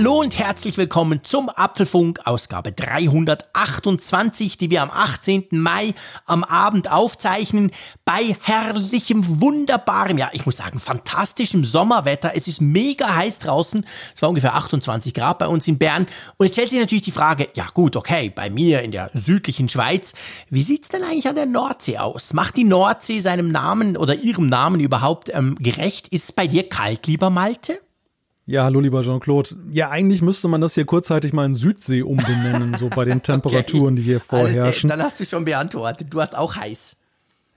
Hallo und herzlich willkommen zum Apfelfunk Ausgabe 328, die wir am 18. Mai am Abend aufzeichnen bei herrlichem, wunderbarem, ja, ich muss sagen, fantastischem Sommerwetter. Es ist mega heiß draußen. Es war ungefähr 28 Grad bei uns in Bern. Und jetzt stellt sich natürlich die Frage, ja gut, okay, bei mir in der südlichen Schweiz, wie sieht's denn eigentlich an der Nordsee aus? Macht die Nordsee seinem Namen oder ihrem Namen überhaupt ähm, gerecht? Ist es bei dir kalt, lieber Malte? Ja, hallo lieber Jean-Claude. Ja, eigentlich müsste man das hier kurzzeitig mal in Südsee umbenennen, so bei den Temperaturen, okay. die hier vorherrschen. Alles, dann hast du schon beantwortet. Du hast auch heiß.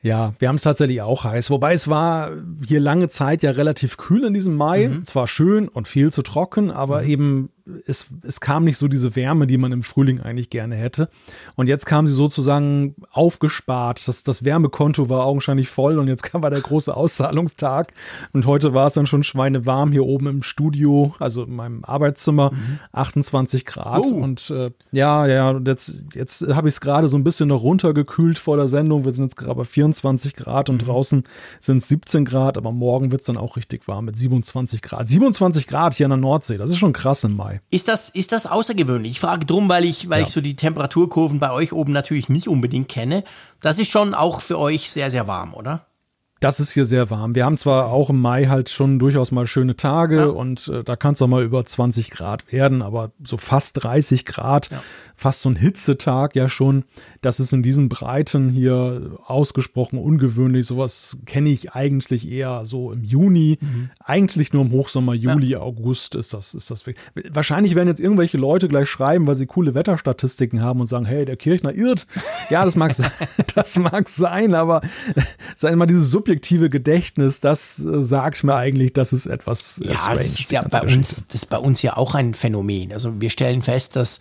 Ja, wir haben es tatsächlich auch heiß. Wobei es war hier lange Zeit ja relativ kühl in diesem Mai. Mhm. Zwar schön und viel zu trocken, aber mhm. eben es, es kam nicht so diese Wärme, die man im Frühling eigentlich gerne hätte. Und jetzt kam sie sozusagen aufgespart. Das, das Wärmekonto war augenscheinlich voll und jetzt kam der große Auszahlungstag. Und heute war es dann schon schweinewarm hier oben im Studio, also in meinem Arbeitszimmer, mhm. 28 Grad. Oh. Und äh, ja, ja, jetzt, jetzt habe ich es gerade so ein bisschen noch runtergekühlt vor der Sendung. Wir sind jetzt gerade bei 24 Grad und mhm. draußen sind es 17 Grad, aber morgen wird es dann auch richtig warm mit 27 Grad. 27 Grad hier an der Nordsee, das ist schon krass im Mai dabei. Ist das, ist das außergewöhnlich? Ich frage drum, weil ich, weil ja. ich so die Temperaturkurven bei euch oben natürlich nicht unbedingt kenne. Das ist schon auch für euch sehr, sehr warm, oder? Das ist hier sehr warm. Wir haben zwar auch im Mai halt schon durchaus mal schöne Tage ja. und äh, da kann es auch mal über 20 Grad werden, aber so fast 30 Grad ja fast so ein Hitzetag ja schon. Das ist in diesen Breiten hier ausgesprochen ungewöhnlich. Sowas kenne ich eigentlich eher so im Juni. Mhm. Eigentlich nur im Hochsommer, Juli, ja. August ist das, ist das. Wahrscheinlich werden jetzt irgendwelche Leute gleich schreiben, weil sie coole Wetterstatistiken haben und sagen, hey, der Kirchner irrt. Ja, das mag, das mag sein, aber sei mal dieses subjektive Gedächtnis, das äh, sagt mir eigentlich, dass es etwas ja, strange, das ist ja bei uns, das ist bei uns ja auch ein Phänomen. Also wir stellen fest, dass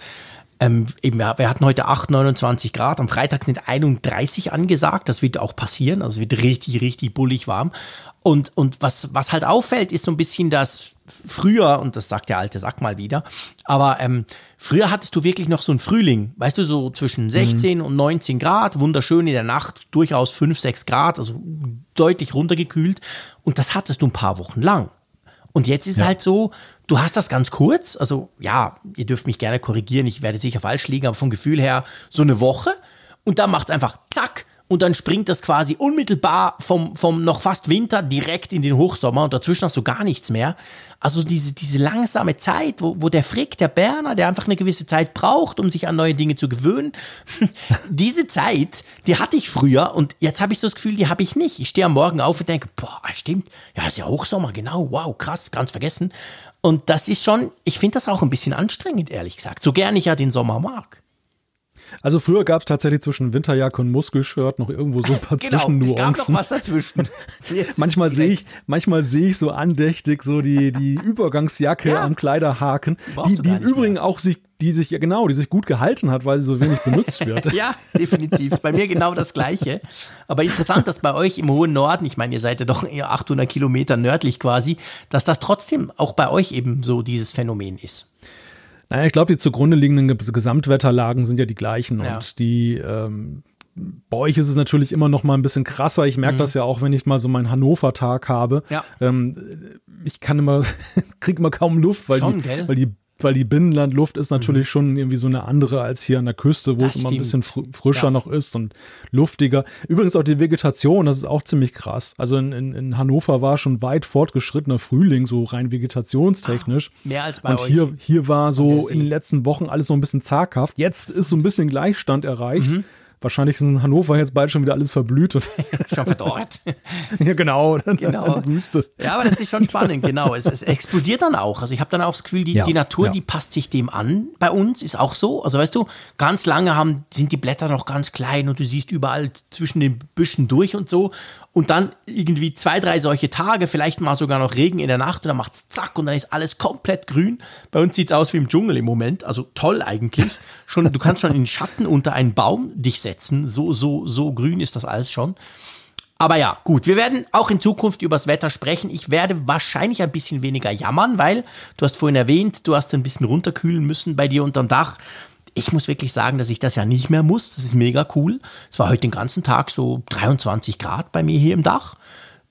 ähm, eben, wir, wir hatten heute 8, 29 Grad. Am Freitag sind 31 angesagt. Das wird auch passieren. Also es wird richtig, richtig bullig warm. Und, und was, was halt auffällt, ist so ein bisschen, dass früher, und das sagt der alte Sack mal wieder, aber ähm, früher hattest du wirklich noch so einen Frühling, weißt du, so zwischen 16 mhm. und 19 Grad, wunderschön in der Nacht, durchaus 5, 6 Grad, also deutlich runtergekühlt. Und das hattest du ein paar Wochen lang. Und jetzt ist ja. halt so, du hast das ganz kurz, also ja, ihr dürft mich gerne korrigieren, ich werde sicher falsch liegen, aber vom Gefühl her so eine Woche. Und dann macht es einfach zack und dann springt das quasi unmittelbar vom, vom noch fast Winter direkt in den Hochsommer und dazwischen hast du gar nichts mehr. Also diese, diese langsame Zeit, wo, wo der Frick, der Berner, der einfach eine gewisse Zeit braucht, um sich an neue Dinge zu gewöhnen, diese Zeit, die hatte ich früher und jetzt habe ich so das Gefühl, die habe ich nicht. Ich stehe am Morgen auf und denke, boah, stimmt, ja, ist ja Hochsommer, genau, wow, krass, ganz vergessen. Und das ist schon, ich finde das auch ein bisschen anstrengend, ehrlich gesagt, so gern ich ja den Sommer mag. Also früher gab es tatsächlich zwischen Winterjacke und Muskelshirt noch irgendwo so ein paar genau, Zwischennuancen. Es gab noch was dazwischen. manchmal sehe ich, manchmal sehe ich so andächtig so die, die Übergangsjacke ja. am Kleiderhaken, die, die im Übrigen mehr. auch sich die sich ja genau, die sich gut gehalten hat, weil sie so wenig benutzt wird. ja, definitiv. Bei mir genau das Gleiche. Aber interessant, dass bei euch im hohen Norden, ich meine, ihr seid ja doch eher 800 Kilometer nördlich quasi, dass das trotzdem auch bei euch eben so dieses Phänomen ist. Naja, ich glaube, die zugrunde liegenden Gesamtwetterlagen sind ja die gleichen ja. und die ähm, bei euch ist es natürlich immer noch mal ein bisschen krasser. Ich merke mhm. das ja auch, wenn ich mal so meinen Hannover-Tag habe. Ja. Ähm, ich kann immer, krieg immer kaum Luft, weil, Schon, die, weil die weil die Binnenlandluft ist natürlich mhm. schon irgendwie so eine andere als hier an der Küste, wo das es immer ein bisschen fr frischer ja. noch ist und luftiger. Übrigens auch die Vegetation, das ist auch ziemlich krass. Also in, in, in Hannover war schon weit fortgeschrittener Frühling, so rein vegetationstechnisch. Ah, mehr als bei und euch. hier, hier war so in den letzten Wochen alles so ein bisschen zaghaft. Jetzt ist so ein bisschen Gleichstand erreicht. Mhm. Wahrscheinlich ist in Hannover jetzt bald schon wieder alles verblüht. Und schon verdorrt. ja, genau. genau. Wüste. Ja, aber das ist schon spannend, genau. Es, es explodiert dann auch. Also ich habe dann auch das Gefühl, die, ja, die Natur, ja. die passt sich dem an. Bei uns ist auch so. Also weißt du, ganz lange haben, sind die Blätter noch ganz klein und du siehst überall zwischen den Büschen durch und so. Und dann irgendwie zwei, drei solche Tage, vielleicht mal sogar noch Regen in der Nacht und dann macht es zack und dann ist alles komplett grün. Bei uns sieht es aus wie im Dschungel im Moment. Also toll eigentlich. Schon, du kannst schon in den Schatten unter einen Baum dich setzen. So, so, so grün ist das alles schon. Aber ja, gut, wir werden auch in Zukunft übers Wetter sprechen. Ich werde wahrscheinlich ein bisschen weniger jammern, weil du hast vorhin erwähnt, du hast ein bisschen runterkühlen müssen bei dir unterm Dach. Ich muss wirklich sagen, dass ich das ja nicht mehr muss. Das ist mega cool. Es war heute den ganzen Tag so 23 Grad bei mir hier im Dach.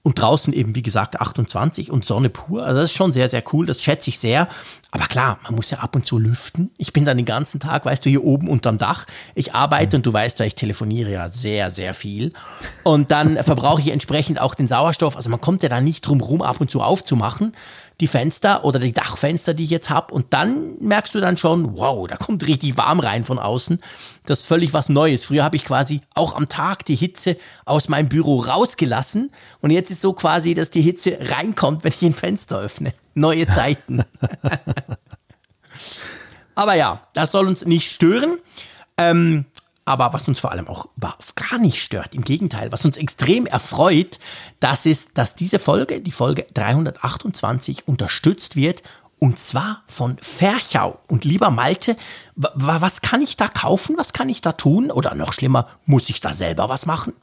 Und draußen eben, wie gesagt, 28 und Sonne pur. Also das ist schon sehr, sehr cool. Das schätze ich sehr. Aber klar, man muss ja ab und zu lüften. Ich bin dann den ganzen Tag, weißt du, hier oben unterm Dach. Ich arbeite und du weißt ja, ich telefoniere ja sehr, sehr viel. Und dann verbrauche ich entsprechend auch den Sauerstoff. Also man kommt ja da nicht drum rum, ab und zu aufzumachen die Fenster oder die Dachfenster, die ich jetzt habe. Und dann merkst du dann schon, wow, da kommt richtig warm rein von außen. Das ist völlig was Neues. Früher habe ich quasi auch am Tag die Hitze aus meinem Büro rausgelassen. Und jetzt ist so quasi, dass die Hitze reinkommt, wenn ich ein Fenster öffne. Neue Zeiten. Aber ja, das soll uns nicht stören. Ähm, aber was uns vor allem auch überhaupt gar nicht stört, im Gegenteil, was uns extrem erfreut, das ist, dass diese Folge, die Folge 328, unterstützt wird und zwar von Ferchau. Und lieber Malte, was kann ich da kaufen? Was kann ich da tun? Oder noch schlimmer, muss ich da selber was machen?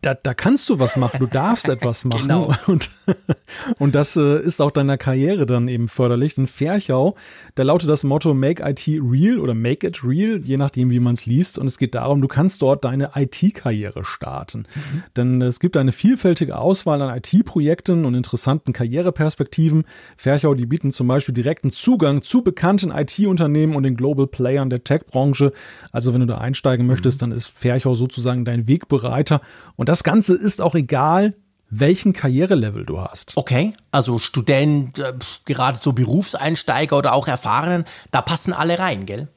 Da, da kannst du was machen, du darfst etwas machen. Genau. Und, und das äh, ist auch deiner Karriere dann eben förderlich. In Ferchau, da lautet das Motto Make IT Real oder Make It Real, je nachdem, wie man es liest. Und es geht darum, du kannst dort deine IT-Karriere starten. Mhm. Denn es gibt eine vielfältige Auswahl an IT-Projekten und interessanten Karriereperspektiven. Ferchau, die bieten zum Beispiel direkten Zugang zu bekannten IT-Unternehmen und den Global Playern der Tech-Branche. Also wenn du da einsteigen möchtest, mhm. dann ist Ferchau sozusagen dein Wegbereiter weiter. Und das Ganze ist auch egal, welchen Karrierelevel du hast. Okay, also Student, äh, gerade so Berufseinsteiger oder auch Erfahrenen, da passen alle rein, gell?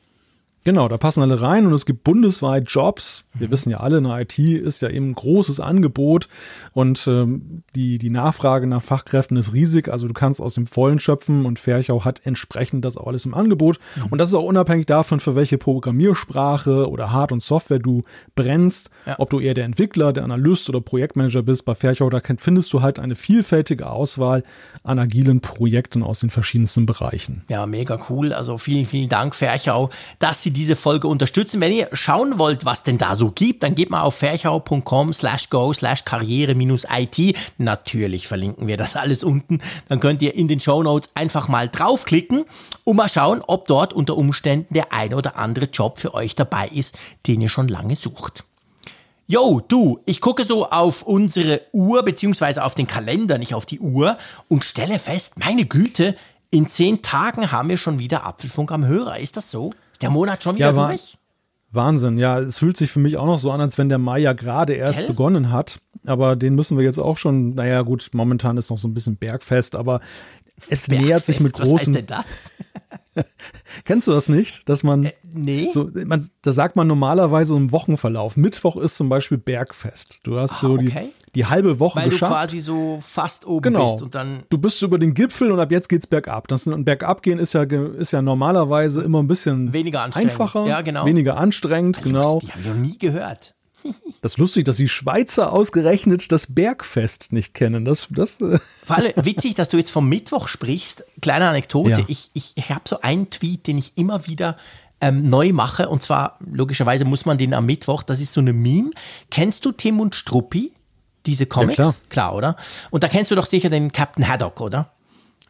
Genau, da passen alle rein und es gibt bundesweit Jobs. Wir wissen ja alle, eine IT ist ja eben ein großes Angebot und ähm, die, die Nachfrage nach Fachkräften ist riesig. Also du kannst aus dem Vollen schöpfen und Ferchau hat entsprechend das auch alles im Angebot. Mhm. Und das ist auch unabhängig davon, für welche Programmiersprache oder Hard- und Software du brennst. Ja. Ob du eher der Entwickler, der Analyst oder Projektmanager bist. Bei Ferchau, da findest du halt eine vielfältige Auswahl an agilen Projekten aus den verschiedensten Bereichen. Ja, mega cool. Also vielen, vielen Dank, Ferchau, dass Sie diese Folge unterstützen. Wenn ihr schauen wollt, was denn da so gibt, dann geht mal auf ferchau.com slash go slash karriere-it. Natürlich verlinken wir das alles unten. Dann könnt ihr in den Show Notes einfach mal draufklicken und mal schauen, ob dort unter Umständen der ein oder andere Job für euch dabei ist, den ihr schon lange sucht. Yo, du, ich gucke so auf unsere Uhr, beziehungsweise auf den Kalender, nicht auf die Uhr, und stelle fest, meine Güte, in zehn Tagen haben wir schon wieder Apfelfunk am Hörer. Ist das so? Ist der Monat schon wieder ja, durch? Wahnsinn, ja, es fühlt sich für mich auch noch so an, als wenn der Mai ja gerade erst Gell? begonnen hat. Aber den müssen wir jetzt auch schon, naja, gut, momentan ist noch so ein bisschen Bergfest, aber es Bergfest, nähert sich mit großen. Was heißt denn das? Kennst du das nicht? Dass man. Äh, nee. So, man, da sagt man normalerweise im Wochenverlauf. Mittwoch ist zum Beispiel Bergfest. Du hast ah, so okay. die halbe Woche Weil geschafft. du quasi so fast oben genau. bist und dann. Du bist über den Gipfel und ab jetzt geht's bergab. Das, und bergab gehen ist ja, ist ja normalerweise immer ein bisschen weniger anstrengend. einfacher. Ja, genau. Weniger anstrengend, genau. Die habe ich noch nie gehört. Das ist lustig, dass die Schweizer ausgerechnet das Bergfest nicht kennen. Das, das, Vor allem witzig, dass du jetzt vom Mittwoch sprichst. Kleine Anekdote. Ja. Ich, ich, ich habe so einen Tweet, den ich immer wieder ähm, neu mache. Und zwar, logischerweise muss man den am Mittwoch, das ist so eine Meme. Kennst du Tim und Struppi? Diese Comics? Ja, klar. klar, oder? Und da kennst du doch sicher den Captain Haddock, oder?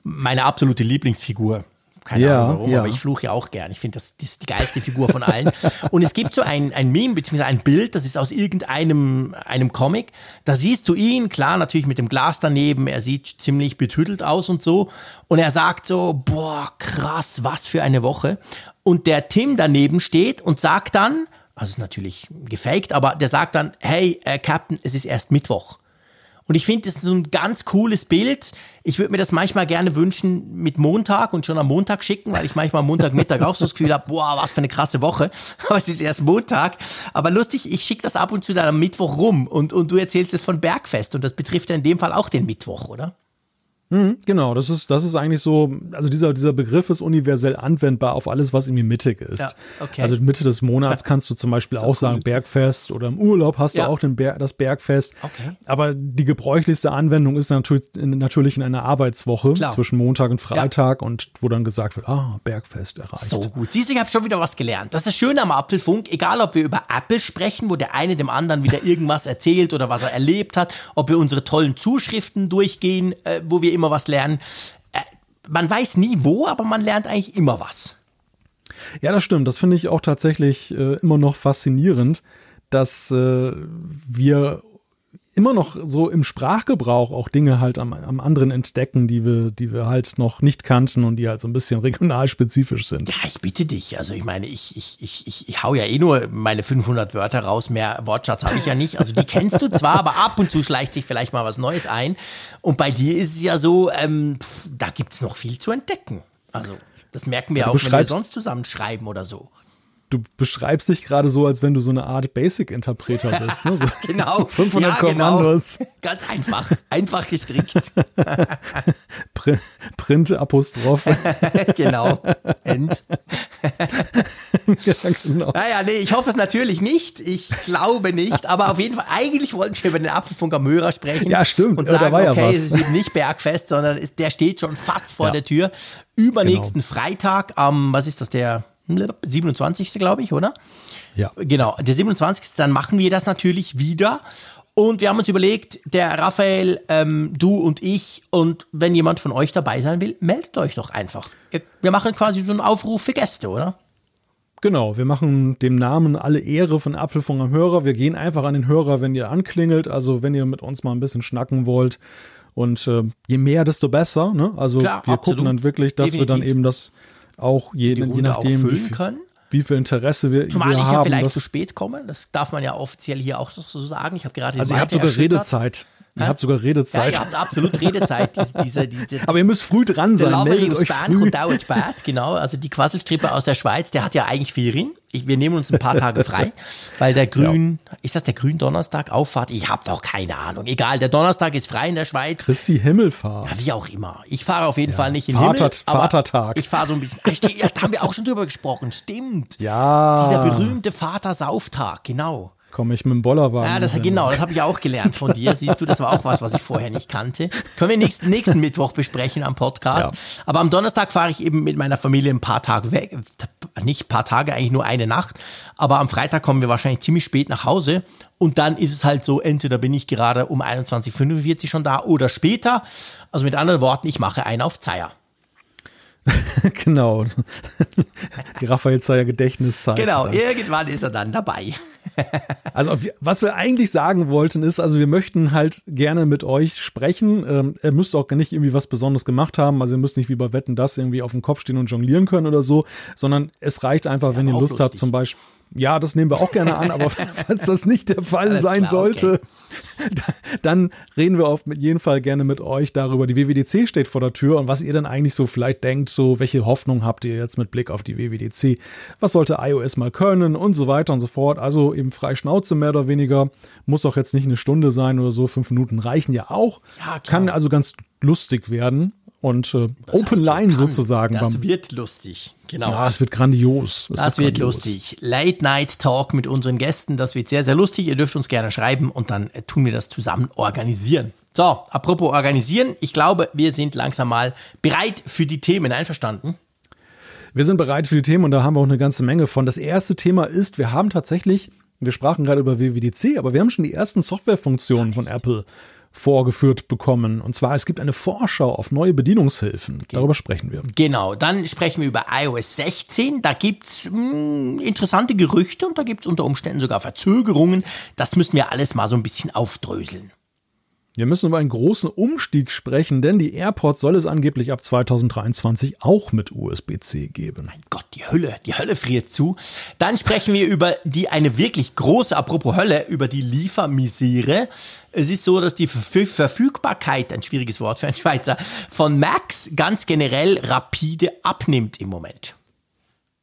Meine absolute Lieblingsfigur. Keine ja, Ahnung warum, ja. aber ich fluche ja auch gern. Ich finde, das, das ist die geilste Figur von allen. Und es gibt so ein, ein Meme, beziehungsweise ein Bild, das ist aus irgendeinem einem Comic. Da siehst du ihn, klar, natürlich mit dem Glas daneben. Er sieht ziemlich betüdelt aus und so. Und er sagt so, boah, krass, was für eine Woche. Und der Tim daneben steht und sagt dann, also ist natürlich gefaked, aber der sagt dann, hey, äh, Captain, es ist erst Mittwoch. Und ich finde, das ist so ein ganz cooles Bild. Ich würde mir das manchmal gerne wünschen mit Montag und schon am Montag schicken, weil ich manchmal am Montagmittag auch so das Gefühl habe, boah, was für eine krasse Woche. Aber es ist erst Montag. Aber lustig, ich schicke das ab und zu dann am Mittwoch rum und, und du erzählst es von Bergfest und das betrifft ja in dem Fall auch den Mittwoch, oder? Mhm, genau, das ist, das ist eigentlich so, also dieser, dieser Begriff ist universell anwendbar auf alles, was irgendwie mittig ist. Ja, okay. Also Mitte des Monats kannst du zum Beispiel auch cool. sagen Bergfest oder im Urlaub hast ja. du auch den Ber das Bergfest. Okay. Aber die gebräuchlichste Anwendung ist natürlich, natürlich in einer Arbeitswoche Klar. zwischen Montag und Freitag ja. und wo dann gesagt wird, ah, Bergfest erreicht. So gut. Siehst du, ich habe schon wieder was gelernt. Das ist das Schöne am Apfelfunk, egal ob wir über Apple sprechen, wo der eine dem anderen wieder irgendwas erzählt oder was er erlebt hat, ob wir unsere tollen Zuschriften durchgehen, äh, wo wir immer was lernen. Äh, man weiß nie wo, aber man lernt eigentlich immer was. Ja, das stimmt. Das finde ich auch tatsächlich äh, immer noch faszinierend, dass äh, wir immer noch so im Sprachgebrauch auch Dinge halt am, am anderen entdecken, die wir, die wir halt noch nicht kannten und die halt so ein bisschen regionalspezifisch sind. Ja, ich bitte dich. Also ich meine, ich, ich, ich, ich, ich hau ja eh nur meine 500 Wörter raus. Mehr Wortschatz habe ich ja nicht. Also die kennst du zwar, aber ab und zu schleicht sich vielleicht mal was Neues ein. Und bei dir ist es ja so, ähm, pff, da gibt es noch viel zu entdecken. Also das merken wir ja, auch, wenn wir sonst zusammenschreiben oder so du beschreibst dich gerade so, als wenn du so eine Art Basic-Interpreter bist. Ne? So genau. 500 ja, genau. Kommandos. Ganz einfach. Einfach gestrickt. Print, Print Apostroph. genau. End. ja, genau. Naja, nee, ich hoffe es natürlich nicht. Ich glaube nicht. Aber auf jeden Fall, eigentlich wollten wir über den Apfelfunker Möhrer sprechen. Ja, stimmt. Und sagen, ja okay, es ist eben nicht bergfest, sondern ist, der steht schon fast vor ja. der Tür. Übernächsten genau. Freitag am, was ist das, der 27. glaube ich, oder? Ja. Genau, der 27. Dann machen wir das natürlich wieder. Und wir haben uns überlegt, der Raphael, ähm, du und ich, und wenn jemand von euch dabei sein will, meldet euch doch einfach. Wir machen quasi so einen Aufruf für Gäste, oder? Genau, wir machen dem Namen alle Ehre von Apfelfunk am Hörer. Wir gehen einfach an den Hörer, wenn ihr anklingelt. Also wenn ihr mit uns mal ein bisschen schnacken wollt. Und äh, je mehr, desto besser. Ne? Also Klar, wir absolut. gucken dann wirklich, dass Definitiv. wir dann eben das auch je, je nachdem, wie viel, können. wie viel Interesse wir, Zumal wir ich haben. ja vielleicht zu spät komme, das darf man ja offiziell hier auch so sagen. Ich habe gerade Also ihr habt sogar. Redezeit. Ihr habt sogar Redezeit. Ja, ihr habt absolut Redezeit. Diese, diese, diese, Aber ihr müsst früh dran sein. Der euch früh. und dauert spät, genau. Also die Quasselstrippe aus der Schweiz, der hat ja eigentlich Ferien. Ich, wir nehmen uns ein paar Tage frei, weil der Grün, ja. ist das der Grün-Donnerstag, Auffahrt? Ich habe doch keine Ahnung. Egal, der Donnerstag ist frei in der Schweiz. Christi Himmelfahrt. Ja, wie auch immer. Ich fahre auf jeden ja. Fall nicht in Vater, Himmel. Vatertag. Ich fahre so ein bisschen. da haben wir auch schon drüber gesprochen. Stimmt. Ja. Dieser berühmte Vatersauftag, genau komme ich mit dem Bollerwagen. Ja, das, genau, das habe ich auch gelernt von dir. Siehst du, das war auch was, was ich vorher nicht kannte. Können wir nächsten, nächsten Mittwoch besprechen am Podcast. Ja. Aber am Donnerstag fahre ich eben mit meiner Familie ein paar Tage weg. Nicht ein paar Tage, eigentlich nur eine Nacht. Aber am Freitag kommen wir wahrscheinlich ziemlich spät nach Hause. Und dann ist es halt so, entweder bin ich gerade um 21.45 Uhr schon da oder später. Also mit anderen Worten, ich mache einen auf Zeier. genau. Die Raphael Zeyer Gedächtniszeit. Genau, irgendwann ist er dann dabei. Also, was wir eigentlich sagen wollten, ist, also wir möchten halt gerne mit euch sprechen. Ähm, ihr müsst auch nicht irgendwie was Besonderes gemacht haben. Also, ihr müsst nicht wie bei Wetten das irgendwie auf dem Kopf stehen und jonglieren können oder so, sondern es reicht einfach, wenn ihr Lust lustig. habt, zum Beispiel ja, das nehmen wir auch gerne an, aber falls das nicht der Fall Alles sein klar, sollte, okay. dann reden wir auf jeden Fall gerne mit euch darüber. Die WWDC steht vor der Tür und was ihr dann eigentlich so vielleicht denkt, so welche Hoffnung habt ihr jetzt mit Blick auf die WWDC? Was sollte iOS mal können und so weiter und so fort. Also eben frei Schnauze mehr oder weniger. Muss auch jetzt nicht eine Stunde sein oder so. Fünf Minuten reichen ja auch. Ja, Kann also ganz lustig werden und äh, Open Line sozusagen. Das wird lustig, genau. Ja, es wird grandios. Es das wird, wird lustig. Late Night Talk mit unseren Gästen, das wird sehr, sehr lustig. Ihr dürft uns gerne schreiben und dann äh, tun wir das zusammen organisieren. So, apropos organisieren, ich glaube, wir sind langsam mal bereit für die Themen. Einverstanden? Wir sind bereit für die Themen und da haben wir auch eine ganze Menge von. Das erste Thema ist, wir haben tatsächlich, wir sprachen gerade über WWDC, aber wir haben schon die ersten Softwarefunktionen von Apple vorgeführt bekommen. Und zwar, es gibt eine Vorschau auf neue Bedienungshilfen. Darüber sprechen wir. Genau, dann sprechen wir über iOS 16. Da gibt es hm, interessante Gerüchte und da gibt es unter Umständen sogar Verzögerungen. Das müssen wir alles mal so ein bisschen aufdröseln. Wir müssen über einen großen Umstieg sprechen, denn die AirPods soll es angeblich ab 2023 auch mit USB-C geben. Mein Gott, die Hölle, die Hölle friert zu. Dann sprechen wir über die eine wirklich große, apropos Hölle, über die Liefermisere. Es ist so, dass die Verfügbarkeit, ein schwieriges Wort für einen Schweizer, von Macs ganz generell rapide abnimmt im Moment.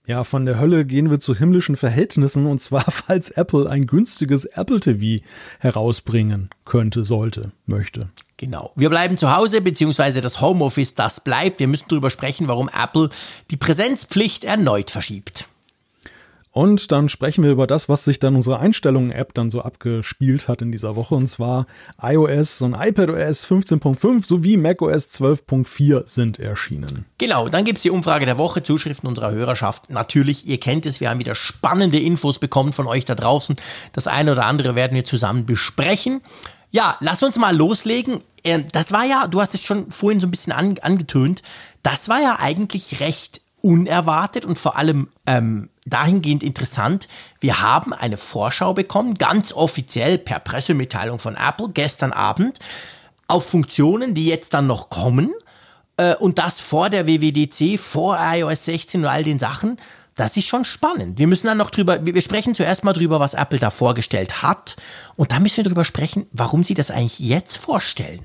Ja, von der Hölle gehen wir zu himmlischen Verhältnissen und zwar, falls Apple ein günstiges Apple TV herausbringen könnte, sollte, möchte. Genau. Wir bleiben zu Hause, beziehungsweise das Homeoffice, das bleibt. Wir müssen darüber sprechen, warum Apple die Präsenzpflicht erneut verschiebt. Und dann sprechen wir über das, was sich dann unsere Einstellungen-App dann so abgespielt hat in dieser Woche. Und zwar iOS und iPadOS 15.5 sowie macOS 12.4 sind erschienen. Genau, dann gibt es die Umfrage der Woche, Zuschriften unserer Hörerschaft. Natürlich, ihr kennt es, wir haben wieder spannende Infos bekommen von euch da draußen. Das eine oder andere werden wir zusammen besprechen. Ja, lass uns mal loslegen. Ähm, das war ja, du hast es schon vorhin so ein bisschen angetönt, das war ja eigentlich recht unerwartet und vor allem ähm, dahingehend interessant. Wir haben eine Vorschau bekommen, ganz offiziell per Pressemitteilung von Apple gestern Abend, auf Funktionen, die jetzt dann noch kommen. Äh, und das vor der WWDC, vor iOS 16 und all den Sachen. Das ist schon spannend. Wir müssen dann noch drüber, wir sprechen zuerst mal drüber, was Apple da vorgestellt hat. Und dann müssen wir drüber sprechen, warum sie das eigentlich jetzt vorstellen.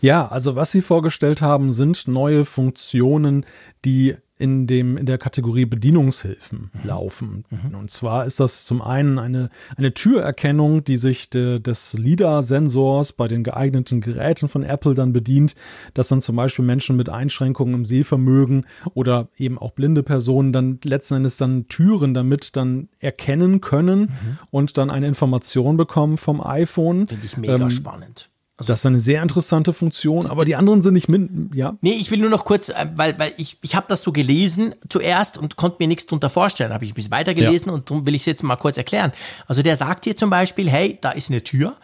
Ja, also was sie vorgestellt haben, sind neue Funktionen, die in, dem, in der Kategorie Bedienungshilfen mhm. laufen. Mhm. Und zwar ist das zum einen eine, eine Türerkennung, die sich de, des LIDAR-Sensors bei den geeigneten Geräten von Apple dann bedient, dass dann zum Beispiel Menschen mit Einschränkungen im Sehvermögen oder eben auch blinde Personen dann letzten Endes dann Türen damit dann erkennen können mhm. und dann eine Information bekommen vom iPhone. Finde ich mega ähm, spannend. Also, das ist eine sehr interessante Funktion, aber die anderen sind nicht min ja. Nee, ich will nur noch kurz, äh, weil, weil ich, ich habe das so gelesen zuerst und konnte mir nichts darunter vorstellen. Habe ich ein bisschen weitergelesen ja. und darum will ich es jetzt mal kurz erklären. Also der sagt dir zum Beispiel, hey, da ist eine Tür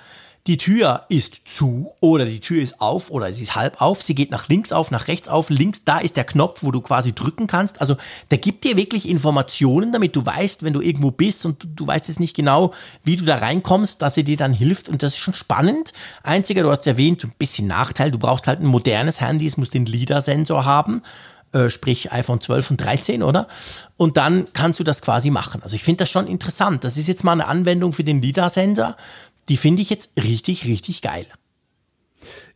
die Tür ist zu oder die Tür ist auf oder sie ist halb auf, sie geht nach links auf, nach rechts auf, links, da ist der Knopf, wo du quasi drücken kannst. Also der gibt dir wirklich Informationen, damit du weißt, wenn du irgendwo bist und du, du weißt jetzt nicht genau, wie du da reinkommst, dass er dir dann hilft und das ist schon spannend. Einziger, du hast erwähnt, ein bisschen Nachteil, du brauchst halt ein modernes Handy, es muss den LIDAR-Sensor haben äh, sprich iPhone 12 und 13, oder? Und dann kannst du das quasi machen. Also ich finde das schon interessant. Das ist jetzt mal eine Anwendung für den LIDAR-Sensor die finde ich jetzt richtig, richtig geil.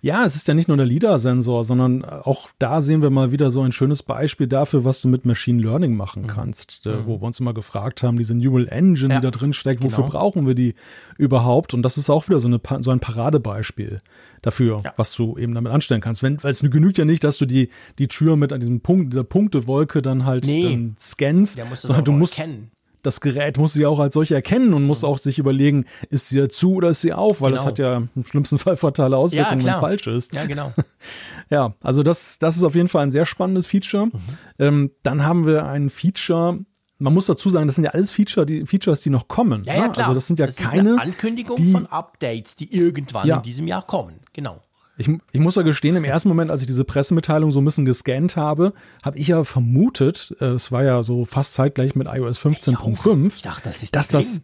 Ja, es ist ja nicht nur der LIDAR-Sensor, sondern auch da sehen wir mal wieder so ein schönes Beispiel dafür, was du mit Machine Learning machen mhm. kannst. Mhm. Wo wir uns immer gefragt haben, diese Neural Engine, ja, die da drin steckt, genau. wofür brauchen wir die überhaupt? Und das ist auch wieder so, eine, so ein Paradebeispiel dafür, ja. was du eben damit anstellen kannst. Wenn, weil es genügt ja nicht, dass du die, die Tür mit an diesem Punkt, dieser Punktewolke dann halt nee. dann scannst, sondern du musst, kennen das Gerät muss sie auch als solche erkennen und muss mhm. auch sich überlegen, ist sie zu oder ist sie auf, weil genau. das hat ja im schlimmsten Fall fatale Auswirkungen, ja, wenn es falsch ist. Ja, genau. ja, also das, das ist auf jeden Fall ein sehr spannendes Feature. Mhm. Ähm, dann haben wir ein Feature, man muss dazu sagen, das sind ja alles Feature, die, Features, die noch kommen. Ja, ja, ne? klar. Also das sind ja das keine. Ist eine Ankündigung die, von Updates, die irgendwann ja. in diesem Jahr kommen. Genau. Ich, ich muss ja gestehen, im ersten Moment, als ich diese Pressemitteilung so ein bisschen gescannt habe, habe ich ja vermutet, äh, es war ja so fast zeitgleich mit iOS 15.5, ich dachte, das dass das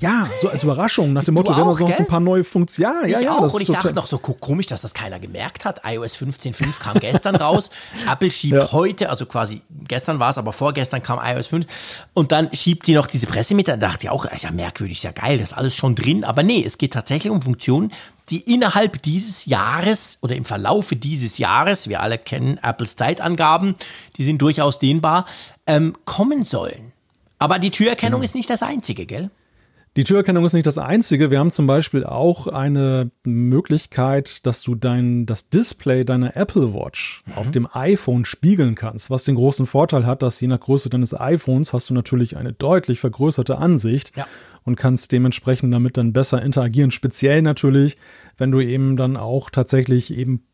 ja, so als Überraschung, nach dem Motto, wenn wir noch ein paar neue Funktionen. Ja, ja, ja. Auch. Und ich dachte noch so komisch, dass das keiner gemerkt hat. iOS 15.5 kam gestern raus. Apple schiebt ja. heute, also quasi gestern war es, aber vorgestern kam iOS 5. Und dann schiebt sie noch diese Pressemitteilung. Da dachte ich auch, ist ja merkwürdig, ist ja geil, das ist alles schon drin. Aber nee, es geht tatsächlich um Funktionen, die innerhalb dieses Jahres oder im Verlaufe dieses Jahres, wir alle kennen Apples Zeitangaben, die sind durchaus dehnbar, ähm, kommen sollen. Aber die Türerkennung genau. ist nicht das einzige, gell? Die Türerkennung ist nicht das einzige. Wir haben zum Beispiel auch eine Möglichkeit, dass du dein, das Display deiner Apple Watch mhm. auf dem iPhone spiegeln kannst, was den großen Vorteil hat, dass je nach Größe deines iPhones hast du natürlich eine deutlich vergrößerte Ansicht. Ja und kannst dementsprechend damit dann besser interagieren. Speziell natürlich, wenn du eben dann auch tatsächlich eben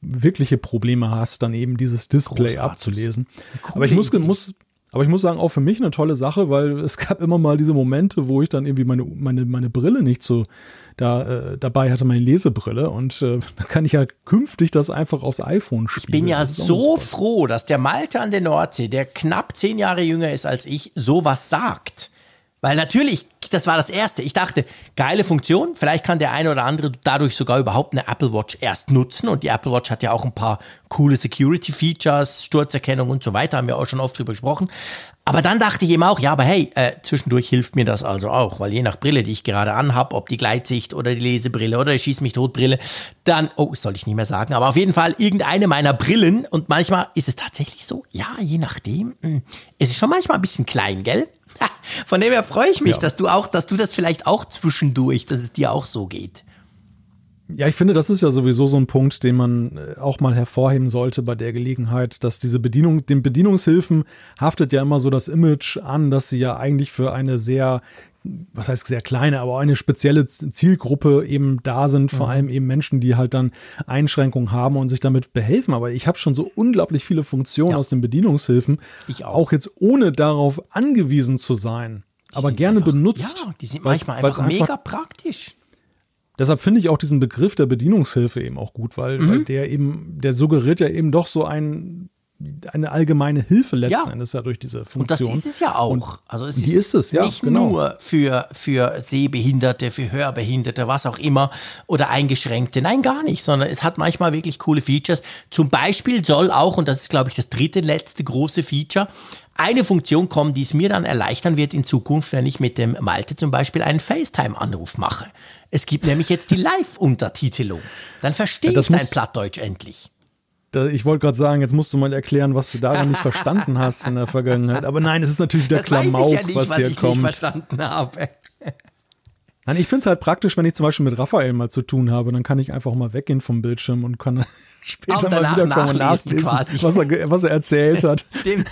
wirkliche Probleme hast, dann eben dieses Display Großartig. abzulesen. Aber ich muss, muss, aber ich muss sagen, auch für mich eine tolle Sache, weil es gab immer mal diese Momente, wo ich dann irgendwie meine, meine, meine Brille nicht so da, äh, dabei hatte, meine Lesebrille. Und äh, dann kann ich ja künftig das einfach aufs iPhone spielen. Ich bin ja so froh, dass der Malte an der Nordsee, der knapp zehn Jahre jünger ist als ich, sowas sagt. Weil natürlich, das war das Erste. Ich dachte, geile Funktion, vielleicht kann der eine oder andere dadurch sogar überhaupt eine Apple Watch erst nutzen. Und die Apple Watch hat ja auch ein paar coole Security-Features, Sturzerkennung und so weiter, haben wir auch schon oft drüber gesprochen. Aber dann dachte ich eben auch, ja, aber hey, äh, zwischendurch hilft mir das also auch, weil je nach Brille, die ich gerade anhab, ob die Gleitsicht oder die Lesebrille oder die Schieß mich tot Brille, dann, oh, das soll ich nicht mehr sagen, aber auf jeden Fall irgendeine meiner Brillen und manchmal ist es tatsächlich so, ja, je nachdem, mh, hm, es ist schon manchmal ein bisschen klein, gell? Von dem her freue ich mich, ja. dass du auch, dass du das vielleicht auch zwischendurch, dass es dir auch so geht. Ja, ich finde, das ist ja sowieso so ein Punkt, den man äh, auch mal hervorheben sollte bei der Gelegenheit, dass diese Bedienung, den Bedienungshilfen haftet ja immer so das Image an, dass sie ja eigentlich für eine sehr was heißt sehr kleine, aber eine spezielle Zielgruppe eben da sind, vor mhm. allem eben Menschen, die halt dann Einschränkungen haben und sich damit behelfen. Aber ich habe schon so unglaublich viele Funktionen ja. aus den Bedienungshilfen, ich auch. auch jetzt ohne darauf angewiesen zu sein, die aber gerne einfach, benutzt. Ja, die sind manchmal einfach, einfach mega praktisch. Deshalb finde ich auch diesen Begriff der Bedienungshilfe eben auch gut, weil, mhm. weil, der eben, der suggeriert ja eben doch so ein, eine allgemeine Hilfe letzten ja. Endes ja durch diese Funktion. Und das ist es ja auch. Und also es ist, ist es, ja. Nicht genau. nur für, für Sehbehinderte, für Hörbehinderte, was auch immer, oder Eingeschränkte. Nein, gar nicht, sondern es hat manchmal wirklich coole Features. Zum Beispiel soll auch, und das ist, glaube ich, das dritte letzte große Feature, eine Funktion kommen, die es mir dann erleichtern wird in Zukunft, wenn ich mit dem Malte zum Beispiel einen FaceTime-Anruf mache. Es gibt nämlich jetzt die Live-Untertitelung. Dann verstehe ja, ich dein Plattdeutsch endlich. Ich wollte gerade sagen, jetzt musst du mal erklären, was du daran nicht verstanden hast in der Vergangenheit. Aber nein, es ist natürlich der das Klamauk, ja nicht, was, was hier ich kommt. Nicht verstanden habe. Nein, ich finde es halt praktisch, wenn ich zum Beispiel mit Raphael mal zu tun habe, dann kann ich einfach mal weggehen vom Bildschirm und kann später mal wiederkommen und nachlesen, quasi. Was, er, was er erzählt hat. Stimmt.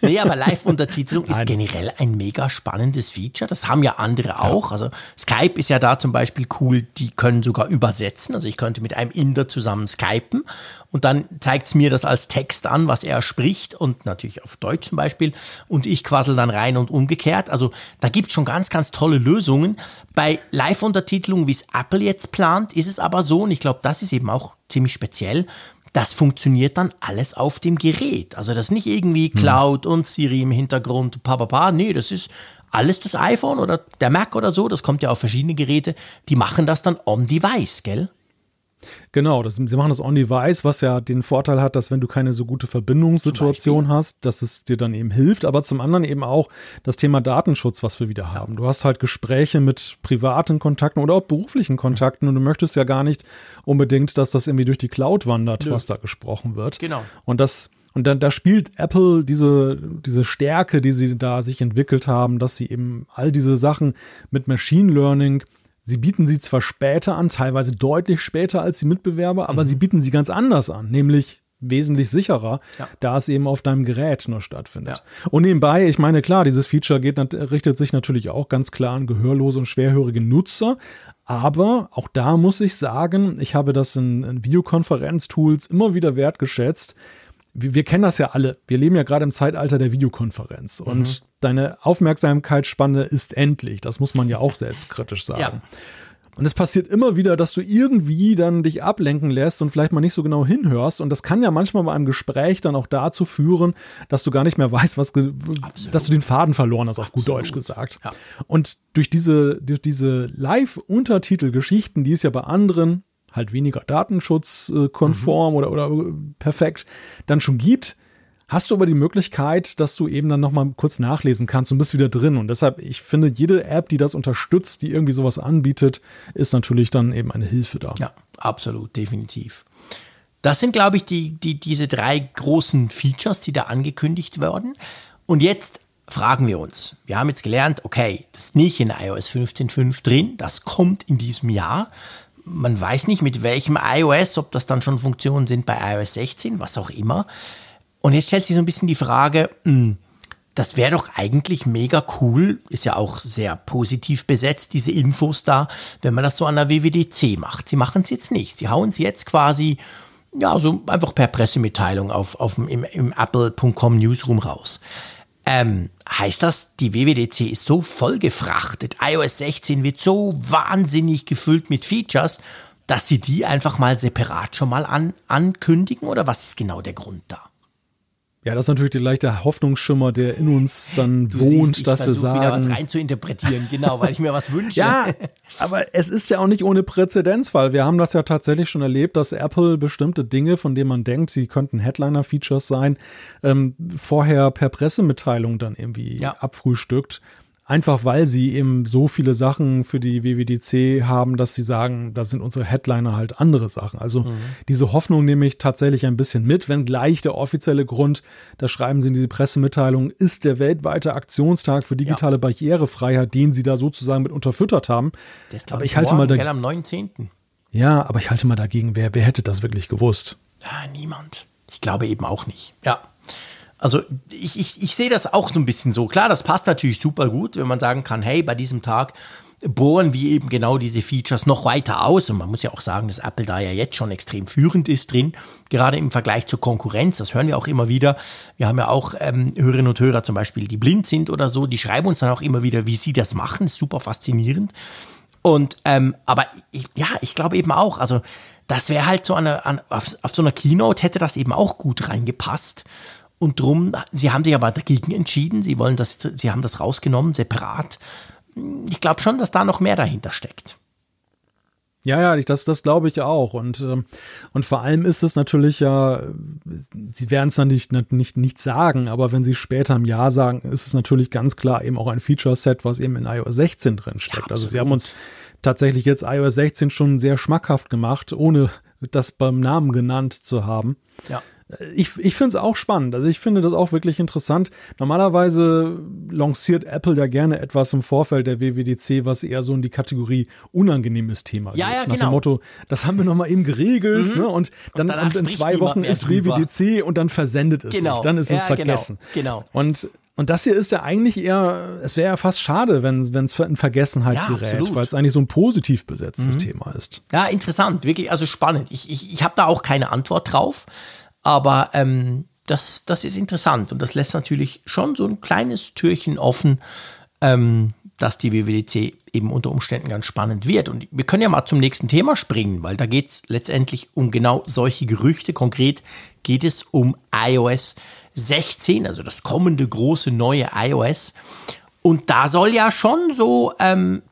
Nee, aber Live-Untertitelung ist generell ein mega spannendes Feature. Das haben ja andere auch. Also Skype ist ja da zum Beispiel cool, die können sogar übersetzen. Also ich könnte mit einem Inder zusammen skypen und dann zeigt es mir das als Text an, was er spricht und natürlich auf Deutsch zum Beispiel und ich quassel dann rein und umgekehrt. Also da gibt es schon ganz, ganz tolle Lösungen. Bei Live-Untertitelung, wie es Apple jetzt plant, ist es aber so und ich glaube, das ist eben auch ziemlich speziell. Das funktioniert dann alles auf dem Gerät. Also das ist nicht irgendwie hm. Cloud und Siri im Hintergrund, papapa. Nee, das ist alles das iPhone oder der Mac oder so. Das kommt ja auf verschiedene Geräte. Die machen das dann on device, gell? Genau, das, sie machen das on-device, was ja den Vorteil hat, dass wenn du keine so gute Verbindungssituation hast, dass es dir dann eben hilft, aber zum anderen eben auch das Thema Datenschutz, was wir wieder haben. Du hast halt Gespräche mit privaten Kontakten oder auch beruflichen Kontakten und du möchtest ja gar nicht unbedingt, dass das irgendwie durch die Cloud wandert, Nö. was da gesprochen wird. Genau. Und das und dann, da spielt Apple diese, diese Stärke, die sie da sich entwickelt haben, dass sie eben all diese Sachen mit Machine Learning Sie bieten sie zwar später an, teilweise deutlich später als die Mitbewerber, aber mhm. sie bieten sie ganz anders an, nämlich wesentlich sicherer, ja. da es eben auf deinem Gerät nur stattfindet. Ja. Und nebenbei, ich meine, klar, dieses Feature geht, richtet sich natürlich auch ganz klar an gehörlose und schwerhörige Nutzer, aber auch da muss ich sagen, ich habe das in, in Videokonferenztools immer wieder wertgeschätzt, wir, wir, kennen das ja alle. Wir leben ja gerade im Zeitalter der Videokonferenz und mhm. deine Aufmerksamkeitsspanne ist endlich. Das muss man ja auch selbstkritisch sagen. Ja. Und es passiert immer wieder, dass du irgendwie dann dich ablenken lässt und vielleicht mal nicht so genau hinhörst. Und das kann ja manchmal bei einem Gespräch dann auch dazu führen, dass du gar nicht mehr weißt, was, dass du den Faden verloren hast, auf Absolut. gut Deutsch gesagt. Ja. Und durch diese, durch diese Live-Untertitelgeschichten, die es ja bei anderen halt weniger datenschutzkonform mhm. oder, oder perfekt dann schon gibt, hast du aber die Möglichkeit, dass du eben dann nochmal kurz nachlesen kannst und bist wieder drin. Und deshalb, ich finde, jede App, die das unterstützt, die irgendwie sowas anbietet, ist natürlich dann eben eine Hilfe da. Ja, absolut, definitiv. Das sind, glaube ich, die, die, diese drei großen Features, die da angekündigt werden. Und jetzt fragen wir uns, wir haben jetzt gelernt, okay, das ist nicht in iOS 15.5 drin, das kommt in diesem Jahr man weiß nicht mit welchem iOS, ob das dann schon Funktionen sind bei iOS 16, was auch immer. Und jetzt stellt sich so ein bisschen die Frage, hm, das wäre doch eigentlich mega cool, ist ja auch sehr positiv besetzt, diese Infos da, wenn man das so an der WWDC macht. Sie machen es jetzt nicht. Sie hauen es jetzt quasi, ja, so einfach per Pressemitteilung auf, auf im, im Apple.com Newsroom raus. Ähm, heißt das, die WWDC ist so voll gefrachtet, iOS 16 wird so wahnsinnig gefüllt mit Features, dass sie die einfach mal separat schon mal an, ankündigen oder was ist genau der Grund da? Ja, das ist natürlich der leichte Hoffnungsschimmer, der in uns dann du wohnt, siehst, dass wir sagen. wieder was rein zu interpretieren, genau, weil ich mir was wünsche. ja, aber es ist ja auch nicht ohne Präzedenzfall. Wir haben das ja tatsächlich schon erlebt, dass Apple bestimmte Dinge, von denen man denkt, sie könnten Headliner-Features sein, ähm, vorher per Pressemitteilung dann irgendwie ja. abfrühstückt. Einfach weil sie eben so viele Sachen für die WWDC haben, dass sie sagen, da sind unsere Headliner halt andere Sachen. Also mhm. diese Hoffnung nehme ich tatsächlich ein bisschen mit, wenngleich der offizielle Grund, da schreiben sie in diese Pressemitteilung, ist der weltweite Aktionstag für digitale ja. Barrierefreiheit, den sie da sozusagen mit unterfüttert haben. Aber ich halte morgen, mal da am 19. Ja, aber ich halte mal dagegen, wer, wer hätte das wirklich gewusst? Ja, niemand. Ich glaube eben auch nicht. Ja. Also ich, ich, ich sehe das auch so ein bisschen so. Klar, das passt natürlich super gut, wenn man sagen kann, hey, bei diesem Tag bohren wir eben genau diese Features noch weiter aus. Und man muss ja auch sagen, dass Apple da ja jetzt schon extrem führend ist drin, gerade im Vergleich zur Konkurrenz. Das hören wir auch immer wieder. Wir haben ja auch ähm, Hörerinnen und Hörer zum Beispiel, die blind sind oder so, die schreiben uns dann auch immer wieder, wie sie das machen. Super faszinierend. Und ähm, aber ich, ja, ich glaube eben auch, also das wäre halt so eine, an, auf, auf so einer Keynote hätte das eben auch gut reingepasst. Und drum, sie haben sich aber dagegen entschieden. Sie wollen das, sie haben das rausgenommen, separat ich glaube schon, dass da noch mehr dahinter steckt. Ja, ja, das, das glaube ich auch. Und, ähm, und vor allem ist es natürlich ja, sie werden es dann nicht, nicht, nicht sagen, aber wenn sie später im Jahr sagen, ist es natürlich ganz klar eben auch ein Feature-Set, was eben in iOS 16 drin steckt. Ja, also sie haben uns tatsächlich jetzt iOS 16 schon sehr schmackhaft gemacht, ohne das beim Namen genannt zu haben. Ja ich, ich finde es auch spannend. Also ich finde das auch wirklich interessant. Normalerweise lanciert Apple ja gerne etwas im Vorfeld der WWDC, was eher so in die Kategorie unangenehmes Thema ja, geht. Ja, Nach genau. dem Motto, das haben wir nochmal eben geregelt mhm. ne? und dann und in zwei Wochen ist drüber. WWDC und dann versendet es genau. sich. Dann ist ja, es genau. vergessen. Genau. genau. Und und das hier ist ja eigentlich eher, es wäre ja fast schade, wenn es in Vergessenheit ja, gerät, weil es eigentlich so ein positiv besetztes mhm. Thema ist. Ja, interessant, wirklich, also spannend. Ich, ich, ich habe da auch keine Antwort drauf. Aber ähm, das, das ist interessant und das lässt natürlich schon so ein kleines Türchen offen, ähm, dass die WWDC eben unter Umständen ganz spannend wird. Und wir können ja mal zum nächsten Thema springen, weil da geht es letztendlich um genau solche Gerüchte. Konkret geht es um iOS 16, also das kommende große neue iOS. Und da soll ja schon so, ähm,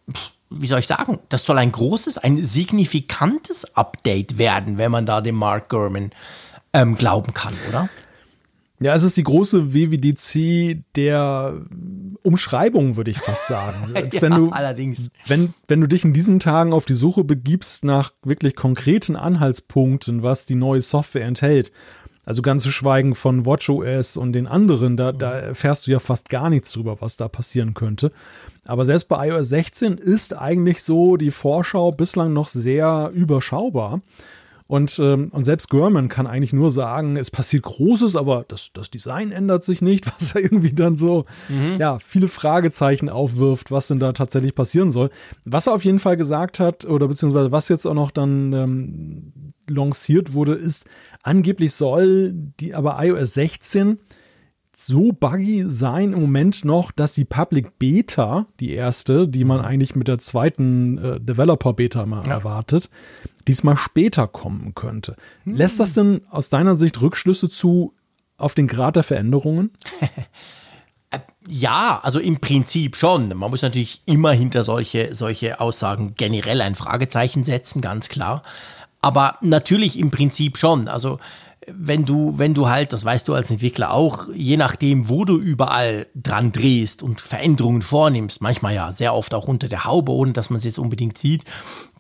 wie soll ich sagen, das soll ein großes, ein signifikantes Update werden, wenn man da dem Mark Gurman ähm, glauben kann, oder? Ja, es ist die große WWDC der Umschreibung, würde ich fast sagen. ja, wenn du, allerdings. Wenn, wenn du dich in diesen Tagen auf die Suche begibst nach wirklich konkreten Anhaltspunkten, was die neue Software enthält, also ganz zu schweigen von WatchOS und den anderen, da, da erfährst du ja fast gar nichts drüber, was da passieren könnte. Aber selbst bei iOS 16 ist eigentlich so die Vorschau bislang noch sehr überschaubar. Und, ähm, und selbst Gurman kann eigentlich nur sagen, es passiert Großes, aber das, das Design ändert sich nicht, was ja irgendwie dann so, mhm. ja, viele Fragezeichen aufwirft, was denn da tatsächlich passieren soll. Was er auf jeden Fall gesagt hat, oder beziehungsweise was jetzt auch noch dann ähm, lanciert wurde, ist, angeblich soll die aber iOS 16 so buggy sein im Moment noch, dass die Public Beta, die erste, die man mhm. eigentlich mit der zweiten äh, Developer Beta mal ja. erwartet, diesmal später kommen könnte. Hm. Lässt das denn aus deiner Sicht Rückschlüsse zu auf den Grad der Veränderungen? Ja, also im Prinzip schon. Man muss natürlich immer hinter solche, solche Aussagen generell ein Fragezeichen setzen, ganz klar. Aber natürlich im Prinzip schon. Also wenn du, wenn du halt, das weißt du als Entwickler auch, je nachdem, wo du überall dran drehst und Veränderungen vornimmst, manchmal ja sehr oft auch unter der Haube, ohne dass man es jetzt unbedingt sieht,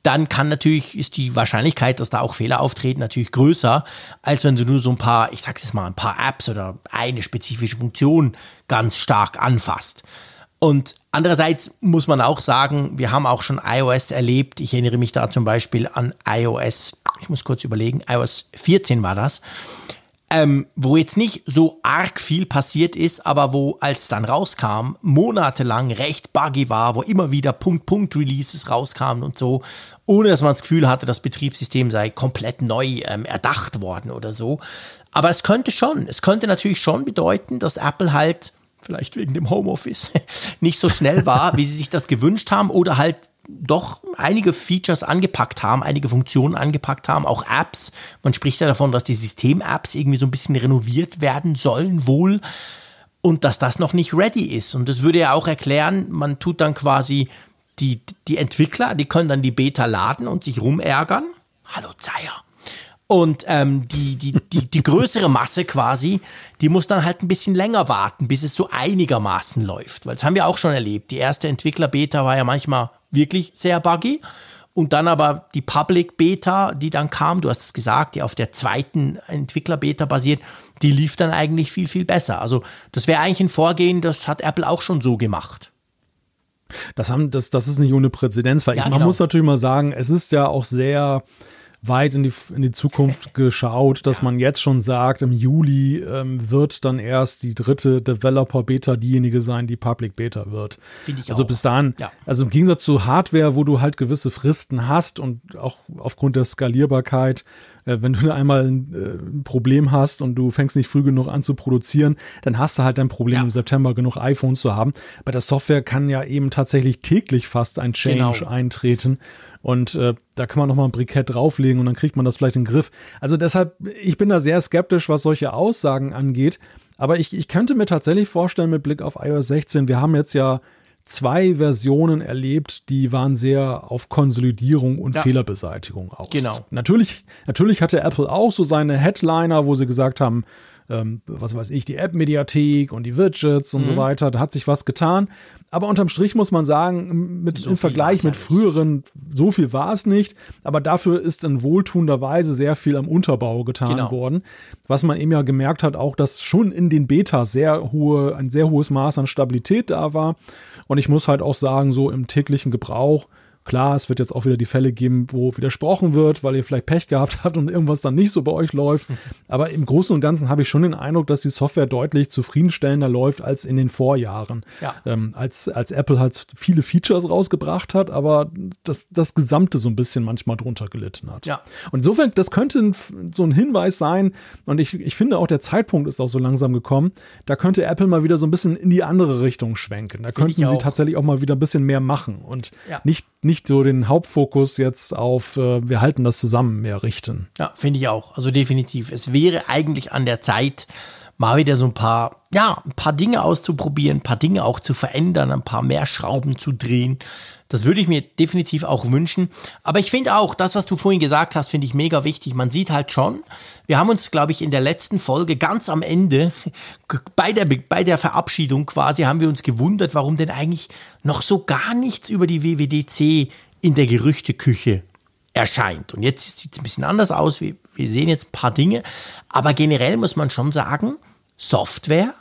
dann kann natürlich, ist die Wahrscheinlichkeit, dass da auch Fehler auftreten, natürlich größer, als wenn du nur so ein paar, ich sag's jetzt mal, ein paar Apps oder eine spezifische Funktion ganz stark anfasst. Und andererseits muss man auch sagen, wir haben auch schon iOS erlebt. Ich erinnere mich da zum Beispiel an iOS ich muss kurz überlegen, iOS 14 war das, ähm, wo jetzt nicht so arg viel passiert ist, aber wo, als es dann rauskam, monatelang recht buggy war, wo immer wieder Punkt-Punkt-Releases rauskamen und so, ohne dass man das Gefühl hatte, das Betriebssystem sei komplett neu ähm, erdacht worden oder so. Aber es könnte schon, es könnte natürlich schon bedeuten, dass Apple halt vielleicht wegen dem Homeoffice nicht so schnell war, wie sie sich das gewünscht haben oder halt doch einige Features angepackt haben, einige Funktionen angepackt haben, auch Apps. Man spricht ja davon, dass die System-Apps irgendwie so ein bisschen renoviert werden sollen, wohl. Und dass das noch nicht ready ist. Und das würde ja auch erklären, man tut dann quasi die, die Entwickler, die können dann die Beta laden und sich rumärgern. Hallo Zeier. Und ähm, die, die, die, die größere Masse quasi, die muss dann halt ein bisschen länger warten, bis es so einigermaßen läuft. Weil das haben wir auch schon erlebt. Die erste Entwickler-Beta war ja manchmal wirklich sehr buggy. Und dann aber die Public Beta, die dann kam, du hast es gesagt, die auf der zweiten Entwickler-Beta basiert, die lief dann eigentlich viel, viel besser. Also das wäre eigentlich ein Vorgehen, das hat Apple auch schon so gemacht. Das, haben, das, das ist nicht ohne Präzedenz, weil ja, ich, man genau. muss natürlich mal sagen, es ist ja auch sehr weit in die, in die Zukunft geschaut, dass ja. man jetzt schon sagt, im Juli ähm, wird dann erst die dritte Developer-Beta diejenige sein, die Public Beta wird. Finde ich also auch. bis dahin, ja. also im Gegensatz zu Hardware, wo du halt gewisse Fristen hast und auch aufgrund der Skalierbarkeit äh, wenn du einmal ein, äh, ein, Problem hast und du fängst nicht früh genug an zu produzieren, dann hast du halt ein Problem ja. im September genug iPhones zu haben. Bei der Software kann ja eben tatsächlich täglich fast ein Change genau. eintreten. Und äh, da kann man nochmal ein Brikett drauflegen und dann kriegt man das vielleicht in den Griff. Also deshalb, ich bin da sehr skeptisch, was solche Aussagen angeht. Aber ich, ich könnte mir tatsächlich vorstellen, mit Blick auf iOS 16, wir haben jetzt ja zwei Versionen erlebt, die waren sehr auf Konsolidierung und ja. Fehlerbeseitigung aus. Genau. Natürlich, natürlich hatte Apple auch so seine Headliner, wo sie gesagt haben, ähm, was weiß ich, die App-Mediathek und die Widgets und mhm. so weiter. Da hat sich was getan. Aber unterm Strich muss man sagen, mit, so im Vergleich mit früheren, so viel war es nicht. Aber dafür ist in wohltuender Weise sehr viel am Unterbau getan genau. worden. Was man eben ja gemerkt hat, auch, dass schon in den Betas sehr hohe, ein sehr hohes Maß an Stabilität da war. Und ich muss halt auch sagen, so im täglichen Gebrauch Klar, es wird jetzt auch wieder die Fälle geben, wo widersprochen wird, weil ihr vielleicht Pech gehabt habt und irgendwas dann nicht so bei euch läuft. Aber im Großen und Ganzen habe ich schon den Eindruck, dass die Software deutlich zufriedenstellender läuft als in den Vorjahren. Ja. Ähm, als, als Apple halt viele Features rausgebracht hat, aber das, das Gesamte so ein bisschen manchmal drunter gelitten hat. Ja. Und insofern, das könnte so ein Hinweis sein. Und ich, ich finde auch, der Zeitpunkt ist auch so langsam gekommen. Da könnte Apple mal wieder so ein bisschen in die andere Richtung schwenken. Da könnten sie tatsächlich auch mal wieder ein bisschen mehr machen und ja. nicht, nicht so den Hauptfokus jetzt auf, äh, wir halten das zusammen mehr richten. Ja, finde ich auch. Also definitiv. Es wäre eigentlich an der Zeit, mal wieder so ein paar, ja, ein paar Dinge auszuprobieren, ein paar Dinge auch zu verändern, ein paar mehr Schrauben zu drehen. Das würde ich mir definitiv auch wünschen. Aber ich finde auch, das, was du vorhin gesagt hast, finde ich mega wichtig. Man sieht halt schon, wir haben uns, glaube ich, in der letzten Folge ganz am Ende, bei der, bei der Verabschiedung quasi, haben wir uns gewundert, warum denn eigentlich noch so gar nichts über die WWDC in der Gerüchteküche erscheint. Und jetzt sieht es ein bisschen anders aus. Wir, wir sehen jetzt ein paar Dinge. Aber generell muss man schon sagen, Software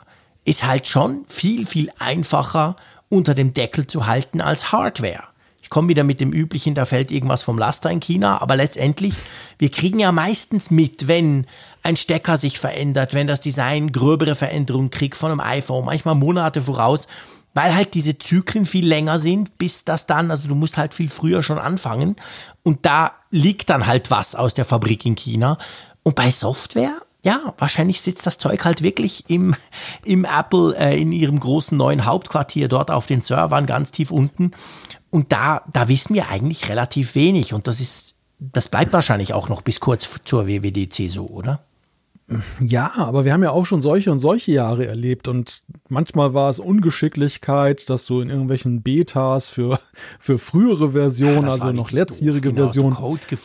ist halt schon viel, viel einfacher unter dem Deckel zu halten als Hardware. Ich komme wieder mit dem üblichen, da fällt irgendwas vom Laster in China, aber letztendlich, wir kriegen ja meistens mit, wenn ein Stecker sich verändert, wenn das Design gröbere Veränderungen kriegt von einem iPhone, manchmal Monate voraus, weil halt diese Zyklen viel länger sind, bis das dann, also du musst halt viel früher schon anfangen und da liegt dann halt was aus der Fabrik in China. Und bei Software ja, wahrscheinlich sitzt das Zeug halt wirklich im, im Apple, äh, in ihrem großen neuen Hauptquartier dort auf den Servern ganz tief unten. Und da, da wissen wir eigentlich relativ wenig. Und das ist, das bleibt wahrscheinlich auch noch bis kurz zur WWDC so, oder? Ja, aber wir haben ja auch schon solche und solche Jahre erlebt und manchmal war es Ungeschicklichkeit, dass du in irgendwelchen Betas für, für frühere Versionen, ja, also noch letztjährige genau, Versionen,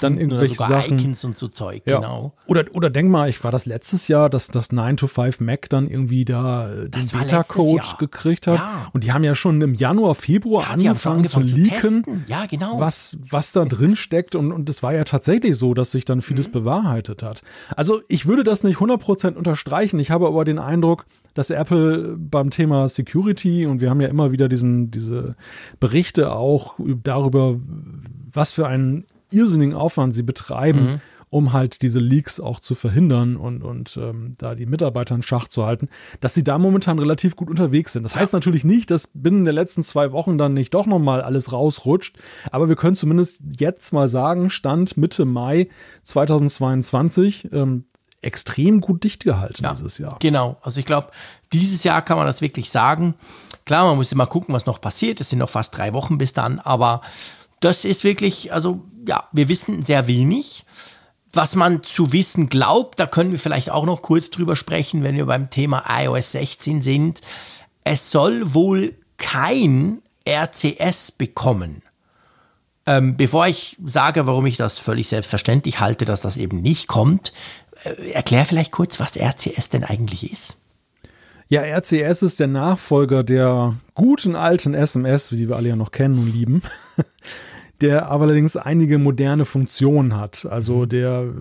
dann irgendwelche Sachen. Icons und so Zeug, ja. genau. Oder, oder denk mal, ich war das letztes Jahr, dass das 9 to 5 Mac dann irgendwie da äh, den Beta-Code gekriegt hat. Ja. Und die haben ja schon im Januar, Februar angefangen, angefangen, zu leaken, zu ja, genau. was, was da drin steckt. Und, und es war ja tatsächlich so, dass sich dann vieles mhm. bewahrheitet hat. Also ich würde das nicht nicht 100% unterstreichen. Ich habe aber den Eindruck, dass Apple beim Thema Security und wir haben ja immer wieder diesen, diese Berichte auch darüber, was für einen irrsinnigen Aufwand sie betreiben, mhm. um halt diese Leaks auch zu verhindern und, und ähm, da die Mitarbeiter in Schach zu halten, dass sie da momentan relativ gut unterwegs sind. Das heißt natürlich nicht, dass binnen der letzten zwei Wochen dann nicht doch nochmal alles rausrutscht, aber wir können zumindest jetzt mal sagen, Stand Mitte Mai 2022, ähm, extrem gut dicht gehalten ja, dieses Jahr. Genau. Also ich glaube, dieses Jahr kann man das wirklich sagen. Klar, man muss immer gucken, was noch passiert. Es sind noch fast drei Wochen bis dann, aber das ist wirklich, also ja, wir wissen sehr wenig. Was man zu wissen glaubt, da können wir vielleicht auch noch kurz drüber sprechen, wenn wir beim Thema iOS 16 sind. Es soll wohl kein RCS bekommen. Ähm, bevor ich sage, warum ich das völlig selbstverständlich halte, dass das eben nicht kommt, erklär vielleicht kurz, was RCS denn eigentlich ist. Ja, RCS ist der Nachfolger der guten alten SMS, die wir alle ja noch kennen und lieben, der aber allerdings einige moderne Funktionen hat. Also mhm. der,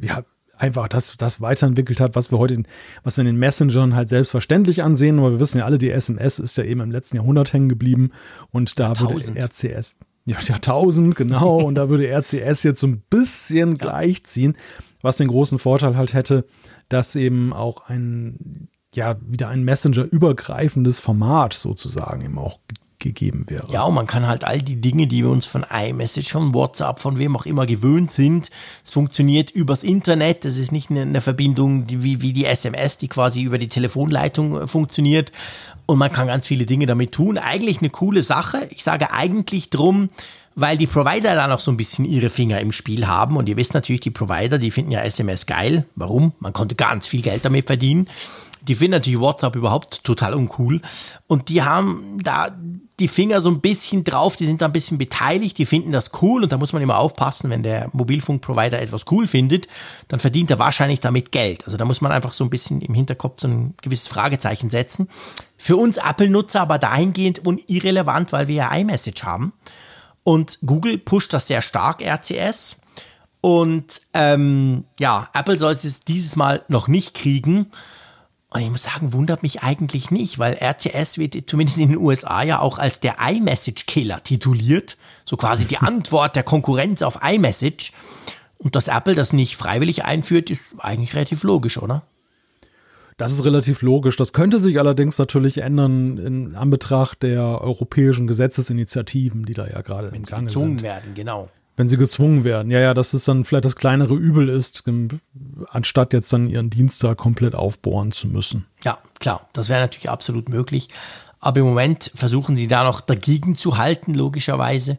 ja, einfach das, das weiterentwickelt hat, was wir heute, in, was wir in den Messengern halt selbstverständlich ansehen, aber wir wissen ja alle, die SMS ist ja eben im letzten Jahrhundert hängen geblieben und da wurde RCS, ja, Jahrtausend, genau, und da würde RCS jetzt so ein bisschen gleichziehen, was den großen Vorteil halt hätte, dass eben auch ein, ja, wieder ein Messenger-übergreifendes Format sozusagen eben auch gegeben wäre. Ja, und man kann halt all die Dinge, die wir uns von iMessage, von WhatsApp, von wem auch immer gewöhnt sind, es funktioniert übers Internet, es ist nicht eine, Verbindung die, wie, wie die SMS, die quasi über die Telefonleitung äh, funktioniert und man kann ganz viele Dinge damit tun. Eigentlich eine coole Sache. Ich sage eigentlich drum, weil die Provider da noch so ein bisschen ihre Finger im Spiel haben. Und ihr wisst natürlich, die Provider, die finden ja SMS geil. Warum? Man konnte ganz viel Geld damit verdienen. Die finden natürlich WhatsApp überhaupt total uncool. Und die haben da die Finger so ein bisschen drauf, die sind da ein bisschen beteiligt, die finden das cool und da muss man immer aufpassen, wenn der Mobilfunkprovider etwas cool findet, dann verdient er wahrscheinlich damit Geld. Also da muss man einfach so ein bisschen im Hinterkopf so ein gewisses Fragezeichen setzen. Für uns Apple-Nutzer aber dahingehend irrelevant, weil wir ja iMessage haben. Und Google pusht das sehr stark, RCS. Und ähm, ja, Apple soll es dieses Mal noch nicht kriegen. Und ich muss sagen, wundert mich eigentlich nicht, weil RCS wird zumindest in den USA ja auch als der iMessage-Killer tituliert. So quasi die Antwort der Konkurrenz auf iMessage. Und dass Apple das nicht freiwillig einführt, ist eigentlich relativ logisch, oder? Das ist relativ logisch. Das könnte sich allerdings natürlich ändern in Anbetracht der europäischen Gesetzesinitiativen, die da ja gerade im Gange sind. werden, genau. Wenn sie gezwungen werden. Ja, ja, dass es dann vielleicht das kleinere Übel ist, anstatt jetzt dann ihren Dienst da komplett aufbohren zu müssen. Ja, klar. Das wäre natürlich absolut möglich. Aber im Moment versuchen sie da noch dagegen zu halten, logischerweise.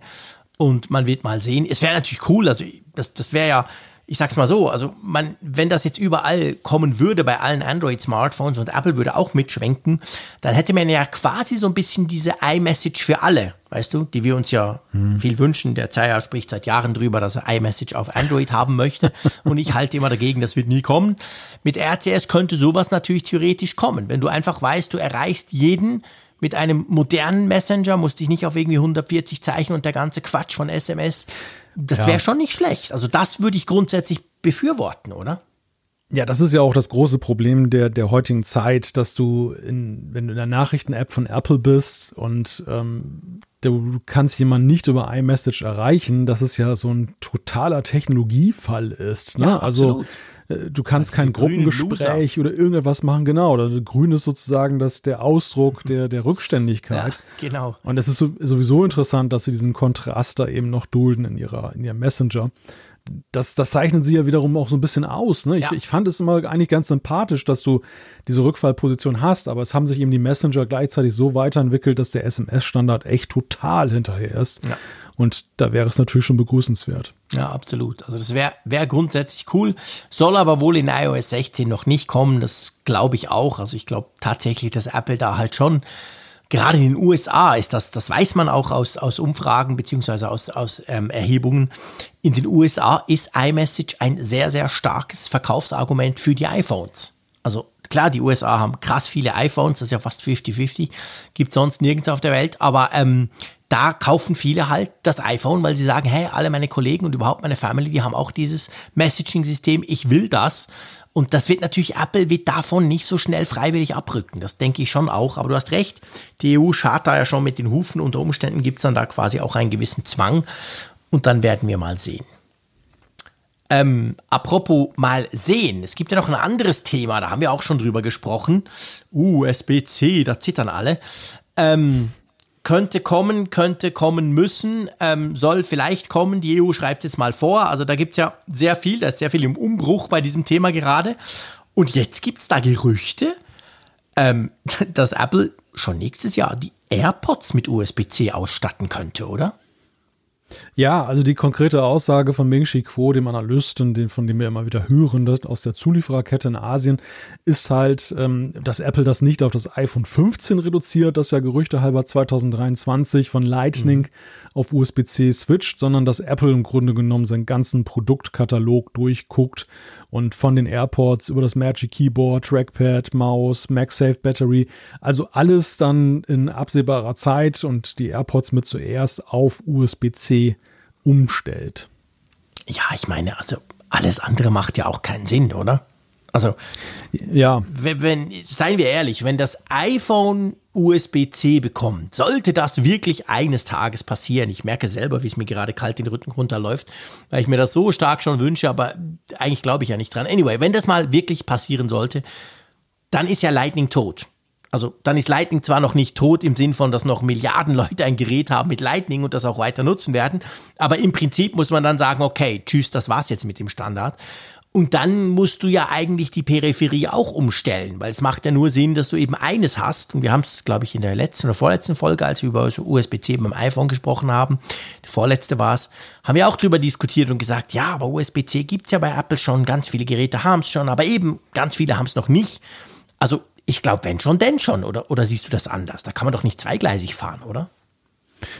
Und man wird mal sehen. Es wäre natürlich cool. Also, das, das wäre ja ich sag's mal so, also man, wenn das jetzt überall kommen würde bei allen Android-Smartphones und Apple würde auch mitschwenken, dann hätte man ja quasi so ein bisschen diese iMessage für alle, weißt du, die wir uns ja hm. viel wünschen. Der Zeier spricht seit Jahren drüber, dass er iMessage auf Android haben möchte und ich halte immer dagegen, das wird nie kommen. Mit RCS könnte sowas natürlich theoretisch kommen, wenn du einfach weißt, du erreichst jeden mit einem modernen Messenger, musst dich nicht auf irgendwie 140 Zeichen und der ganze Quatsch von SMS das ja. wäre schon nicht schlecht. Also das würde ich grundsätzlich befürworten, oder? Ja, das ist ja auch das große Problem der, der heutigen Zeit, dass du, in, wenn du in der Nachrichten-App von Apple bist und ähm, du kannst jemanden nicht über iMessage erreichen, dass es ja so ein totaler Technologiefall ist. Ne? Ja, also absolut. Äh, du kannst kein Gruppengespräch oder irgendetwas machen, genau. Oder grün ist sozusagen das, der Ausdruck der, der Rückständigkeit. Ja, genau. Und es ist sowieso interessant, dass sie diesen Kontrast da eben noch dulden in ihrer, in ihrem Messenger. Das, das zeichnen sie ja wiederum auch so ein bisschen aus. Ne? Ich, ja. ich fand es immer eigentlich ganz sympathisch, dass du diese Rückfallposition hast, aber es haben sich eben die Messenger gleichzeitig so weiterentwickelt, dass der SMS-Standard echt total hinterher ist. Ja. Und da wäre es natürlich schon begrüßenswert. Ja, absolut. Also das wäre wär grundsätzlich cool, soll aber wohl in iOS 16 noch nicht kommen. Das glaube ich auch. Also ich glaube tatsächlich, dass Apple da halt schon gerade in den USA ist das, das weiß man auch aus, aus Umfragen beziehungsweise aus, aus ähm, Erhebungen. In den USA ist iMessage ein sehr, sehr starkes Verkaufsargument für die iPhones. Also klar, die USA haben krass viele iPhones, das ist ja fast 50-50, gibt sonst nirgends auf der Welt, aber ähm, da kaufen viele halt das iPhone, weil sie sagen, hey, alle meine Kollegen und überhaupt meine Family, die haben auch dieses Messaging-System, ich will das. Und das wird natürlich, Apple wird davon nicht so schnell freiwillig abrücken. Das denke ich schon auch. Aber du hast recht, die EU schart da ja schon mit den Hufen. Unter Umständen gibt es dann da quasi auch einen gewissen Zwang. Und dann werden wir mal sehen. Ähm, apropos mal sehen, es gibt ja noch ein anderes Thema, da haben wir auch schon drüber gesprochen. USB-C, da zittern alle. Ähm, könnte kommen, könnte kommen müssen, ähm, soll vielleicht kommen. Die EU schreibt jetzt mal vor. Also da gibt es ja sehr viel, da ist sehr viel im Umbruch bei diesem Thema gerade. Und jetzt gibt es da Gerüchte, ähm, dass Apple schon nächstes Jahr die AirPods mit USB-C ausstatten könnte, oder? Ja, also die konkrete Aussage von Ming Chi Kuo, dem Analysten, den, von dem wir immer wieder hören, aus der Zuliefererkette in Asien, ist halt, ähm, dass Apple das nicht auf das iPhone 15 reduziert, das ja Gerüchte halber 2023 von Lightning mhm. auf USB-C switcht, sondern dass Apple im Grunde genommen seinen ganzen Produktkatalog durchguckt und von den AirPods über das Magic Keyboard, Trackpad, Maus, MagSafe Battery, also alles dann in absehbarer Zeit und die AirPods mit zuerst auf USB-C umstellt. Ja, ich meine, also alles andere macht ja auch keinen Sinn, oder? Also, ja. Wenn, wenn, seien wir ehrlich, wenn das iPhone USB-C bekommt, sollte das wirklich eines Tages passieren. Ich merke selber, wie es mir gerade kalt den Rücken runterläuft, weil ich mir das so stark schon wünsche, aber eigentlich glaube ich ja nicht dran. Anyway, wenn das mal wirklich passieren sollte, dann ist ja Lightning tot. Also dann ist Lightning zwar noch nicht tot im Sinn von, dass noch Milliarden Leute ein Gerät haben mit Lightning und das auch weiter nutzen werden, aber im Prinzip muss man dann sagen, okay, tschüss, das war's jetzt mit dem Standard. Und dann musst du ja eigentlich die Peripherie auch umstellen, weil es macht ja nur Sinn, dass du eben eines hast. Und wir haben es, glaube ich, in der letzten oder vorletzten Folge, als wir über USB-C beim iPhone gesprochen haben, die vorletzte war es, haben wir auch darüber diskutiert und gesagt, ja, aber USB-C gibt es ja bei Apple schon, ganz viele Geräte haben es schon, aber eben ganz viele haben es noch nicht. Also ich glaube, wenn schon, denn schon, oder, oder siehst du das anders? Da kann man doch nicht zweigleisig fahren, oder?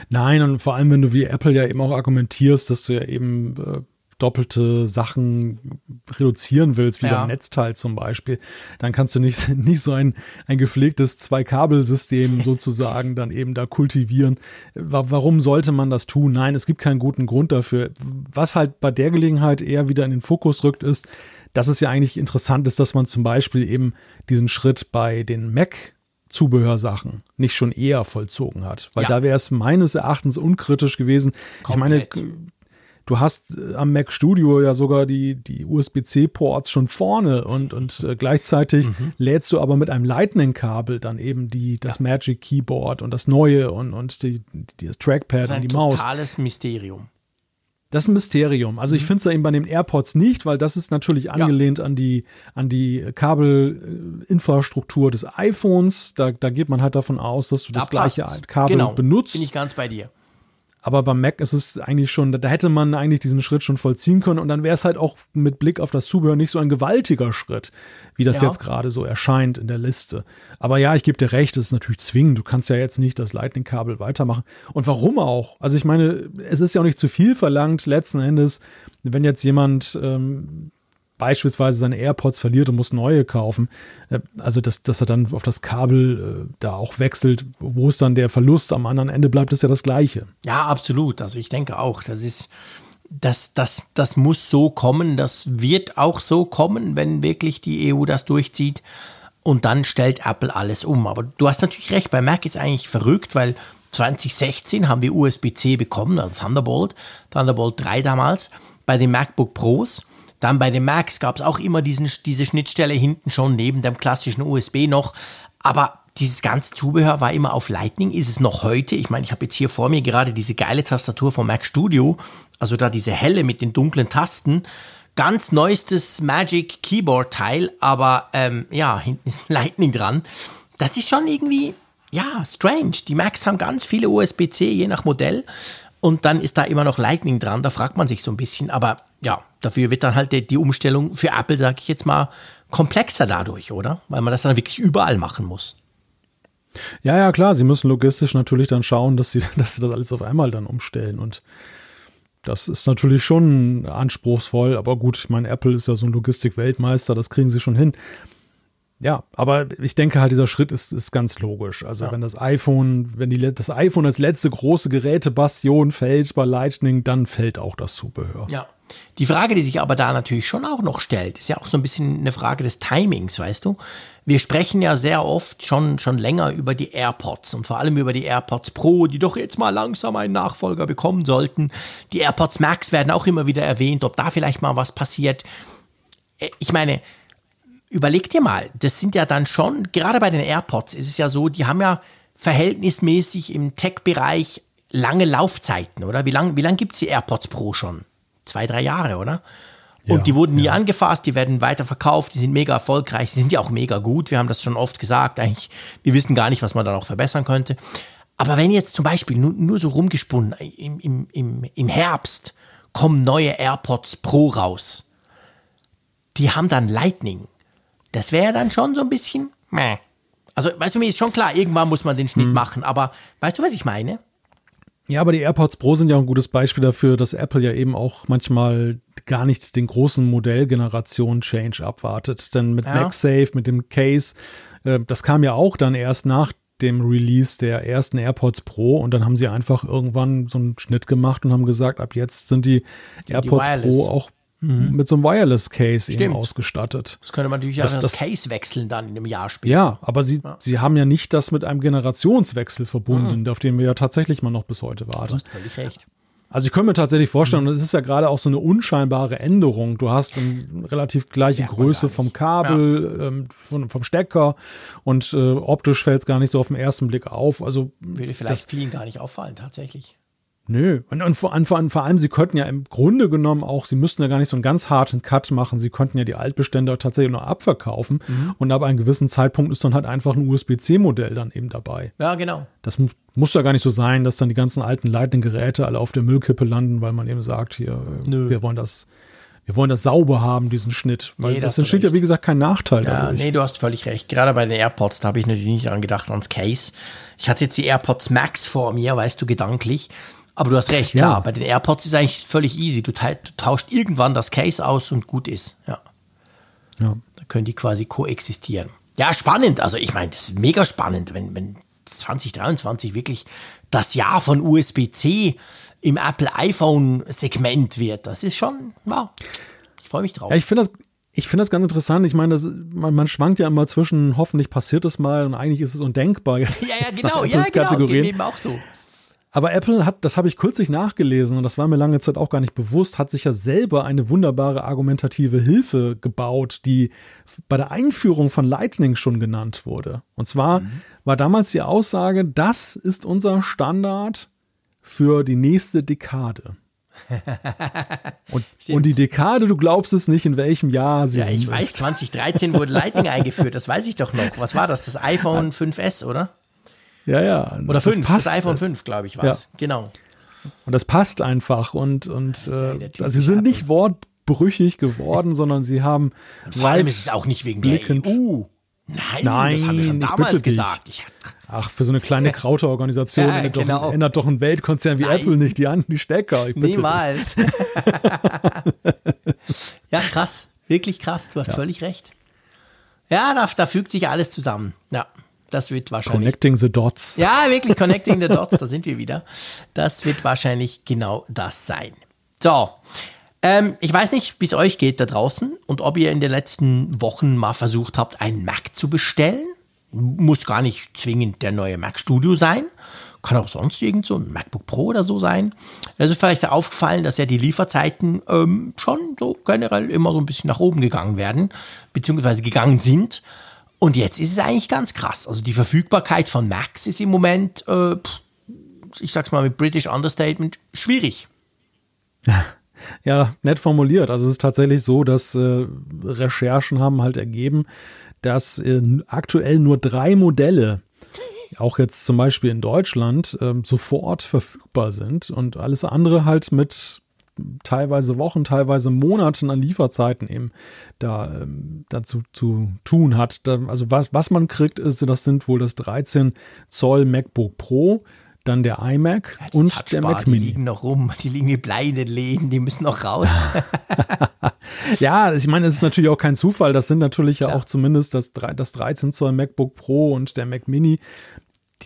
Nein, und vor allem, wenn du wie Apple ja eben auch argumentierst, dass du ja eben äh, doppelte Sachen reduzieren willst, wie ja. beim Netzteil zum Beispiel, dann kannst du nicht, nicht so ein, ein gepflegtes Zwei-Kabel-System sozusagen dann eben da kultivieren. Warum sollte man das tun? Nein, es gibt keinen guten Grund dafür. Was halt bei der Gelegenheit eher wieder in den Fokus rückt, ist, dass es ja eigentlich interessant ist, dass man zum Beispiel eben diesen Schritt bei den Mac Zubehörsachen nicht schon eher vollzogen hat. Weil ja. da wäre es meines Erachtens unkritisch gewesen. Komplett. Ich meine, du hast äh, am Mac Studio ja sogar die, die USB-C-Ports schon vorne und, und äh, gleichzeitig mhm. lädst du aber mit einem Lightning-Kabel dann eben die, das ja. Magic Keyboard und das neue und, und die, die das Trackpad das und die Maus. Das ist ein totales Mysterium. Das ist ein Mysterium. Also ich mhm. finde es ja eben bei den AirPods nicht, weil das ist natürlich angelehnt ja. an die, an die Kabelinfrastruktur des iPhones. Da, da geht man halt davon aus, dass du da das passt's. gleiche Kabel genau. benutzt. Bin ich ganz bei dir. Aber beim Mac ist es eigentlich schon, da hätte man eigentlich diesen Schritt schon vollziehen können und dann wäre es halt auch mit Blick auf das Zubehör nicht so ein gewaltiger Schritt, wie das ja. jetzt gerade so erscheint in der Liste. Aber ja, ich gebe dir recht, es ist natürlich zwingend. Du kannst ja jetzt nicht das Lightning-Kabel weitermachen. Und warum auch? Also ich meine, es ist ja auch nicht zu viel verlangt, letzten Endes, wenn jetzt jemand ähm, beispielsweise seine AirPods verliert und muss neue kaufen, äh, also dass, dass er dann auf das Kabel äh, da auch wechselt, wo ist dann der Verlust am anderen Ende bleibt, ist ja das Gleiche. Ja, absolut. Also ich denke auch, das ist, das, das, das muss so kommen, das wird auch so kommen, wenn wirklich die EU das durchzieht. Und dann stellt Apple alles um. Aber du hast natürlich recht, bei Mac ist eigentlich verrückt, weil 2016 haben wir USB-C bekommen, also Thunderbolt, Thunderbolt 3 damals, bei den MacBook Pros. Dann bei den Macs gab es auch immer diesen, diese Schnittstelle hinten schon neben dem klassischen USB noch. Aber dieses ganze Zubehör war immer auf Lightning, ist es noch heute. Ich meine, ich habe jetzt hier vor mir gerade diese geile Tastatur vom Mac Studio, also da diese helle mit den dunklen Tasten. Ganz neuestes Magic Keyboard Teil, aber ähm, ja, hinten ist Lightning dran. Das ist schon irgendwie, ja, strange. Die Macs haben ganz viele USB-C, je nach Modell und dann ist da immer noch Lightning dran. Da fragt man sich so ein bisschen. Aber ja, dafür wird dann halt die, die Umstellung für Apple, sage ich jetzt mal, komplexer dadurch, oder? Weil man das dann wirklich überall machen muss. Ja, ja, klar. Sie müssen logistisch natürlich dann schauen, dass sie, dass sie das alles auf einmal dann umstellen. Und das ist natürlich schon anspruchsvoll. Aber gut, ich meine, Apple ist ja so ein Logistik-Weltmeister. Das kriegen sie schon hin. Ja, aber ich denke halt, dieser Schritt ist, ist ganz logisch. Also, ja. wenn das iPhone, wenn die, das iPhone als letzte große Gerätebastion fällt bei Lightning, dann fällt auch das Zubehör. Ja. Die Frage, die sich aber da natürlich schon auch noch stellt, ist ja auch so ein bisschen eine Frage des Timings, weißt du? Wir sprechen ja sehr oft schon, schon länger über die AirPods und vor allem über die AirPods Pro, die doch jetzt mal langsam einen Nachfolger bekommen sollten. Die AirPods Max werden auch immer wieder erwähnt, ob da vielleicht mal was passiert. Äh, ich meine, überleg dir mal, das sind ja dann schon, gerade bei den AirPods ist es ja so, die haben ja verhältnismäßig im Tech-Bereich lange Laufzeiten, oder? Wie lange wie lang gibt es die AirPods Pro schon? Zwei, drei Jahre, oder? Und ja, die wurden nie ja. angefasst, die werden weiter verkauft, die sind mega erfolgreich, sie sind ja auch mega gut, wir haben das schon oft gesagt, eigentlich, wir wissen gar nicht, was man da noch verbessern könnte. Aber wenn jetzt zum Beispiel nur, nur so rumgesponnen, im, im, im, im Herbst kommen neue AirPods Pro raus, die haben dann Lightning das wäre dann schon so ein bisschen, meh. Also, weißt du, mir ist schon klar, irgendwann muss man den Schnitt mhm. machen, aber weißt du, was ich meine? Ja, aber die AirPods Pro sind ja auch ein gutes Beispiel dafür, dass Apple ja eben auch manchmal gar nicht den großen Modellgeneration-Change abwartet. Denn mit ja. MagSafe, mit dem Case, äh, das kam ja auch dann erst nach dem Release der ersten AirPods Pro und dann haben sie einfach irgendwann so einen Schnitt gemacht und haben gesagt, ab jetzt sind die, die AirPods die Pro auch mhm. mit so einem Wireless-Case eben ausgestattet. Das könnte man natürlich das, auch das, das Case wechseln dann in einem Jahr später. Ja, aber sie, ja. sie haben ja nicht das mit einem Generationswechsel verbunden, mhm. auf den wir ja tatsächlich mal noch bis heute warten. Du hast völlig recht. Also ich könnte mir tatsächlich vorstellen, und es ist ja gerade auch so eine unscheinbare Änderung. Du hast eine relativ gleiche Größe vom Kabel, ja. ähm, vom, vom, Stecker und äh, optisch fällt es gar nicht so auf den ersten Blick auf. Also würde vielleicht das, vielen gar nicht auffallen, tatsächlich. Nö. Und, und vor, vor, vor, allem, sie könnten ja im Grunde genommen auch, sie müssten ja gar nicht so einen ganz harten Cut machen. Sie könnten ja die Altbestände tatsächlich noch abverkaufen. Mhm. Und ab einem gewissen Zeitpunkt ist dann halt einfach ein USB-C-Modell dann eben dabei. Ja, genau. Das muss ja gar nicht so sein, dass dann die ganzen alten Lightning-Geräte alle auf der Müllkippe landen, weil man eben sagt, hier, Nö. wir wollen das wir wollen das sauber haben, diesen Schnitt. Weil nee, das entsteht ja, wie gesagt, kein Nachteil. Ja, dadurch. nee, du hast völlig recht. Gerade bei den AirPods, da habe ich natürlich nicht angedacht ans Case. Ich hatte jetzt die AirPods Max vor mir, weißt du, gedanklich. Aber du hast recht, klar. Ja. Bei den AirPods ist eigentlich völlig easy. Du, du, tauscht irgendwann das Case aus und gut ist. Ja. ja. Da können die quasi koexistieren. Ja, spannend. Also ich meine, das ist mega spannend, wenn, wenn 2023 wirklich das Jahr von USB-C im Apple iPhone-Segment wird. Das ist schon, wow. Ich freue mich drauf. Ja, ich finde das, ich finde das ganz interessant. Ich meine, das, man, man, schwankt ja immer zwischen, hoffentlich passiert es mal und eigentlich ist es undenkbar. Ja, ja, genau. ja, genau. Geht eben auch so. Aber Apple hat, das habe ich kürzlich nachgelesen und das war mir lange Zeit auch gar nicht bewusst, hat sich ja selber eine wunderbare argumentative Hilfe gebaut, die bei der Einführung von Lightning schon genannt wurde. Und zwar mhm. war damals die Aussage, das ist unser Standard für die nächste Dekade. und, und, die Dekade, du glaubst es nicht, in welchem Jahr sie Ja, ich weiß, 2013 wurde Lightning eingeführt, das weiß ich doch noch. Was war das? Das iPhone 5S, oder? Ja, ja. Oder 5, das, das iPhone 5, glaube ich, war es. Ja. Genau. Und das passt einfach. Und, und äh, also sie sind nicht wortbrüchig geworden, sondern sie haben. Und vor allem ist es auch nicht wegen blickend, der EU. Nein, Nein, das haben wir schon damals gesagt. Ich, Ach, für so eine kleine Krauterorganisation ja, ändert, genau. doch, ändert, doch, ein Weltkonzern wie Nein. Apple nicht die, die Stecker. Niemals. ja, krass. Wirklich krass. Du hast ja. völlig recht. Ja, da, da fügt sich alles zusammen. Ja. Das wird wahrscheinlich. Connecting the Dots. Ja, wirklich Connecting the Dots, da sind wir wieder. Das wird wahrscheinlich genau das sein. So. Ähm, ich weiß nicht, wie es euch geht da draußen und ob ihr in den letzten Wochen mal versucht habt, einen Mac zu bestellen. Muss gar nicht zwingend der neue Mac Studio sein. Kann auch sonst irgend so ein MacBook Pro oder so sein. Also vielleicht aufgefallen, dass ja die Lieferzeiten ähm, schon so generell immer so ein bisschen nach oben gegangen werden, beziehungsweise gegangen sind. Und jetzt ist es eigentlich ganz krass. Also die Verfügbarkeit von Macs ist im Moment, äh, ich sag's mal mit British Understatement, schwierig. Ja, nett formuliert. Also es ist tatsächlich so, dass äh, Recherchen haben halt ergeben, dass äh, aktuell nur drei Modelle, auch jetzt zum Beispiel in Deutschland, äh, sofort verfügbar sind und alles andere halt mit teilweise Wochen, teilweise Monaten an Lieferzeiten eben da ähm, dazu zu tun hat. Da, also was, was man kriegt, ist, das sind wohl das 13 Zoll MacBook Pro, dann der iMac ja, und der Mac Mini. Die liegen noch rum, die liegen wie Blei in den Läden, die müssen noch raus. ja, ich meine, es ist natürlich auch kein Zufall. Das sind natürlich Klar. ja auch zumindest das, das 13 Zoll MacBook Pro und der Mac Mini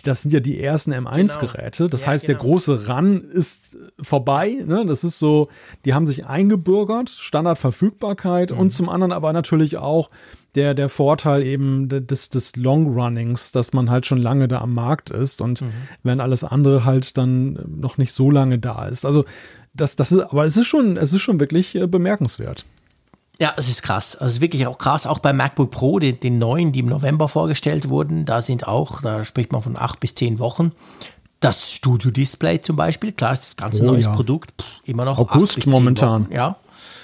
das sind ja die ersten M1-Geräte. Genau. Das ja, heißt, genau. der große Run ist vorbei. Ne? Das ist so, die haben sich eingebürgert, Standardverfügbarkeit mhm. und zum anderen aber natürlich auch der, der Vorteil eben des, des Long-Runnings, dass man halt schon lange da am Markt ist und mhm. wenn alles andere halt dann noch nicht so lange da ist. Also das, das ist, aber es ist schon, es ist schon wirklich äh, bemerkenswert. Ja, es ist krass. Also es ist wirklich auch krass. Auch beim MacBook Pro, den, den neuen, die im November vorgestellt wurden, da sind auch, da spricht man von acht bis zehn Wochen. Das Studio Display zum Beispiel, klar, ist das ganz oh, neues ja. Produkt, pff, immer noch August momentan. Wochen, ja.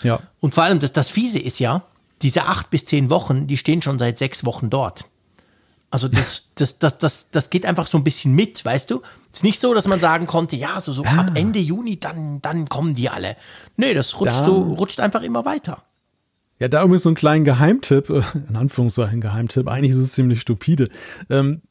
ja. Und vor allem das, das Fiese ist ja, diese acht bis zehn Wochen, die stehen schon seit sechs Wochen dort. Also das, das, das, das, das geht einfach so ein bisschen mit, weißt du? Es ist nicht so, dass man sagen konnte, ja, so, so ah. ab Ende Juni, dann, dann kommen die alle. Nee, das rutscht, da. so, rutscht einfach immer weiter. Ja, da übrigens so einen kleinen Geheimtipp, äh, in Anführungszeichen Geheimtipp, eigentlich ist es ziemlich stupide. Ähm,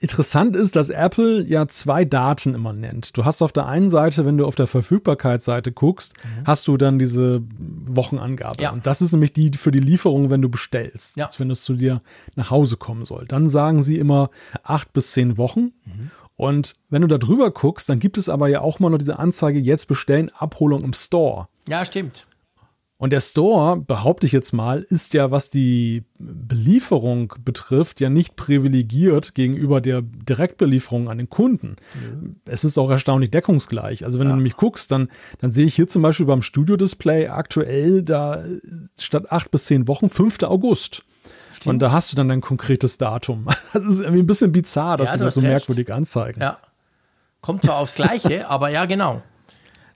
interessant ist, dass Apple ja zwei Daten immer nennt. Du hast auf der einen Seite, wenn du auf der Verfügbarkeitsseite guckst, mhm. hast du dann diese Wochenangabe. Ja. Und das ist nämlich die für die Lieferung, wenn du bestellst. Ja. Also wenn es zu dir nach Hause kommen soll. Dann sagen sie immer acht bis zehn Wochen. Mhm. Und wenn du da drüber guckst, dann gibt es aber ja auch mal noch diese Anzeige, jetzt bestellen, Abholung im Store. Ja, stimmt. Und der Store, behaupte ich jetzt mal, ist ja, was die Belieferung betrifft, ja nicht privilegiert gegenüber der Direktbelieferung an den Kunden. Mhm. Es ist auch erstaunlich deckungsgleich. Also wenn ja. du nämlich guckst, dann, dann sehe ich hier zum Beispiel beim Studio-Display aktuell da statt acht bis zehn Wochen 5. August. Stimmt. Und da hast du dann ein konkretes Datum. Das ist irgendwie ein bisschen bizarr, dass ja, sie das so recht. merkwürdig anzeigen. Ja. Kommt zwar aufs Gleiche, aber ja, genau.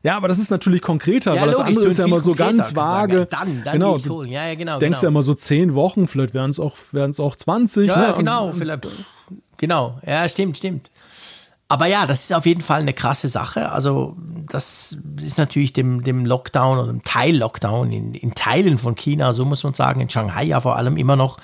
Ja, aber das ist natürlich konkreter, ja, weil logisch, das andere ist ja immer so ganz vage. Ja, dann, dann genau, holen. Ja, ja, genau. Denkst genau. ja immer so zehn Wochen, vielleicht werden es auch, auch 20. Ja, ne? genau, und, vielleicht, genau. Ja, stimmt, stimmt. Aber ja, das ist auf jeden Fall eine krasse Sache. Also, das ist natürlich dem, dem Lockdown oder dem Teil-Lockdown in, in Teilen von China, so muss man sagen, in Shanghai ja vor allem immer noch,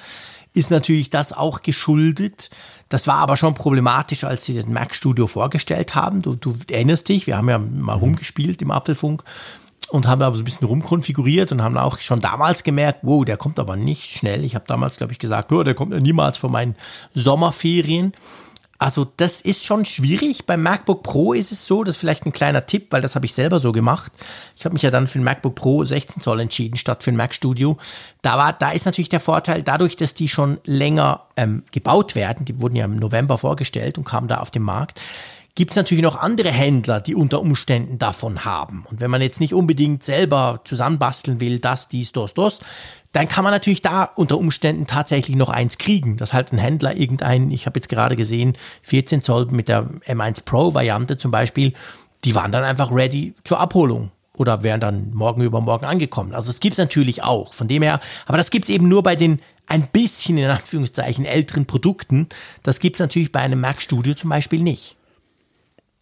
ist natürlich das auch geschuldet. Das war aber schon problematisch, als sie den Mac Studio vorgestellt haben. Du, du erinnerst dich, wir haben ja mal mhm. rumgespielt im Apfelfunk und haben aber so ein bisschen rumkonfiguriert und haben auch schon damals gemerkt, wow, der kommt aber nicht schnell. Ich habe damals, glaube ich, gesagt, oh, der kommt ja niemals vor meinen Sommerferien. Also das ist schon schwierig. Beim MacBook Pro ist es so, das ist vielleicht ein kleiner Tipp, weil das habe ich selber so gemacht. Ich habe mich ja dann für ein MacBook Pro 16 Zoll entschieden statt für ein Mac Studio. Da, war, da ist natürlich der Vorteil, dadurch, dass die schon länger ähm, gebaut werden, die wurden ja im November vorgestellt und kamen da auf den Markt, gibt es natürlich noch andere Händler, die unter Umständen davon haben. Und wenn man jetzt nicht unbedingt selber zusammenbasteln will, das, dies, das, das, dann kann man natürlich da unter Umständen tatsächlich noch eins kriegen, dass halt ein Händler irgendein, ich habe jetzt gerade gesehen, 14 Zoll mit der M1 Pro Variante zum Beispiel, die waren dann einfach ready zur Abholung oder wären dann morgen übermorgen angekommen. Also es gibt es natürlich auch. Von dem her, aber das gibt es eben nur bei den ein bisschen in Anführungszeichen älteren Produkten. Das gibt es natürlich bei einem Mac Studio zum Beispiel nicht.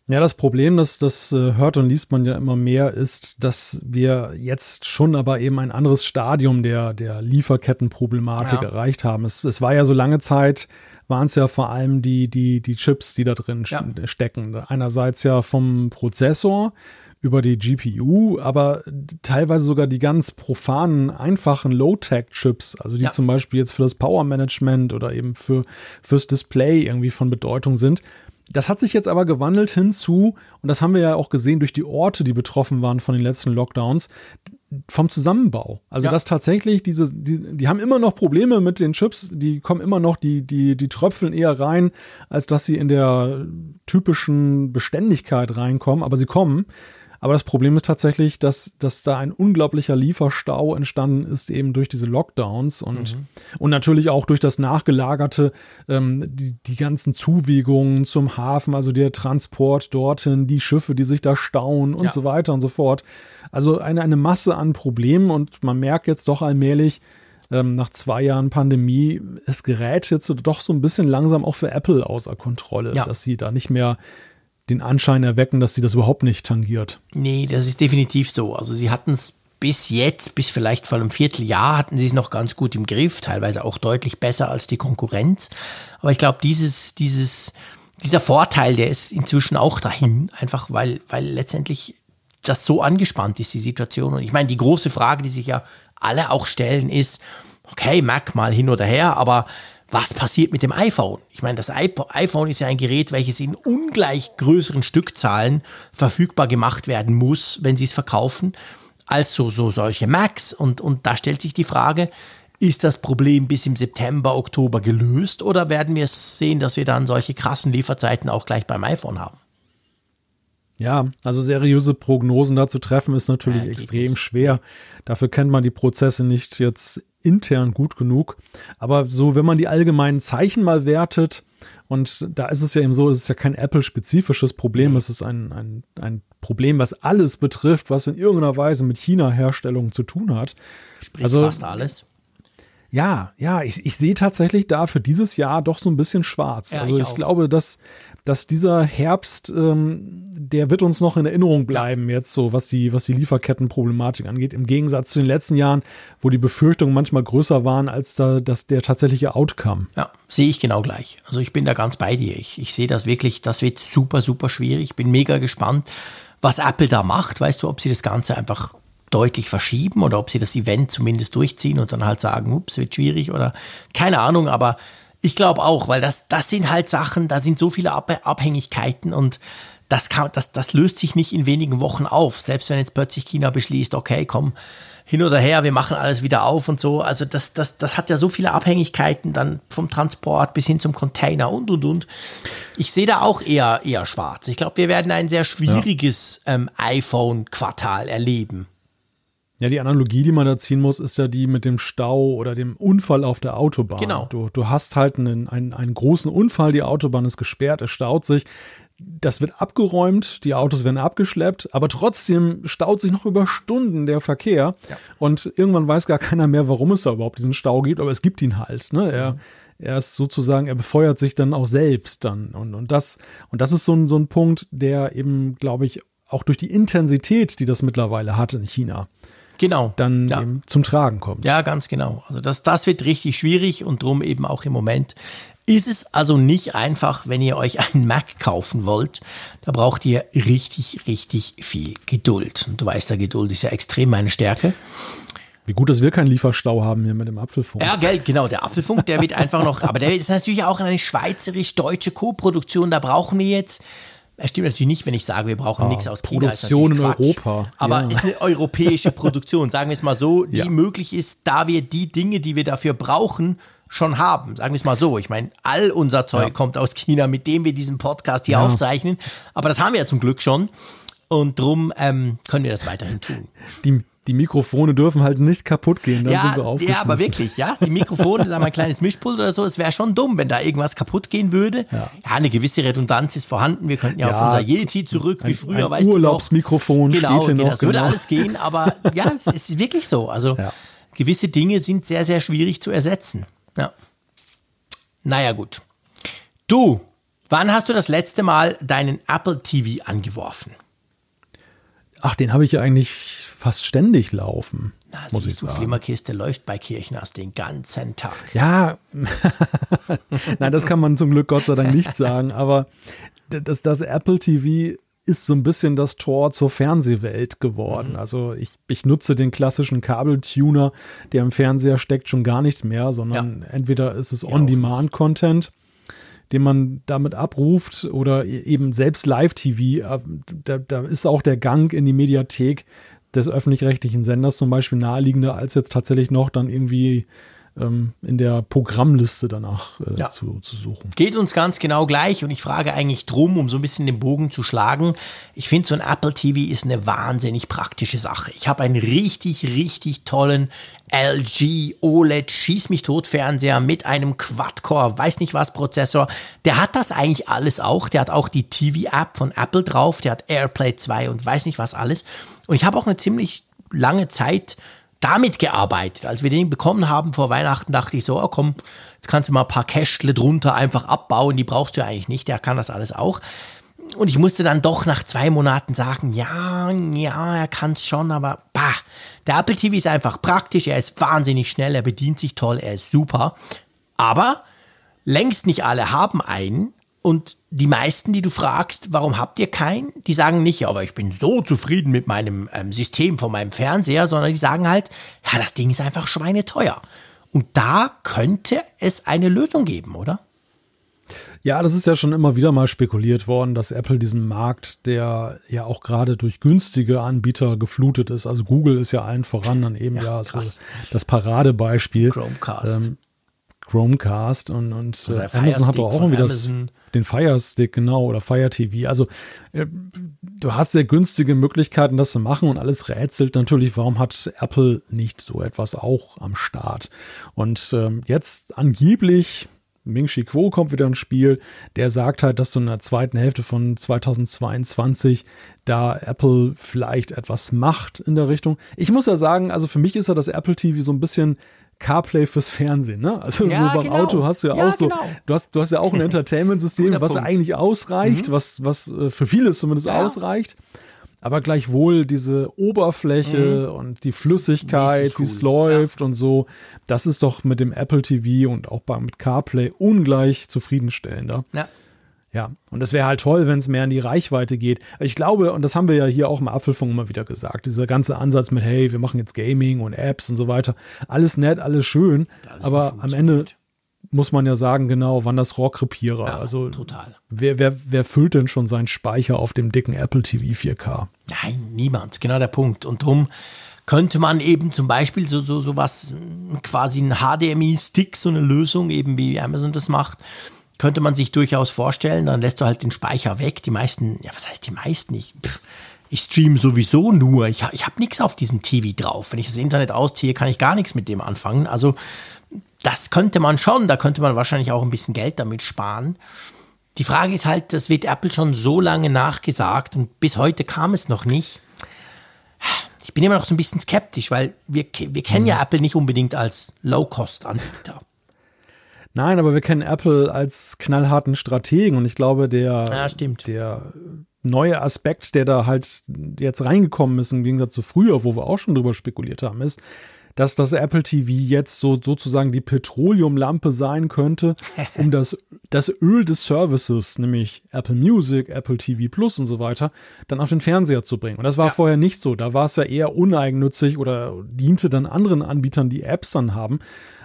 Ja, das Problem, das, das äh, hört und liest man ja immer mehr, ist, dass wir jetzt schon aber eben ein anderes Stadium der, der Lieferkettenproblematik ja. erreicht haben. Es, es war ja so lange Zeit, waren es ja vor allem die, die, die Chips, die da drin ja. stecken. Einerseits ja vom Prozessor über die GPU, aber teilweise sogar die ganz profanen, einfachen Low-Tech-Chips, also die ja. zum Beispiel jetzt für das Power-Management oder eben für, fürs Display irgendwie von Bedeutung sind das hat sich jetzt aber gewandelt hinzu, und das haben wir ja auch gesehen durch die Orte, die betroffen waren von den letzten Lockdowns, vom Zusammenbau. Also, ja. dass tatsächlich diese, die, die haben immer noch Probleme mit den Chips, die kommen immer noch, die, die, die tröpfeln eher rein, als dass sie in der typischen Beständigkeit reinkommen, aber sie kommen. Aber das Problem ist tatsächlich, dass, dass da ein unglaublicher Lieferstau entstanden ist, eben durch diese Lockdowns und, mhm. und natürlich auch durch das nachgelagerte, ähm, die, die ganzen Zuwegungen zum Hafen, also der Transport dorthin, die Schiffe, die sich da stauen und ja. so weiter und so fort. Also eine, eine Masse an Problemen und man merkt jetzt doch allmählich, ähm, nach zwei Jahren Pandemie, es gerät jetzt doch so ein bisschen langsam auch für Apple außer Kontrolle, ja. dass sie da nicht mehr den Anschein erwecken, dass sie das überhaupt nicht tangiert. Nee, das ist definitiv so. Also sie hatten es bis jetzt, bis vielleicht vor einem Vierteljahr, hatten sie es noch ganz gut im Griff, teilweise auch deutlich besser als die Konkurrenz. Aber ich glaube, dieses, dieses, dieser Vorteil, der ist inzwischen auch dahin, einfach weil, weil letztendlich das so angespannt ist, die Situation. Und ich meine, die große Frage, die sich ja alle auch stellen, ist, okay, Mac mal hin oder her, aber was passiert mit dem iPhone? Ich meine, das iPhone ist ja ein Gerät, welches in ungleich größeren Stückzahlen verfügbar gemacht werden muss, wenn sie es verkaufen, als so, so solche Macs. Und, und da stellt sich die Frage, ist das Problem bis im September, Oktober gelöst oder werden wir sehen, dass wir dann solche krassen Lieferzeiten auch gleich beim iPhone haben? Ja, also seriöse Prognosen da zu treffen ist natürlich ja, extrem nicht. schwer. Dafür kennt man die Prozesse nicht jetzt intern gut genug. Aber so, wenn man die allgemeinen Zeichen mal wertet, und da ist es ja eben so, es ist ja kein Apple-spezifisches Problem, es ist ein, ein, ein Problem, was alles betrifft, was in irgendeiner Weise mit China-Herstellung zu tun hat. Sprich also, fast alles. Ja, ja, ich, ich sehe tatsächlich da für dieses Jahr doch so ein bisschen schwarz. Ja, also ich, ich glaube, dass dass dieser Herbst, ähm, der wird uns noch in Erinnerung bleiben jetzt so, was die, was die Lieferkettenproblematik angeht. Im Gegensatz zu den letzten Jahren, wo die Befürchtungen manchmal größer waren als da, das, der tatsächliche Outcome. Ja, sehe ich genau gleich. Also ich bin da ganz bei dir. Ich, ich sehe das wirklich, das wird super, super schwierig. Ich bin mega gespannt, was Apple da macht. Weißt du, ob sie das Ganze einfach deutlich verschieben oder ob sie das Event zumindest durchziehen und dann halt sagen, ups, wird schwierig oder keine Ahnung, aber ich glaube auch, weil das, das sind halt Sachen, da sind so viele Ab Abhängigkeiten und das, kann, das, das löst sich nicht in wenigen Wochen auf. Selbst wenn jetzt plötzlich China beschließt, okay, komm, hin oder her, wir machen alles wieder auf und so. Also das, das, das hat ja so viele Abhängigkeiten dann vom Transport bis hin zum Container und und und. Ich sehe da auch eher, eher schwarz. Ich glaube, wir werden ein sehr schwieriges ja. ähm, iPhone-Quartal erleben. Ja, die Analogie, die man da ziehen muss, ist ja die mit dem Stau oder dem Unfall auf der Autobahn. Genau. Du, du hast halt einen, einen, einen großen Unfall, die Autobahn ist gesperrt, es staut sich. Das wird abgeräumt, die Autos werden abgeschleppt, aber trotzdem staut sich noch über Stunden der Verkehr. Ja. Und irgendwann weiß gar keiner mehr, warum es da überhaupt diesen Stau gibt, aber es gibt ihn halt. Ne? Er, mhm. er ist sozusagen, er befeuert sich dann auch selbst dann. Und, und, das, und das ist so ein, so ein Punkt, der eben, glaube ich, auch durch die Intensität, die das mittlerweile hat in China, genau. dann ja. zum Tragen kommt. Ja, ganz genau. Also das, das wird richtig schwierig und drum eben auch im Moment ist es also nicht einfach, wenn ihr euch einen Mac kaufen wollt. Da braucht ihr richtig, richtig viel Geduld. Und du weißt, der Geduld ist ja extrem meine Stärke. Wie gut, dass wir keinen Lieferstau haben hier mit dem Apfelfunk. Ja, gell, genau, der Apfelfunk, der wird einfach noch, aber der ist natürlich auch eine schweizerisch-deutsche Co-Produktion. Da brauchen wir jetzt es stimmt natürlich nicht, wenn ich sage, wir brauchen ah, nichts aus China. Produktion in Europa. Aber ja. ist eine europäische Produktion, sagen wir es mal so, die ja. möglich ist, da wir die Dinge, die wir dafür brauchen, schon haben. Sagen wir es mal so. Ich meine, all unser Zeug ja. kommt aus China, mit dem wir diesen Podcast hier aufzeichnen. Aber das haben wir ja zum Glück schon. Und drum ähm, können wir das weiterhin tun. Die, die Mikrofone dürfen halt nicht kaputt gehen. Dann ja, sind wir ja, aber wirklich, ja. Die Mikrofone, da mal ein kleines Mischpult oder so, es wäre schon dumm, wenn da irgendwas kaputt gehen würde. Ja. ja. eine gewisse Redundanz ist vorhanden. Wir könnten ja, ja auf unser Yeti zurück, wie früher, ein weißt Urlaubsmikrofon du noch. Genau, genau, das würde genau. alles gehen, aber ja, es ist wirklich so. Also ja. gewisse Dinge sind sehr, sehr schwierig zu ersetzen. Ja. Naja, gut. Du, wann hast du das letzte Mal deinen Apple TV angeworfen? Ach, den habe ich eigentlich fast ständig laufen. Na, muss siehst ich du, sagen. Flimmerkiste läuft bei Kirchners den ganzen Tag. Ja, nein, das kann man zum Glück Gott sei Dank nicht sagen, aber das, das Apple TV ist so ein bisschen das Tor zur Fernsehwelt geworden. Mhm. Also ich, ich nutze den klassischen Kabeltuner, der im Fernseher steckt, schon gar nicht mehr, sondern ja. entweder ist es On-Demand-Content den man damit abruft oder e-, eben selbst Live-TV. Da, da ist auch der Gang in die Mediathek des öffentlich-rechtlichen Senders zum Beispiel naheliegender, als jetzt tatsächlich noch dann irgendwie ähm, in der Programmliste danach äh, ja. zu, zu suchen. Geht uns ganz genau gleich und ich frage eigentlich drum, um so ein bisschen den Bogen zu schlagen. Ich finde, so ein Apple TV ist eine wahnsinnig praktische Sache. Ich habe einen richtig, richtig tollen LG OLED Schieß mich tot Fernseher mit einem Quad-Core, weiß nicht was Prozessor. Der hat das eigentlich alles auch. Der hat auch die TV-App von Apple drauf. Der hat AirPlay 2 und weiß nicht was alles. Und ich habe auch eine ziemlich lange Zeit damit gearbeitet. Als wir den bekommen haben vor Weihnachten, dachte ich so, oh komm, jetzt kannst du mal ein paar Kästle drunter einfach abbauen, die brauchst du eigentlich nicht, der kann das alles auch. Und ich musste dann doch nach zwei Monaten sagen, ja, ja, er kann es schon, aber bah, der Apple TV ist einfach praktisch, er ist wahnsinnig schnell, er bedient sich toll, er ist super. Aber längst nicht alle haben einen und die meisten, die du fragst, warum habt ihr keinen, die sagen nicht, aber ich bin so zufrieden mit meinem ähm, System von meinem Fernseher, sondern die sagen halt, ja, das Ding ist einfach schweineteuer. Und da könnte es eine Lösung geben, oder? Ja, das ist ja schon immer wieder mal spekuliert worden, dass Apple diesen Markt, der ja auch gerade durch günstige Anbieter geflutet ist, also Google ist ja allen voran dann eben ja, ja so das Paradebeispiel. Chromecast. Ähm, Chromecast und, und äh, Amazon hat doch auch irgendwie das, den Fire Stick, genau, oder Fire TV. Also äh, du hast sehr günstige Möglichkeiten, das zu machen und alles rätselt natürlich, warum hat Apple nicht so etwas auch am Start? Und ähm, jetzt angeblich Ming Chi Kuo kommt wieder ins Spiel. Der sagt halt, dass so in der zweiten Hälfte von 2022 da Apple vielleicht etwas macht in der Richtung. Ich muss ja sagen, also für mich ist ja das Apple TV so ein bisschen CarPlay fürs Fernsehen, ne? Also ja, so beim genau. Auto hast du ja, ja auch so, genau. du hast, du hast ja auch ein Entertainment-System, was ja eigentlich ausreicht, mhm. was, was äh, für viele zumindest ja. ausreicht. Aber gleichwohl diese Oberfläche mhm. und die Flüssigkeit, wie es läuft und so, das ist doch mit dem Apple TV und auch bei, mit CarPlay ungleich zufriedenstellender. Ja. Ja, und es wäre halt toll, wenn es mehr in die Reichweite geht. Ich glaube, und das haben wir ja hier auch im Apfelfunk immer wieder gesagt, dieser ganze Ansatz mit, hey, wir machen jetzt Gaming und Apps und so weiter, alles nett, alles schön, alles aber am Ende muss man ja sagen, genau, wann das Rohrkrepierer. Ja, also total. Wer, wer, wer füllt denn schon seinen Speicher auf dem dicken Apple TV 4K? Nein, niemand. Genau der Punkt. Und drum könnte man eben zum Beispiel so, so, so was, quasi ein HDMI-Stick, so eine Lösung, eben wie Amazon das macht, könnte man sich durchaus vorstellen. Dann lässt du halt den Speicher weg. Die meisten, ja, was heißt die meisten? Ich, ich streame sowieso nur. Ich, ich habe nichts auf diesem TV drauf. Wenn ich das Internet ausziehe, kann ich gar nichts mit dem anfangen. Also, das könnte man schon. Da könnte man wahrscheinlich auch ein bisschen Geld damit sparen. Die Frage ist halt, das wird Apple schon so lange nachgesagt und bis heute kam es noch nicht ich bin immer noch so ein bisschen skeptisch, weil wir, wir kennen ja mhm. Apple nicht unbedingt als Low-Cost-Anbieter. Nein, aber wir kennen Apple als knallharten Strategen und ich glaube, der, ja, der neue Aspekt, der da halt jetzt reingekommen ist, im Gegensatz zu früher, wo wir auch schon drüber spekuliert haben, ist, dass das Apple TV jetzt so sozusagen die Petroleumlampe sein könnte, um das, das Öl des Services, nämlich Apple Music, Apple TV Plus und so weiter, dann auf den Fernseher zu bringen. Und das war ja. vorher nicht so. Da war es ja eher uneigennützig oder diente dann anderen Anbietern, die Apps dann haben.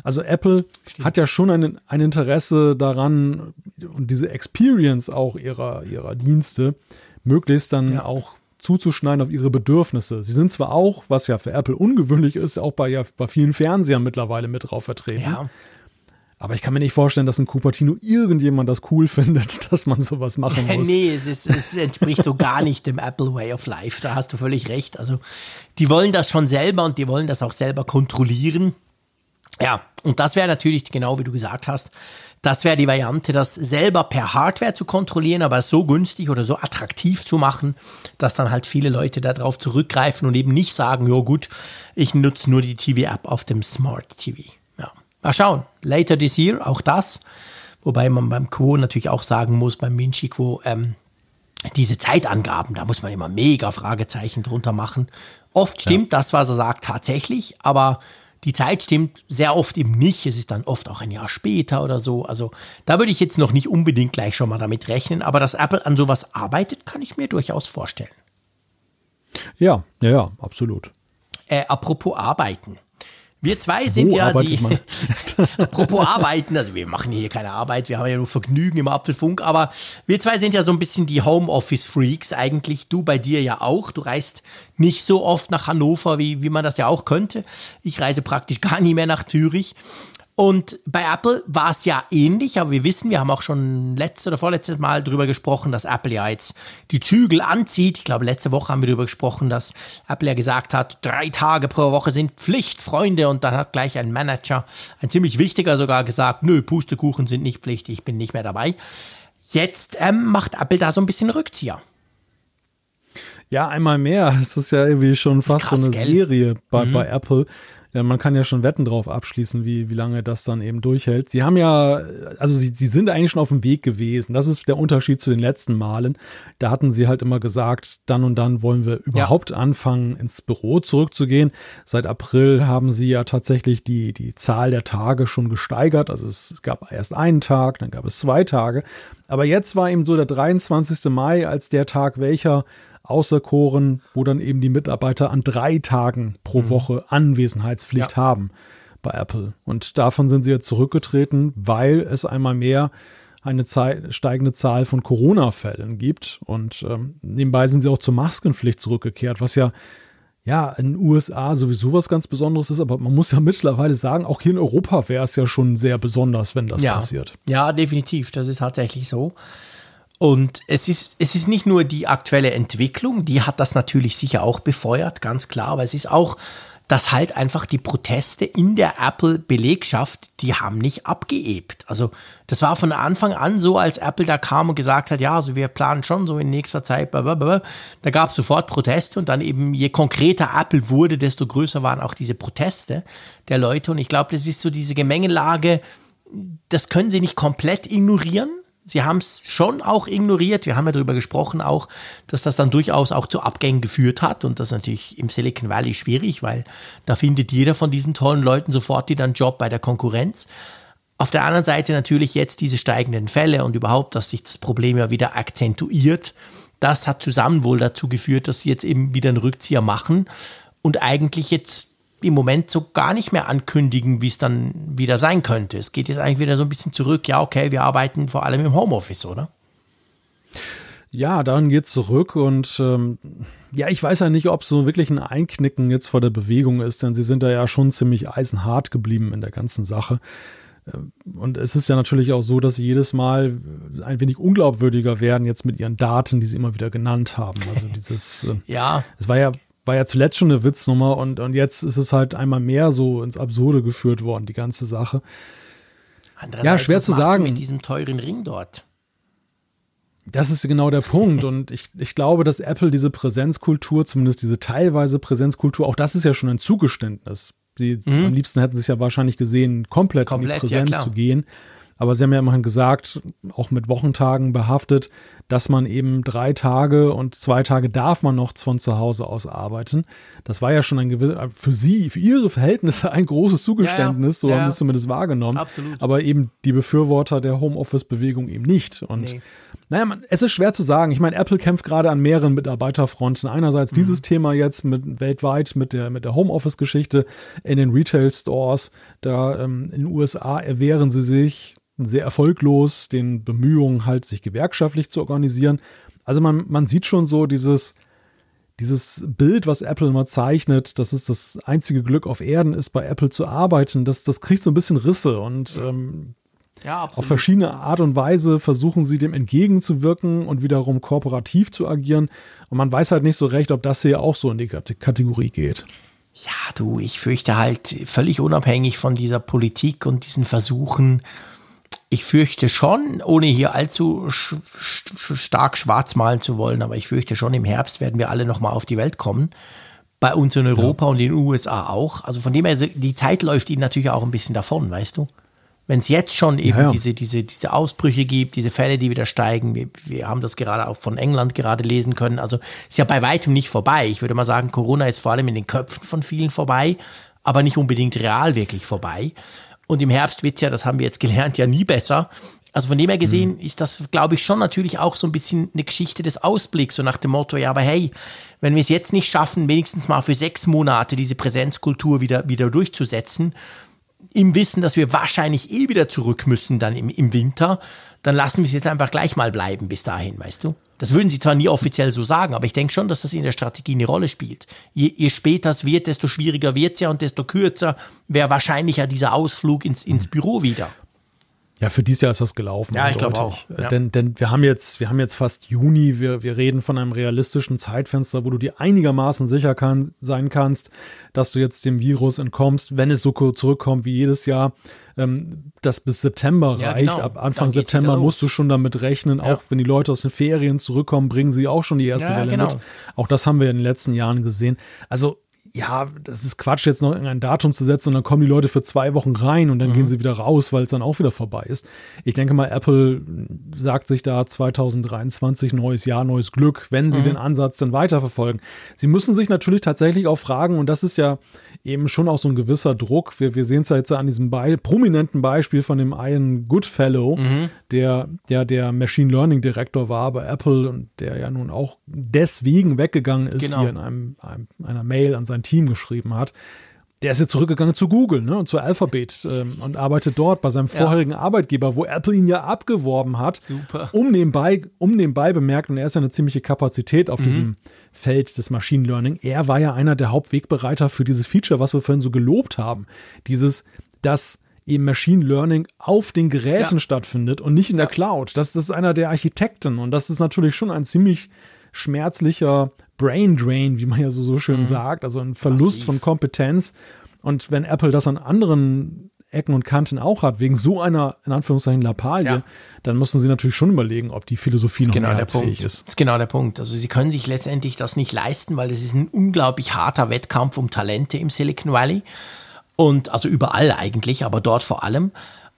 Also Apple Stimmt. hat ja schon ein, ein Interesse daran und diese Experience auch ihrer, ihrer Dienste möglichst dann ja. auch zuzuschneiden auf ihre Bedürfnisse. Sie sind zwar auch, was ja für Apple ungewöhnlich ist, auch bei, ja, bei vielen Fernsehern mittlerweile mit drauf vertreten. Ja. Aber ich kann mir nicht vorstellen, dass in Cupertino irgendjemand das cool findet, dass man sowas machen muss. nee, es, ist, es entspricht so gar nicht dem Apple Way of Life. Da hast du völlig recht. Also, die wollen das schon selber und die wollen das auch selber kontrollieren. Ja, und das wäre natürlich, genau wie du gesagt hast, das wäre die Variante, das selber per Hardware zu kontrollieren, aber so günstig oder so attraktiv zu machen, dass dann halt viele Leute darauf zurückgreifen und eben nicht sagen, ja gut, ich nutze nur die TV-App auf dem Smart TV. Ja. Mal schauen. Later this year, auch das. Wobei man beim Quo natürlich auch sagen muss, beim Minchi Quo, ähm, diese Zeitangaben, da muss man immer mega Fragezeichen drunter machen. Oft stimmt ja. das, was er sagt, tatsächlich, aber die Zeit stimmt sehr oft eben nicht. Es ist dann oft auch ein Jahr später oder so. Also da würde ich jetzt noch nicht unbedingt gleich schon mal damit rechnen. Aber dass Apple an sowas arbeitet, kann ich mir durchaus vorstellen. Ja, ja, ja, absolut. Äh, apropos Arbeiten. Wir zwei sind Wo ja die. apropos Arbeiten, also wir machen hier keine Arbeit, wir haben ja nur Vergnügen im Apfelfunk, aber wir zwei sind ja so ein bisschen die Homeoffice-Freaks eigentlich. Du bei dir ja auch. Du reist nicht so oft nach Hannover, wie, wie man das ja auch könnte. Ich reise praktisch gar nie mehr nach Zürich. Und bei Apple war es ja ähnlich, aber wir wissen, wir haben auch schon letztes oder vorletztes Mal darüber gesprochen, dass Apple ja jetzt die Zügel anzieht. Ich glaube, letzte Woche haben wir darüber gesprochen, dass Apple ja gesagt hat, drei Tage pro Woche sind Pflicht, Freunde. Und dann hat gleich ein Manager, ein ziemlich wichtiger sogar gesagt, nö, Pustekuchen sind nicht Pflicht, ich bin nicht mehr dabei. Jetzt ähm, macht Apple da so ein bisschen Rückzieher. Ja, einmal mehr. Es ist ja irgendwie schon fast Krass, so eine gell? Serie bei, mhm. bei Apple ja, man kann ja schon Wetten drauf abschließen, wie, wie lange das dann eben durchhält. Sie haben ja, also sie, sie sind eigentlich schon auf dem Weg gewesen. Das ist der Unterschied zu den letzten Malen. Da hatten sie halt immer gesagt, dann und dann wollen wir überhaupt ja. anfangen, ins Büro zurückzugehen. Seit April haben sie ja tatsächlich die, die Zahl der Tage schon gesteigert. Also es gab erst einen Tag, dann gab es zwei Tage. Aber jetzt war eben so der 23. Mai als der Tag, welcher auserkoren, wo dann eben die Mitarbeiter an drei Tagen pro mhm. Woche Anwesenheitspflicht ja. haben bei Apple. Und davon sind sie jetzt zurückgetreten, weil es einmal mehr eine steigende Zahl von Corona-Fällen gibt. Und ähm, nebenbei sind sie auch zur Maskenpflicht zurückgekehrt, was ja ja, in den USA sowieso was ganz Besonderes ist, aber man muss ja mittlerweile sagen, auch hier in Europa wäre es ja schon sehr besonders, wenn das ja. passiert. Ja, definitiv, das ist tatsächlich so. Und es ist, es ist nicht nur die aktuelle Entwicklung, die hat das natürlich sicher auch befeuert, ganz klar, aber es ist auch, dass halt einfach die Proteste in der Apple-Belegschaft, die haben nicht abgeebt. Also das war von Anfang an so, als Apple da kam und gesagt hat, ja, also wir planen schon so in nächster Zeit, blablabla. da gab es sofort Proteste und dann eben, je konkreter Apple wurde, desto größer waren auch diese Proteste der Leute. Und ich glaube, das ist so diese Gemengelage, das können sie nicht komplett ignorieren Sie haben es schon auch ignoriert. Wir haben ja darüber gesprochen auch, dass das dann durchaus auch zu Abgängen geführt hat. Und das ist natürlich im Silicon Valley schwierig, weil da findet jeder von diesen tollen Leuten sofort wieder einen Job bei der Konkurrenz. Auf der anderen Seite natürlich jetzt diese steigenden Fälle und überhaupt, dass sich das Problem ja wieder akzentuiert. Das hat zusammen wohl dazu geführt, dass sie jetzt eben wieder einen Rückzieher machen und eigentlich jetzt im Moment so gar nicht mehr ankündigen, wie es dann wieder sein könnte. Es geht jetzt eigentlich wieder so ein bisschen zurück, ja, okay, wir arbeiten vor allem im Homeoffice, oder? Ja, daran geht es zurück und ähm, ja, ich weiß ja nicht, ob so wirklich ein Einknicken jetzt vor der Bewegung ist, denn sie sind da ja schon ziemlich eisenhart geblieben in der ganzen Sache. Ähm, und es ist ja natürlich auch so, dass sie jedes Mal ein wenig unglaubwürdiger werden, jetzt mit ihren Daten, die sie immer wieder genannt haben. Also dieses, äh, ja. Es war ja, war ja zuletzt schon eine Witznummer und, und jetzt ist es halt einmal mehr so ins Absurde geführt worden, die ganze Sache. ja, schwer zu sagen. mit diesem teuren Ring dort. Das ist genau der Punkt. Und ich, ich glaube, dass Apple diese Präsenzkultur, zumindest diese teilweise Präsenzkultur, auch das ist ja schon ein Zugeständnis. Sie, mhm. Am liebsten hätten sie es ja wahrscheinlich gesehen, komplett, komplett in die Präsenz ja, zu gehen. Aber sie haben ja immerhin gesagt, auch mit Wochentagen behaftet, dass man eben drei Tage und zwei Tage darf man noch von zu Hause aus arbeiten. Das war ja schon ein gewisser, für sie, für ihre Verhältnisse ein großes Zugeständnis, ja, ja. so haben sie es zumindest wahrgenommen. Absolut. Aber eben die Befürworter der Homeoffice-Bewegung eben nicht. Und nee. naja, man, es ist schwer zu sagen. Ich meine, Apple kämpft gerade an mehreren Mitarbeiterfronten. Einerseits mhm. dieses Thema jetzt mit weltweit mit der, mit der Homeoffice-Geschichte in den Retail-Stores. Da ähm, in den USA erwehren sie sich sehr erfolglos den Bemühungen halt, sich gewerkschaftlich zu organisieren. Also man, man sieht schon so dieses, dieses Bild, was Apple immer zeichnet, dass es das einzige Glück auf Erden ist, bei Apple zu arbeiten, das, das kriegt so ein bisschen Risse und ähm, ja, auf verschiedene Art und Weise versuchen sie dem entgegenzuwirken und wiederum kooperativ zu agieren. Und man weiß halt nicht so recht, ob das hier auch so in die Kategorie geht. Ja, du, ich fürchte halt völlig unabhängig von dieser Politik und diesen Versuchen, ich fürchte schon, ohne hier allzu sch stark schwarz malen zu wollen, aber ich fürchte schon, im Herbst werden wir alle nochmal auf die Welt kommen. Bei uns in Europa ja. und in den USA auch. Also von dem her, die Zeit läuft ihnen natürlich auch ein bisschen davon, weißt du? Wenn es jetzt schon eben ja, ja. Diese, diese, diese Ausbrüche gibt, diese Fälle, die wieder steigen, wir, wir haben das gerade auch von England gerade lesen können. Also ist ja bei weitem nicht vorbei. Ich würde mal sagen, Corona ist vor allem in den Köpfen von vielen vorbei, aber nicht unbedingt real wirklich vorbei. Und im Herbst wird ja, das haben wir jetzt gelernt, ja nie besser. Also von dem her gesehen mhm. ist das, glaube ich, schon natürlich auch so ein bisschen eine Geschichte des Ausblicks, so nach dem Motto, ja, aber hey, wenn wir es jetzt nicht schaffen, wenigstens mal für sechs Monate diese Präsenzkultur wieder, wieder durchzusetzen, im Wissen, dass wir wahrscheinlich eh wieder zurück müssen dann im, im Winter, dann lassen wir es jetzt einfach gleich mal bleiben bis dahin, weißt du? Das würden sie zwar nie offiziell so sagen, aber ich denke schon, dass das in der Strategie eine Rolle spielt. Je, je später es wird, desto schwieriger wird es ja und desto kürzer wäre wahrscheinlicher dieser Ausflug ins, ins Büro wieder. Ja, für dieses Jahr ist das gelaufen. Ja, ich glaube auch. Ja. Denn, denn wir haben jetzt, wir haben jetzt fast Juni, wir, wir reden von einem realistischen Zeitfenster, wo du dir einigermaßen sicher kann, sein kannst, dass du jetzt dem Virus entkommst, wenn es so zurückkommt wie jedes Jahr, ähm, das bis September ja, reicht. Genau. Ab Anfang September musst du schon damit rechnen, ja. auch wenn die Leute aus den Ferien zurückkommen, bringen sie auch schon die erste Welle genau. mit. Auch das haben wir in den letzten Jahren gesehen. Also ja, das ist Quatsch, jetzt noch ein Datum zu setzen und dann kommen die Leute für zwei Wochen rein und dann mhm. gehen sie wieder raus, weil es dann auch wieder vorbei ist. Ich denke mal, Apple sagt sich da 2023 neues Jahr, neues Glück, wenn sie mhm. den Ansatz dann weiterverfolgen. Sie müssen sich natürlich tatsächlich auch fragen, und das ist ja eben schon auch so ein gewisser Druck. Wir, wir sehen es ja jetzt an diesem Be prominenten Beispiel von dem Ian Goodfellow, mhm. der, der der Machine Learning Direktor war bei Apple und der ja nun auch deswegen weggegangen ist, genau. wie er in einem, einem, einer Mail an sein Team geschrieben hat der ist jetzt zurückgegangen zu Google ne, und zu Alphabet ähm, und arbeitet dort bei seinem vorherigen ja. Arbeitgeber, wo Apple ihn ja abgeworben hat. Super. Um nebenbei, um nebenbei bemerkt, und er ist ja eine ziemliche Kapazität auf mhm. diesem Feld des Machine Learning. Er war ja einer der Hauptwegbereiter für dieses Feature, was wir vorhin so gelobt haben. Dieses, dass eben Machine Learning auf den Geräten ja. stattfindet und nicht in der Cloud. Das, das ist einer der Architekten und das ist natürlich schon ein ziemlich schmerzlicher Brain Drain, wie man ja so, so schön mhm. sagt, also ein Verlust Massiv. von Kompetenz. Und wenn Apple das an anderen Ecken und Kanten auch hat, wegen so einer, in Anführungszeichen, Lappalie, ja. dann müssen sie natürlich schon überlegen, ob die Philosophie noch genau mehrheitsfähig ist. Das ist genau der Punkt. Also sie können sich letztendlich das nicht leisten, weil es ist ein unglaublich harter Wettkampf um Talente im Silicon Valley. Und also überall eigentlich, aber dort vor allem.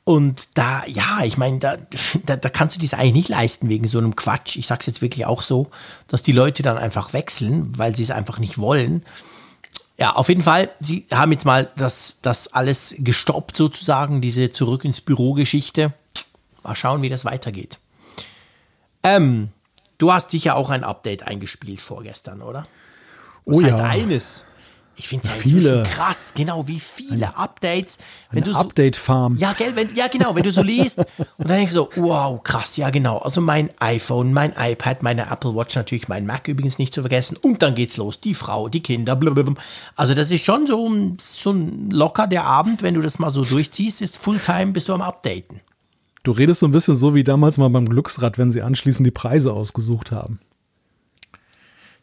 Und da, ja, ich meine, da, da, da kannst du dies eigentlich nicht leisten wegen so einem Quatsch. Ich sag's jetzt wirklich auch so, dass die Leute dann einfach wechseln, weil sie es einfach nicht wollen. Ja, auf jeden Fall, sie haben jetzt mal das, das alles gestoppt sozusagen, diese Zurück ins Büro-Geschichte. Mal schauen, wie das weitergeht. Ähm, du hast sicher auch ein Update eingespielt vorgestern, oder? Was oh heißt ja. eines? Ich finde es ja inzwischen krass, genau, wie viele eine, Updates. Wenn eine so, Update-Farm. Ja, gell, wenn, ja, genau, wenn du so liest und dann denkst du so, wow, krass, ja, genau. Also mein iPhone, mein iPad, meine Apple Watch, natürlich mein Mac übrigens nicht zu vergessen. Und dann geht's los, die Frau, die Kinder, blablabla. Also das ist schon so, so ein locker der Abend, wenn du das mal so durchziehst, ist Fulltime, bist du am Updaten. Du redest so ein bisschen so wie damals mal beim Glücksrad, wenn sie anschließend die Preise ausgesucht haben.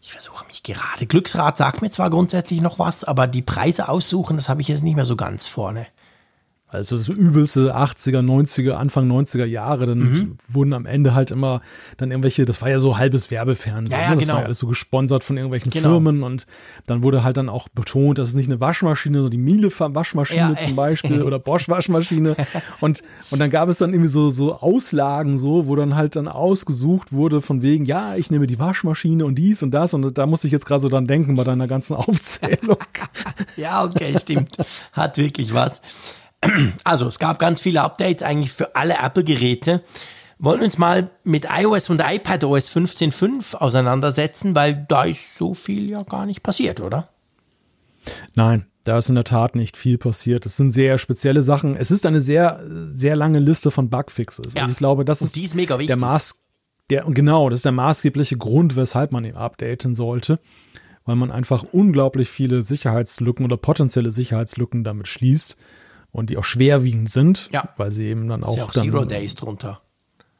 Ich versuche mich gerade. Glücksrad sagt mir zwar grundsätzlich noch was, aber die Preise aussuchen, das habe ich jetzt nicht mehr so ganz vorne. Also das übelste 80er, 90er, Anfang 90er Jahre, dann mhm. wurden am Ende halt immer dann irgendwelche, das war ja so halbes Werbefernsehen, ja, ja, ne? das genau. war ja alles so gesponsert von irgendwelchen genau. Firmen und dann wurde halt dann auch betont, dass es nicht eine Waschmaschine, sondern die Miele Waschmaschine ja, zum Beispiel oder Bosch Waschmaschine und, und dann gab es dann irgendwie so, so Auslagen so, wo dann halt dann ausgesucht wurde von wegen, ja, ich nehme die Waschmaschine und dies und das und da muss ich jetzt gerade so dran denken bei deiner ganzen Aufzählung. ja, okay, stimmt. Hat wirklich was. Also es gab ganz viele Updates eigentlich für alle Apple-Geräte. Wollen wir uns mal mit iOS und iPadOS 15.5 auseinandersetzen, weil da ist so viel ja gar nicht passiert, oder? Nein, da ist in der Tat nicht viel passiert. Es sind sehr spezielle Sachen. Es ist eine sehr, sehr lange Liste von Bugfixes. Ja. Also ich glaube, das ist, ist mega wichtig. der Maß, der, genau, das ist der maßgebliche Grund, weshalb man ihn updaten sollte, weil man einfach unglaublich viele Sicherheitslücken oder potenzielle Sicherheitslücken damit schließt und die auch schwerwiegend sind, ja. weil sie eben dann auch, ja auch dann, Zero Days drunter.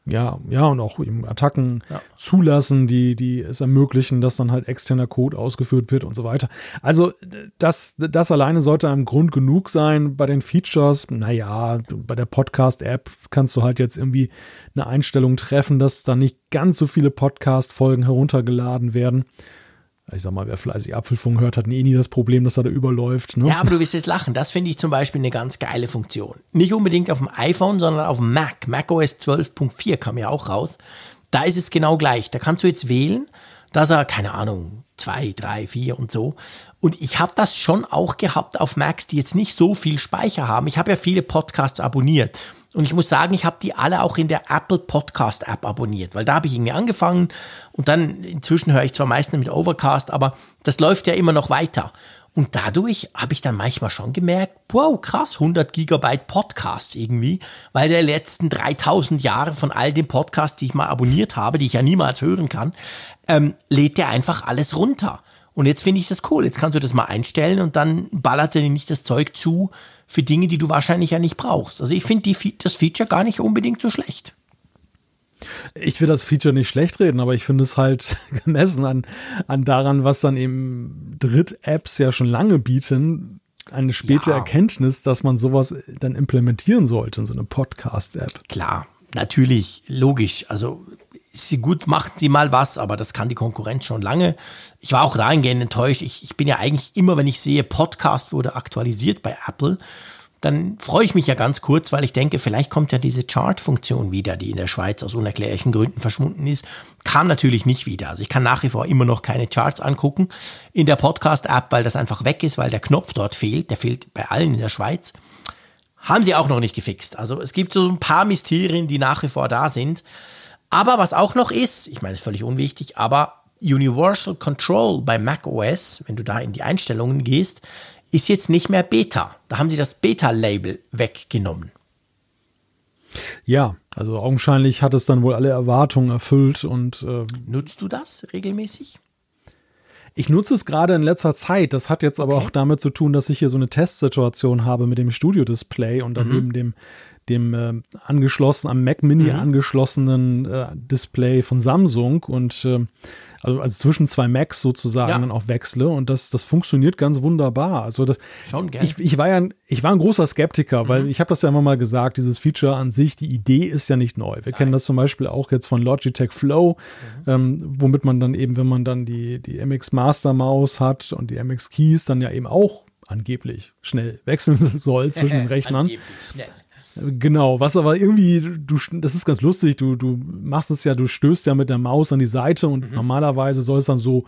Ja, ja, und auch eben Attacken ja. zulassen, die, die es ermöglichen, dass dann halt externer Code ausgeführt wird und so weiter. Also das, das alleine sollte einem Grund genug sein. Bei den Features, naja, bei der Podcast-App kannst du halt jetzt irgendwie eine Einstellung treffen, dass da nicht ganz so viele Podcast-Folgen heruntergeladen werden ich sag mal, wer fleißig Apfelfunk hört, hat nie, nie das Problem, dass er da überläuft. Ne? Ja, aber du wirst jetzt lachen. Das finde ich zum Beispiel eine ganz geile Funktion. Nicht unbedingt auf dem iPhone, sondern auf dem Mac. Mac OS 12.4 kam ja auch raus. Da ist es genau gleich. Da kannst du jetzt wählen, dass er, keine Ahnung, zwei, drei, vier und so. Und ich habe das schon auch gehabt auf Macs, die jetzt nicht so viel Speicher haben. Ich habe ja viele Podcasts abonniert. Und ich muss sagen, ich habe die alle auch in der Apple Podcast App abonniert, weil da habe ich irgendwie angefangen und dann inzwischen höre ich zwar meistens mit Overcast, aber das läuft ja immer noch weiter. Und dadurch habe ich dann manchmal schon gemerkt, wow, krass, 100 Gigabyte Podcast irgendwie, weil der letzten 3000 Jahre von all den Podcasts, die ich mal abonniert habe, die ich ja niemals hören kann, ähm, lädt der einfach alles runter. Und jetzt finde ich das cool. Jetzt kannst du das mal einstellen und dann ballert er dir nicht das Zeug zu für Dinge, die du wahrscheinlich ja nicht brauchst. Also ich finde das Feature gar nicht unbedingt so schlecht. Ich will das Feature nicht schlecht reden, aber ich finde es halt gemessen an, an daran, was dann eben Dritt-Apps ja schon lange bieten, eine späte ja. Erkenntnis, dass man sowas dann implementieren sollte in so eine Podcast-App. Klar, natürlich, logisch. Also sie gut, macht sie mal was, aber das kann die Konkurrenz schon lange. Ich war auch dahingehend enttäuscht. Ich, ich bin ja eigentlich immer, wenn ich sehe, Podcast wurde aktualisiert bei Apple, dann freue ich mich ja ganz kurz, weil ich denke, vielleicht kommt ja diese Chart-Funktion wieder, die in der Schweiz aus unerklärlichen Gründen verschwunden ist. Kam natürlich nicht wieder. Also ich kann nach wie vor immer noch keine Charts angucken in der Podcast-App, weil das einfach weg ist, weil der Knopf dort fehlt. Der fehlt bei allen in der Schweiz. Haben sie auch noch nicht gefixt. Also es gibt so ein paar Mysterien, die nach wie vor da sind. Aber was auch noch ist, ich meine, ist völlig unwichtig, aber Universal Control bei macOS, wenn du da in die Einstellungen gehst, ist jetzt nicht mehr Beta. Da haben sie das Beta-Label weggenommen. Ja, also augenscheinlich hat es dann wohl alle Erwartungen erfüllt und. Äh, Nutzt du das regelmäßig? Ich nutze es gerade in letzter Zeit. Das hat jetzt aber okay. auch damit zu tun, dass ich hier so eine Testsituation habe mit dem Studio-Display und dann mhm. eben dem dem äh, angeschlossen, am Mac Mini mhm. angeschlossenen äh, Display von Samsung und äh, also, also zwischen zwei Macs sozusagen ja. dann auch wechsle und das, das funktioniert ganz wunderbar. Also das, Schon Ich, ich war ja ich war ein großer Skeptiker, mhm. weil ich habe das ja immer mal gesagt, dieses Feature an sich, die Idee ist ja nicht neu. Wir Nein. kennen das zum Beispiel auch jetzt von Logitech Flow, mhm. ähm, womit man dann eben, wenn man dann die, die MX Master Maus hat und die MX Keys, dann ja eben auch angeblich schnell wechseln soll zwischen den Rechnern. Genau, was aber irgendwie, du, das ist ganz lustig, du, du machst es ja, du stößt ja mit der Maus an die Seite und mhm. normalerweise soll es dann so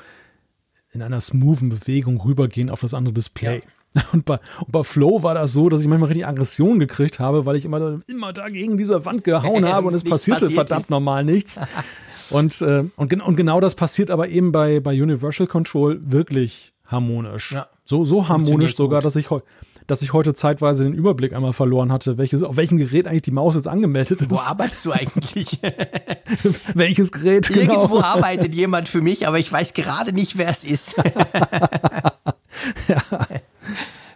in einer smoothen Bewegung rübergehen auf das andere Display. Ja. Und, bei, und bei Flow war das so, dass ich manchmal richtig Aggression gekriegt habe, weil ich immer, immer da gegen diese Wand gehauen habe und es passierte passiert verdammt ist. normal nichts. und, äh, und, und genau das passiert aber eben bei, bei Universal Control wirklich harmonisch. Ja. So, so harmonisch sogar, dass ich heute dass ich heute zeitweise den Überblick einmal verloren hatte, welches, auf welchem Gerät eigentlich die Maus jetzt angemeldet ist. Wo arbeitest du eigentlich? welches Gerät? Genau. Irgendwo arbeitet jemand für mich, aber ich weiß gerade nicht, wer es ist. ja.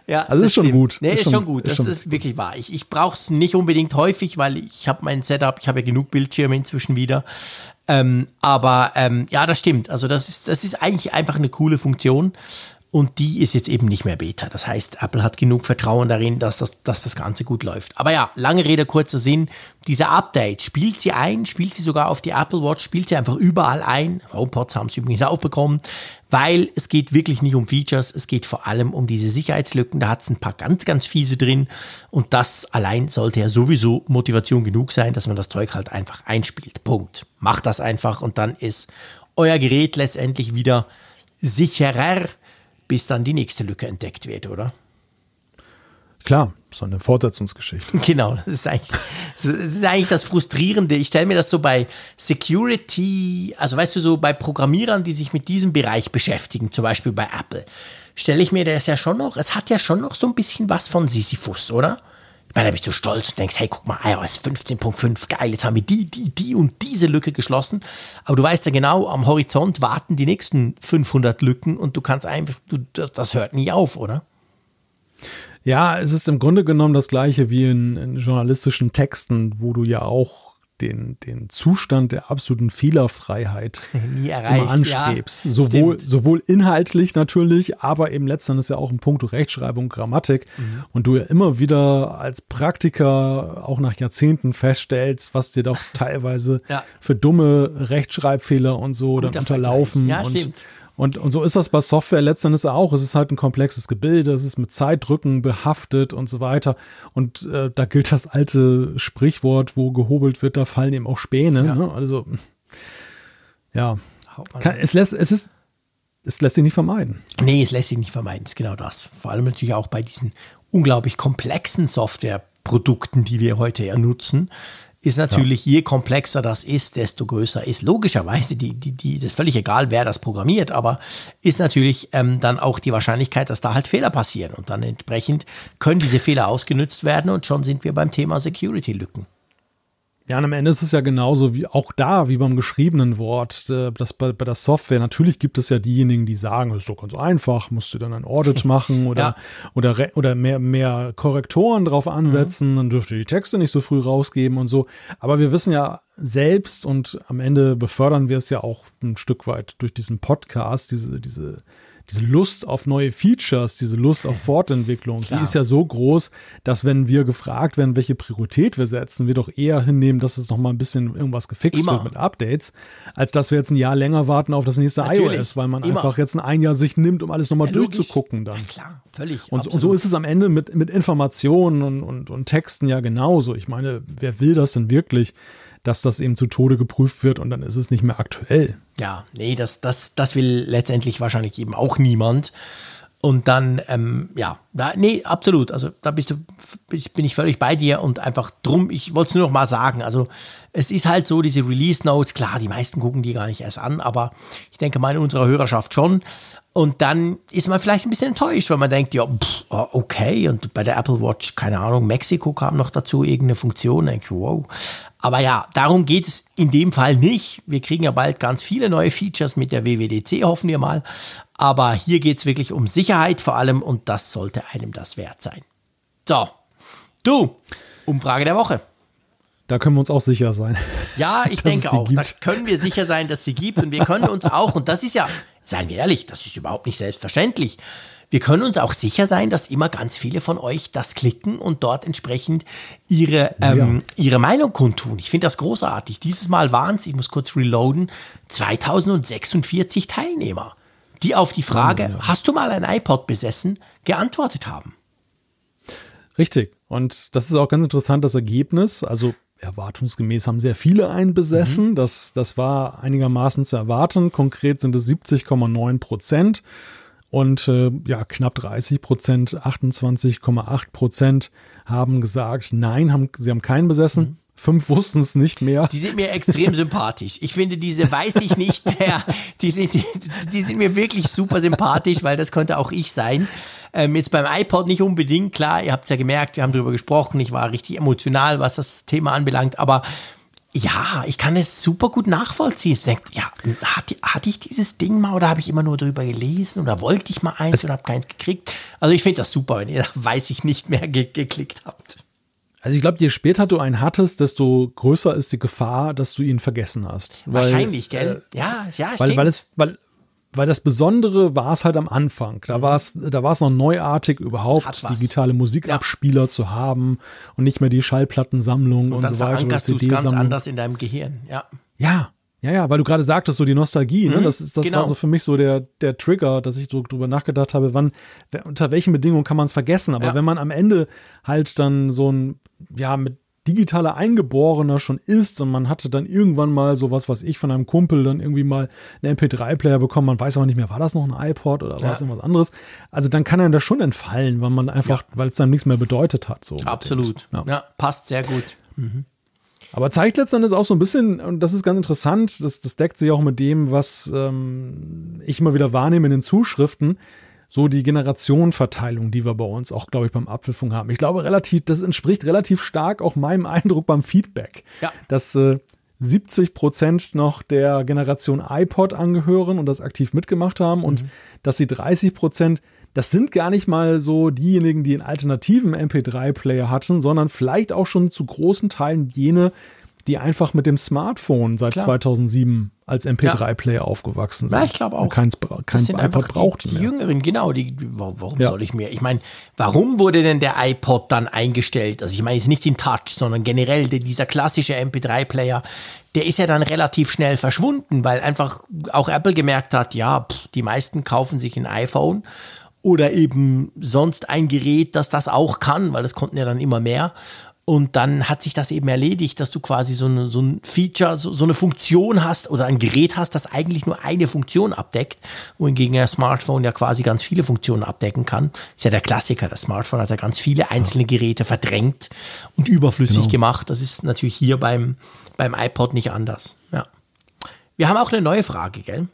Ja, also das ist schon gut. Nee, ist, ist schon, gut. Das ist, ist wirklich wahr. Ich, ich brauche es nicht unbedingt häufig, weil ich habe mein Setup, ich habe ja genug Bildschirme inzwischen wieder. Ähm, aber ähm, ja, das stimmt. Also das ist, das ist eigentlich einfach eine coole Funktion. Und die ist jetzt eben nicht mehr Beta. Das heißt, Apple hat genug Vertrauen darin, dass das, dass das Ganze gut läuft. Aber ja, lange Rede, kurzer Sinn. Diese Updates, spielt sie ein, spielt sie sogar auf die Apple Watch, spielt sie einfach überall ein. HomePods haben sie übrigens auch bekommen, weil es geht wirklich nicht um Features, es geht vor allem um diese Sicherheitslücken. Da hat es ein paar ganz, ganz fiese drin. Und das allein sollte ja sowieso Motivation genug sein, dass man das Zeug halt einfach einspielt. Punkt. Macht das einfach und dann ist euer Gerät letztendlich wieder sicherer bis dann die nächste Lücke entdeckt wird, oder? Klar, so eine Fortsetzungsgeschichte. Genau, das ist eigentlich das, ist eigentlich das Frustrierende. Ich stelle mir das so bei Security, also weißt du, so bei Programmierern, die sich mit diesem Bereich beschäftigen, zum Beispiel bei Apple, stelle ich mir das ja schon noch, es hat ja schon noch so ein bisschen was von Sisyphus, oder? Meine, da bist du stolz und denkst, hey, guck mal, iOS 15.5, geil, jetzt haben wir die, die, die und diese Lücke geschlossen. Aber du weißt ja genau, am Horizont warten die nächsten 500 Lücken und du kannst einfach, du, das, das hört nie auf, oder? Ja, es ist im Grunde genommen das gleiche wie in, in journalistischen Texten, wo du ja auch den, den Zustand der absoluten Fehlerfreiheit Nie erreicht, immer anstrebst. Ja, sowohl, sowohl inhaltlich natürlich, aber eben letztendlich ja auch im Punkt Rechtschreibung, Grammatik. Mhm. Und du ja immer wieder als Praktiker auch nach Jahrzehnten feststellst, was dir doch teilweise ja. für dumme Rechtschreibfehler und so Guter dann unterlaufen. Ja, und, stimmt. Und, und so ist das bei Software letztendlich auch. Es ist halt ein komplexes Gebilde, es ist mit Zeitdrücken behaftet und so weiter. Und äh, da gilt das alte Sprichwort, wo gehobelt wird, da fallen eben auch Späne. Ja. Ne? Also, ja. Kann, es, lässt, es, ist, es lässt sich nicht vermeiden. Nee, es lässt sich nicht vermeiden, ist genau das. Vor allem natürlich auch bei diesen unglaublich komplexen Softwareprodukten, die wir heute ja nutzen ist natürlich, ja. je komplexer das ist, desto größer ist logischerweise die, die, die, das ist völlig egal, wer das programmiert, aber ist natürlich ähm, dann auch die Wahrscheinlichkeit, dass da halt Fehler passieren und dann entsprechend können diese Fehler ausgenutzt werden und schon sind wir beim Thema Security-Lücken. Ja, und am Ende ist es ja genauso wie auch da, wie beim geschriebenen Wort, äh, das bei, bei der Software. Natürlich gibt es ja diejenigen, die sagen, es ist doch ganz einfach, musst du dann ein Audit machen oder, ja. oder, oder mehr, mehr Korrektoren drauf ansetzen, mhm. dann dürft ihr die Texte nicht so früh rausgeben und so. Aber wir wissen ja selbst und am Ende befördern wir es ja auch ein Stück weit durch diesen Podcast, diese, diese diese Lust auf neue Features, diese Lust auf Fortentwicklung, die ist ja so groß, dass wenn wir gefragt werden, welche Priorität wir setzen, wir doch eher hinnehmen, dass es noch mal ein bisschen irgendwas gefixt Immer. wird mit Updates, als dass wir jetzt ein Jahr länger warten auf das nächste Natürlich. iOS, weil man Immer. einfach jetzt ein Jahr sich nimmt, um alles nochmal ja, durchzugucken dann. Ja, klar, völlig. Und, und, so ist es am Ende mit, mit Informationen und, und, und Texten ja genauso. Ich meine, wer will das denn wirklich? Dass das eben zu Tode geprüft wird und dann ist es nicht mehr aktuell. Ja, nee, das, das, das will letztendlich wahrscheinlich eben auch niemand. Und dann, ähm, ja, da, nee, absolut. Also da bist du, bin ich völlig bei dir und einfach drum, ich wollte es nur noch mal sagen. Also es ist halt so, diese Release Notes, klar, die meisten gucken die gar nicht erst an, aber ich denke mal in unserer Hörerschaft schon. Und dann ist man vielleicht ein bisschen enttäuscht, weil man denkt, ja, pff, ah, okay. Und bei der Apple Watch, keine Ahnung, Mexiko kam noch dazu, irgendeine Funktion. Denke ich, wow. Aber ja, darum geht es in dem Fall nicht. Wir kriegen ja bald ganz viele neue Features mit der WWDC, hoffen wir mal. Aber hier geht es wirklich um Sicherheit vor allem und das sollte einem das wert sein. So, du, Umfrage der Woche. Da können wir uns auch sicher sein. Ja, ich denke auch. Da können wir sicher sein, dass sie gibt. Und wir können uns auch, und das ist ja, seien wir ehrlich, das ist überhaupt nicht selbstverständlich. Wir können uns auch sicher sein, dass immer ganz viele von euch das klicken und dort entsprechend ihre, ähm, ja. ihre Meinung kundtun. Ich finde das großartig. Dieses Mal waren es, ich muss kurz reloaden, 2046 Teilnehmer, die auf die Frage, ja, ja. hast du mal ein iPod besessen, geantwortet haben. Richtig. Und das ist auch ganz interessant, das Ergebnis. Also erwartungsgemäß haben sehr viele einen besessen. Mhm. Das, das war einigermaßen zu erwarten. Konkret sind es 70,9 Prozent. Und äh, ja, knapp 30 Prozent, 28,8 Prozent haben gesagt, nein, haben, sie haben keinen besessen. Fünf wussten es nicht mehr. Die sind mir extrem sympathisch. Ich finde diese weiß ich nicht mehr, die sind, die, die sind mir wirklich super sympathisch, weil das könnte auch ich sein. Ähm, jetzt beim iPod nicht unbedingt, klar, ihr habt es ja gemerkt, wir haben darüber gesprochen, ich war richtig emotional, was das Thema anbelangt, aber ja, ich kann es super gut nachvollziehen. Ich denke, ja, hatte, hatte ich dieses Ding mal oder habe ich immer nur darüber gelesen oder wollte ich mal eins also, oder habe keins gekriegt? Also ich finde das super, wenn ihr weiß ich nicht mehr ge geklickt habt. Also ich glaube, je später du einen hattest, desto größer ist die Gefahr, dass du ihn vergessen hast. Weil, Wahrscheinlich, gell? Äh, ja, ja, weil, weil es, weil, weil das Besondere war es halt am Anfang. Da war es, da war es noch neuartig, überhaupt digitale Musikabspieler ja. zu haben und nicht mehr die Schallplattensammlung und, und so weiter. Es ganz anders in deinem Gehirn, ja. Ja, ja, ja, weil du gerade sagtest, so die Nostalgie, ne? Mhm, das, ist, das genau. war so für mich so der, der Trigger, dass ich so drüber nachgedacht habe, wann, unter welchen Bedingungen kann man es vergessen. Aber ja. wenn man am Ende halt dann so ein, ja, mit digitaler Eingeborener schon ist und man hatte dann irgendwann mal sowas, was ich von einem Kumpel dann irgendwie mal einen MP3-Player bekommen, man weiß aber nicht mehr, war das noch ein iPod oder war es irgendwas anderes? Also dann kann einem das schon entfallen, weil man einfach, ja. weil es dann nichts mehr bedeutet hat. So Absolut. Ja. ja. passt sehr gut. Mhm. Aber zeigt letztendlich auch so ein bisschen, und das ist ganz interessant, das, das deckt sich auch mit dem, was ähm, ich immer wieder wahrnehme in den Zuschriften, so die Generationenverteilung, die wir bei uns auch, glaube ich, beim Apfelfunk haben. Ich glaube, relativ, das entspricht relativ stark auch meinem Eindruck beim Feedback. Ja. Dass äh, 70 Prozent noch der Generation iPod angehören und das aktiv mitgemacht haben und mhm. dass sie 30 Prozent das sind gar nicht mal so diejenigen, die einen alternativen MP3-Player hatten, sondern vielleicht auch schon zu großen Teilen jene, die einfach mit dem Smartphone seit Klar. 2007 als MP3-Player ja. aufgewachsen sind. Ja, ich glaube auch. Und keins, kein das iPod braucht. Die, die Jüngeren, genau. Die, warum ja. soll ich mir? Ich meine, warum wurde denn der iPod dann eingestellt? Also ich meine jetzt nicht den Touch, sondern generell dieser klassische MP3-Player, der ist ja dann relativ schnell verschwunden, weil einfach auch Apple gemerkt hat, ja, pff, die meisten kaufen sich ein iPhone oder eben sonst ein Gerät, das das auch kann, weil das konnten ja dann immer mehr. Und dann hat sich das eben erledigt, dass du quasi so, eine, so ein Feature, so, so, eine Funktion hast oder ein Gerät hast, das eigentlich nur eine Funktion abdeckt, wohingegen ein Smartphone ja quasi ganz viele Funktionen abdecken kann. Ist ja der Klassiker. Das Smartphone hat ja ganz viele einzelne Geräte verdrängt und überflüssig genau. gemacht. Das ist natürlich hier beim, beim iPod nicht anders. Ja. Wir haben auch eine neue Frage, gell?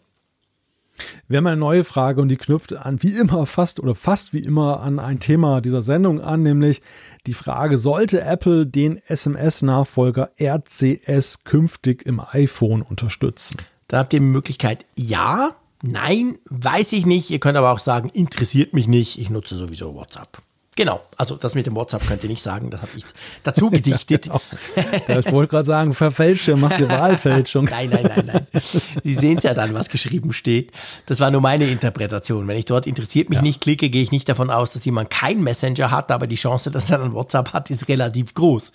Wir haben eine neue Frage und die knüpft an wie immer fast oder fast wie immer an ein Thema dieser Sendung an, nämlich die Frage, sollte Apple den SMS-Nachfolger RCS künftig im iPhone unterstützen? Da habt ihr die Möglichkeit ja, nein, weiß ich nicht. Ihr könnt aber auch sagen, interessiert mich nicht, ich nutze sowieso WhatsApp. Genau, also das mit dem WhatsApp könnt ihr nicht sagen, das habe ich dazu gedichtet. ja, genau. ich wollte gerade sagen, verfälsche, machst du Wahlfälschung. nein, nein, nein, nein. Sie sehen es ja dann, was geschrieben steht. Das war nur meine Interpretation. Wenn ich dort interessiert mich ja. nicht klicke, gehe ich nicht davon aus, dass jemand kein Messenger hat, aber die Chance, dass er dann WhatsApp hat, ist relativ groß.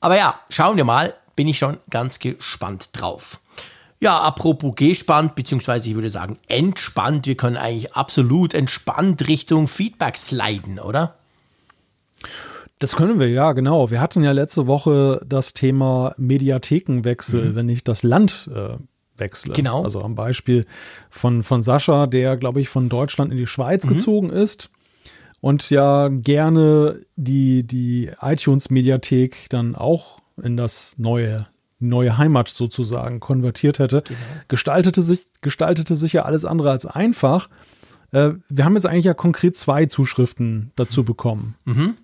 Aber ja, schauen wir mal, bin ich schon ganz gespannt drauf. Ja, apropos gespannt, beziehungsweise ich würde sagen entspannt. Wir können eigentlich absolut entspannt Richtung Feedback sliden, oder? Das können wir, ja, genau. Wir hatten ja letzte Woche das Thema Mediathekenwechsel, mhm. wenn ich das Land äh, wechsle. Genau. Also am Beispiel von, von Sascha, der, glaube ich, von Deutschland in die Schweiz mhm. gezogen ist und ja gerne die, die iTunes-Mediathek dann auch in das neue neue Heimat sozusagen konvertiert hätte, genau. gestaltete sich gestaltete sich ja alles andere als einfach. Äh, wir haben jetzt eigentlich ja konkret zwei Zuschriften dazu bekommen. Mhm.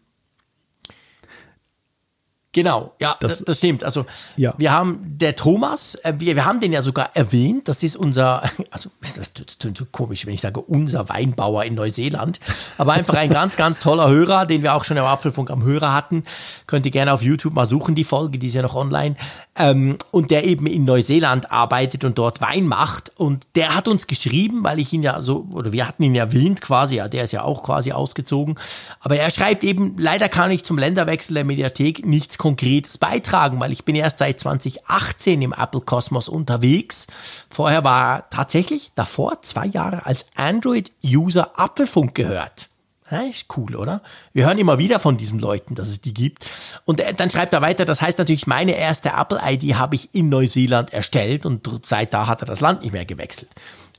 Genau, ja, das, das, stimmt. Also ja. wir haben der Thomas, äh, wir, wir haben den ja sogar erwähnt, das ist unser, also das klingt so komisch, wenn ich sage unser Weinbauer in Neuseeland, aber einfach ein ganz, ganz toller Hörer, den wir auch schon im Apfelfunk am Hörer hatten. Könnt ihr gerne auf YouTube mal suchen, die Folge, die ist ja noch online. Ähm, und der eben in Neuseeland arbeitet und dort Wein macht. Und der hat uns geschrieben, weil ich ihn ja so, oder wir hatten ihn erwähnt quasi, ja, der ist ja auch quasi ausgezogen. Aber er schreibt eben, leider kann ich zum Länderwechsel der Mediathek nichts Konkretes beitragen, weil ich bin erst seit 2018 im Apple-Kosmos unterwegs. Vorher war er tatsächlich davor zwei Jahre als Android-User Apfelfunk gehört. Ja, ist cool, oder? Wir hören immer wieder von diesen Leuten, dass es die gibt. Und dann schreibt er weiter, das heißt natürlich, meine erste Apple-ID habe ich in Neuseeland erstellt und seit da hat er das Land nicht mehr gewechselt.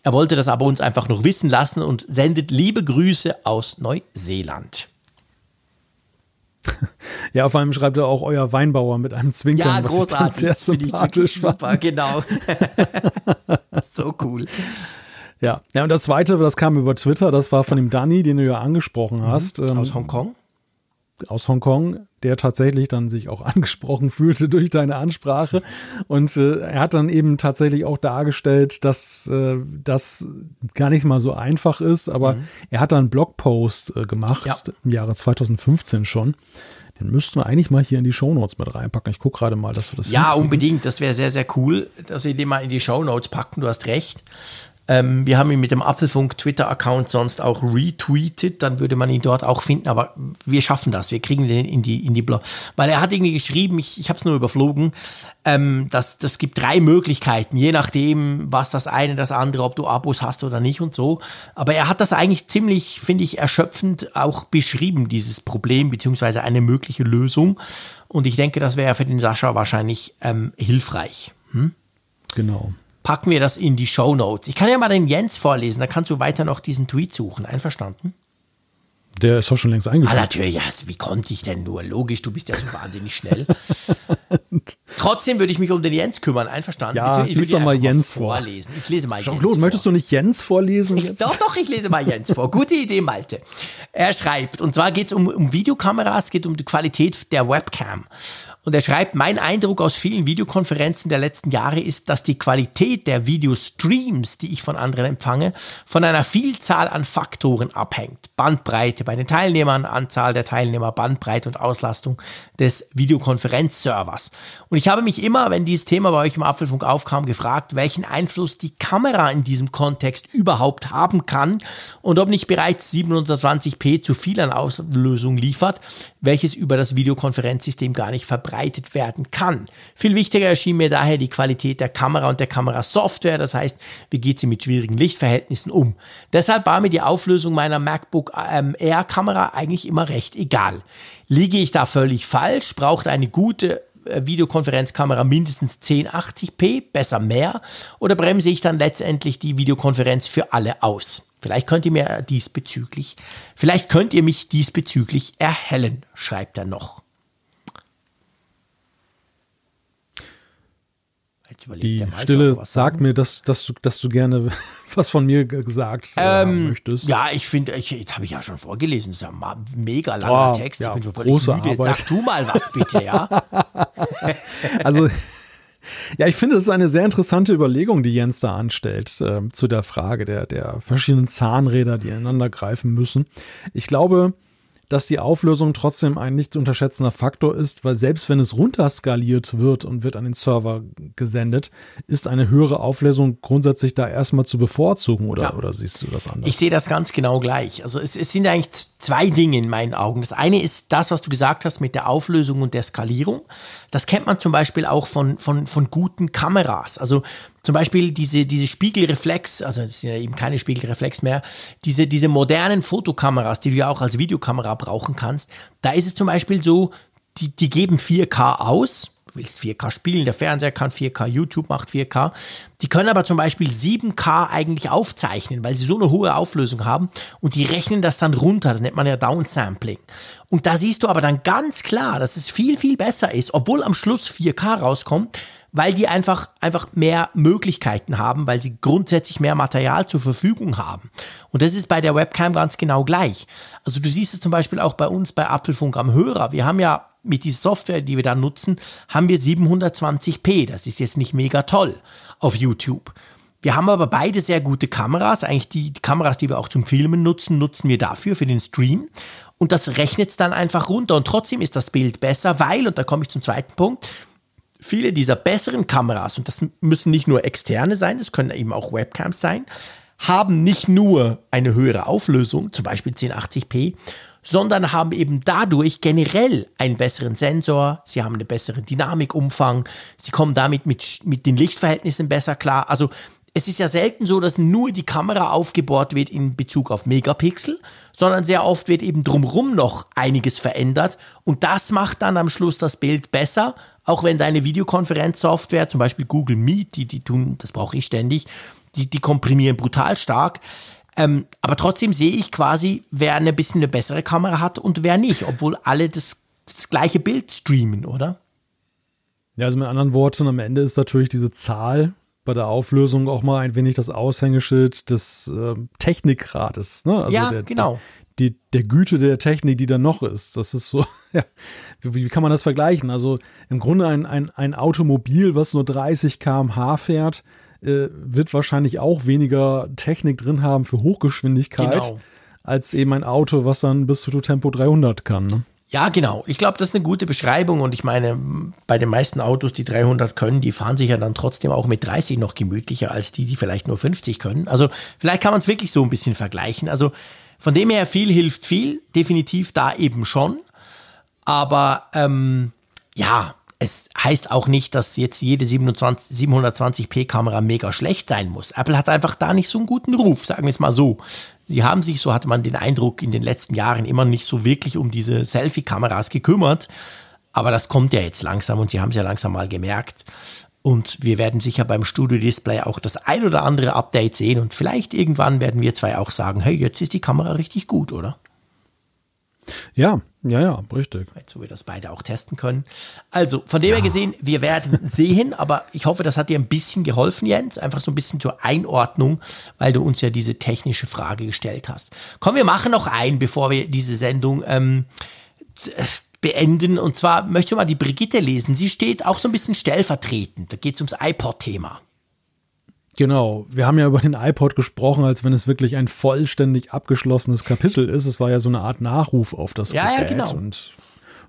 Er wollte das aber uns einfach noch wissen lassen und sendet liebe Grüße aus Neuseeland. Ja, auf einem schreibt er auch euer Weinbauer mit einem Zwinkern. Ja, großartig. Sehr sympathisch. super, genau. so cool. Ja. ja, und das zweite, das kam über Twitter, das war von dem Danny, den du ja angesprochen mhm. hast. Mhm. Aus Hongkong? Aus Hongkong, der tatsächlich dann sich auch angesprochen fühlte durch deine Ansprache. Und äh, er hat dann eben tatsächlich auch dargestellt, dass äh, das gar nicht mal so einfach ist, aber mhm. er hat dann einen Blogpost äh, gemacht, ja. im Jahre 2015 schon. Den müssten wir eigentlich mal hier in die Shownotes mit reinpacken. Ich gucke gerade mal, dass wir das. Ja, unbedingt. Das wäre sehr, sehr cool, dass wir den mal in die Shownotes packen. Du hast recht. Ähm, wir haben ihn mit dem Apfelfunk Twitter-Account sonst auch retweetet, dann würde man ihn dort auch finden, aber wir schaffen das, wir kriegen den in die, in die Blog. Weil er hat irgendwie geschrieben, ich, ich habe es nur überflogen, ähm, dass das gibt drei Möglichkeiten, je nachdem, was das eine, das andere, ob du Abos hast oder nicht und so. Aber er hat das eigentlich ziemlich, finde ich, erschöpfend auch beschrieben, dieses Problem, beziehungsweise eine mögliche Lösung. Und ich denke, das wäre für den Sascha wahrscheinlich ähm, hilfreich. Hm? Genau packen wir das in die Show Notes. Ich kann ja mal den Jens vorlesen, da kannst du weiter noch diesen Tweet suchen. Einverstanden? Der ist doch schon längst eingeführt. Ah, natürlich, ja, wie konnte ich denn nur? Logisch, du bist ja so wahnsinnig schnell. Trotzdem würde ich mich um den Jens kümmern, einverstanden? Ja, ich würde mal Jens vorlesen. Ich lese mal Jean Jens möchtest du nicht Jens vorlesen? Ich, doch, doch, ich lese mal Jens vor. Gute Idee, Malte. Er schreibt, und zwar geht es um, um Videokameras, geht um die Qualität der Webcam. Und er schreibt, mein Eindruck aus vielen Videokonferenzen der letzten Jahre ist, dass die Qualität der Videostreams, die ich von anderen empfange, von einer Vielzahl an Faktoren abhängt. Bandbreite bei den Teilnehmern, Anzahl der Teilnehmer, Bandbreite und Auslastung des Videokonferenzservers. Und ich habe mich immer, wenn dieses Thema bei euch im Apfelfunk aufkam, gefragt, welchen Einfluss die Kamera in diesem Kontext überhaupt haben kann und ob nicht bereits 720p zu viel an Auslösung liefert, welches über das Videokonferenzsystem gar nicht verbreitet werden kann. Viel wichtiger erschien mir daher die Qualität der Kamera und der Kamerasoftware, das heißt, wie geht sie mit schwierigen Lichtverhältnissen um. Deshalb war mir die Auflösung meiner MacBook ähm, Air Kamera eigentlich immer recht egal. Liege ich da völlig falsch? Braucht eine gute Videokonferenzkamera mindestens 1080p, besser mehr? Oder bremse ich dann letztendlich die Videokonferenz für alle aus? Vielleicht könnt ihr mir diesbezüglich, vielleicht könnt ihr mich diesbezüglich erhellen, schreibt er noch. Die Stille sagt mir, dass, dass, du, dass du gerne was von mir gesagt äh, ähm, möchtest. Ja, ich finde, jetzt habe ich ja schon vorgelesen, das ist ja ein mega langer oh, Text. Ja, ich bin schon große müde. Arbeit. Sag du mal was bitte, ja? also ja, ich finde, das ist eine sehr interessante Überlegung, die Jens da anstellt, äh, zu der Frage der, der verschiedenen Zahnräder, die ineinander greifen müssen. Ich glaube, dass die Auflösung trotzdem ein nicht zu unterschätzender Faktor ist, weil selbst wenn es runterskaliert wird und wird an den Server gesendet, ist eine höhere Auflösung grundsätzlich da erstmal zu bevorzugen oder, ja. oder siehst du das anders? Ich sehe das ganz genau gleich. Also es, es sind eigentlich zwei Dinge in meinen Augen. Das eine ist das, was du gesagt hast mit der Auflösung und der Skalierung. Das kennt man zum Beispiel auch von, von, von guten Kameras. Also zum Beispiel diese, diese Spiegelreflex, also das sind ja eben keine Spiegelreflex mehr, diese, diese modernen Fotokameras, die du ja auch als Videokamera brauchen kannst, da ist es zum Beispiel so, die, die geben 4K aus. Du willst 4K spielen, der Fernseher kann 4K, YouTube macht 4K. Die können aber zum Beispiel 7K eigentlich aufzeichnen, weil sie so eine hohe Auflösung haben und die rechnen das dann runter. Das nennt man ja Downsampling. Und da siehst du aber dann ganz klar, dass es viel, viel besser ist, obwohl am Schluss 4K rauskommt, weil die einfach, einfach mehr Möglichkeiten haben, weil sie grundsätzlich mehr Material zur Verfügung haben. Und das ist bei der Webcam ganz genau gleich. Also du siehst es zum Beispiel auch bei uns bei Apfelfunk am Hörer. Wir haben ja mit dieser Software, die wir da nutzen, haben wir 720p. Das ist jetzt nicht mega toll auf YouTube. Wir haben aber beide sehr gute Kameras. Eigentlich die Kameras, die wir auch zum Filmen nutzen, nutzen wir dafür, für den Stream. Und das rechnet es dann einfach runter. Und trotzdem ist das Bild besser, weil, und da komme ich zum zweiten Punkt, viele dieser besseren Kameras, und das müssen nicht nur externe sein, das können eben auch Webcams sein, haben nicht nur eine höhere Auflösung, zum Beispiel 1080p, sondern haben eben dadurch generell einen besseren Sensor, sie haben einen besseren Dynamikumfang, sie kommen damit mit, mit den Lichtverhältnissen besser klar. Also es ist ja selten so, dass nur die Kamera aufgebohrt wird in Bezug auf Megapixel, sondern sehr oft wird eben drumherum noch einiges verändert und das macht dann am Schluss das Bild besser, auch wenn deine Videokonferenzsoftware, zum Beispiel Google Meet, die, die tun, das brauche ich ständig, die, die komprimieren brutal stark. Ähm, aber trotzdem sehe ich quasi, wer ein bisschen eine bessere Kamera hat und wer nicht, obwohl alle das das gleiche Bild streamen, oder? Ja, also mit anderen Worten, am Ende ist natürlich diese Zahl bei der Auflösung auch mal ein wenig das Aushängeschild des äh, Technikrates. Ne? Also ja, der, genau. Die, der Güte der Technik, die da noch ist. Das ist so, ja, wie, wie, kann man das vergleichen? Also im Grunde ein, ein, ein Automobil, was nur 30 km/h fährt, äh, wird wahrscheinlich auch weniger Technik drin haben für Hochgeschwindigkeit, genau. als eben ein Auto, was dann bis zu Tempo 300 kann. Ne? Ja, genau. Ich glaube, das ist eine gute Beschreibung und ich meine, bei den meisten Autos, die 300 können, die fahren sich ja dann trotzdem auch mit 30 noch gemütlicher als die, die vielleicht nur 50 können. Also vielleicht kann man es wirklich so ein bisschen vergleichen. Also von dem her, viel hilft viel, definitiv da eben schon. Aber ähm, ja, es heißt auch nicht, dass jetzt jede 720p Kamera mega schlecht sein muss. Apple hat einfach da nicht so einen guten Ruf, sagen wir es mal so. Sie haben sich, so hatte man den Eindruck, in den letzten Jahren immer nicht so wirklich um diese Selfie-Kameras gekümmert. Aber das kommt ja jetzt langsam und Sie haben es ja langsam mal gemerkt. Und wir werden sicher beim Studio Display auch das ein oder andere Update sehen und vielleicht irgendwann werden wir zwei auch sagen, hey, jetzt ist die Kamera richtig gut, oder? Ja, ja, ja, richtig. Jetzt, wo wir das beide auch testen können. Also, von dem ja. her gesehen, wir werden sehen, aber ich hoffe, das hat dir ein bisschen geholfen, Jens. Einfach so ein bisschen zur Einordnung, weil du uns ja diese technische Frage gestellt hast. Komm, wir machen noch ein, bevor wir diese Sendung ähm, beenden. Und zwar möchte ich mal die Brigitte lesen. Sie steht auch so ein bisschen stellvertretend. Da geht es ums iPod-Thema. Genau, wir haben ja über den iPod gesprochen, als wenn es wirklich ein vollständig abgeschlossenes Kapitel ist. Es war ja so eine Art Nachruf auf das ja, Gerät. Ja, genau. Und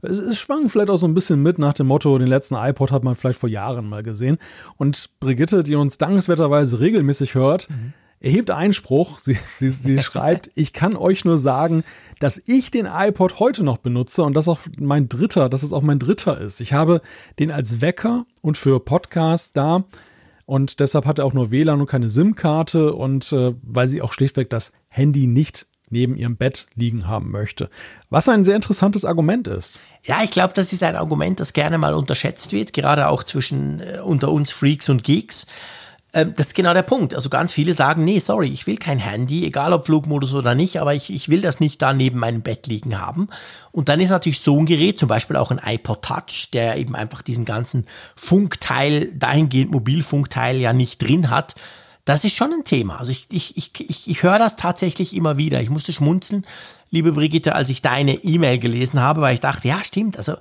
es, es schwang vielleicht auch so ein bisschen mit nach dem Motto, den letzten iPod hat man vielleicht vor Jahren mal gesehen. Und Brigitte, die uns dankenswerterweise regelmäßig hört, mhm. Erhebt Einspruch. Sie, sie, sie schreibt, ich kann euch nur sagen, dass ich den iPod heute noch benutze und das auch mein dritter, dass es auch mein dritter ist. Ich habe den als Wecker und für Podcasts da und deshalb hat er auch nur WLAN und keine SIM-Karte und äh, weil sie auch schlichtweg das Handy nicht neben ihrem Bett liegen haben möchte. Was ein sehr interessantes Argument ist. Ja, ich glaube, das ist ein Argument, das gerne mal unterschätzt wird, gerade auch zwischen äh, unter uns Freaks und Geeks. Ähm, das ist genau der Punkt. Also ganz viele sagen, nee, sorry, ich will kein Handy, egal ob Flugmodus oder nicht, aber ich, ich will das nicht da neben meinem Bett liegen haben. Und dann ist natürlich so ein Gerät, zum Beispiel auch ein iPod Touch, der eben einfach diesen ganzen Funkteil, dahingehend Mobilfunkteil ja nicht drin hat. Das ist schon ein Thema. Also ich, ich, ich, ich, ich höre das tatsächlich immer wieder. Ich musste schmunzeln, liebe Brigitte, als ich deine E-Mail gelesen habe, weil ich dachte, ja, stimmt. Also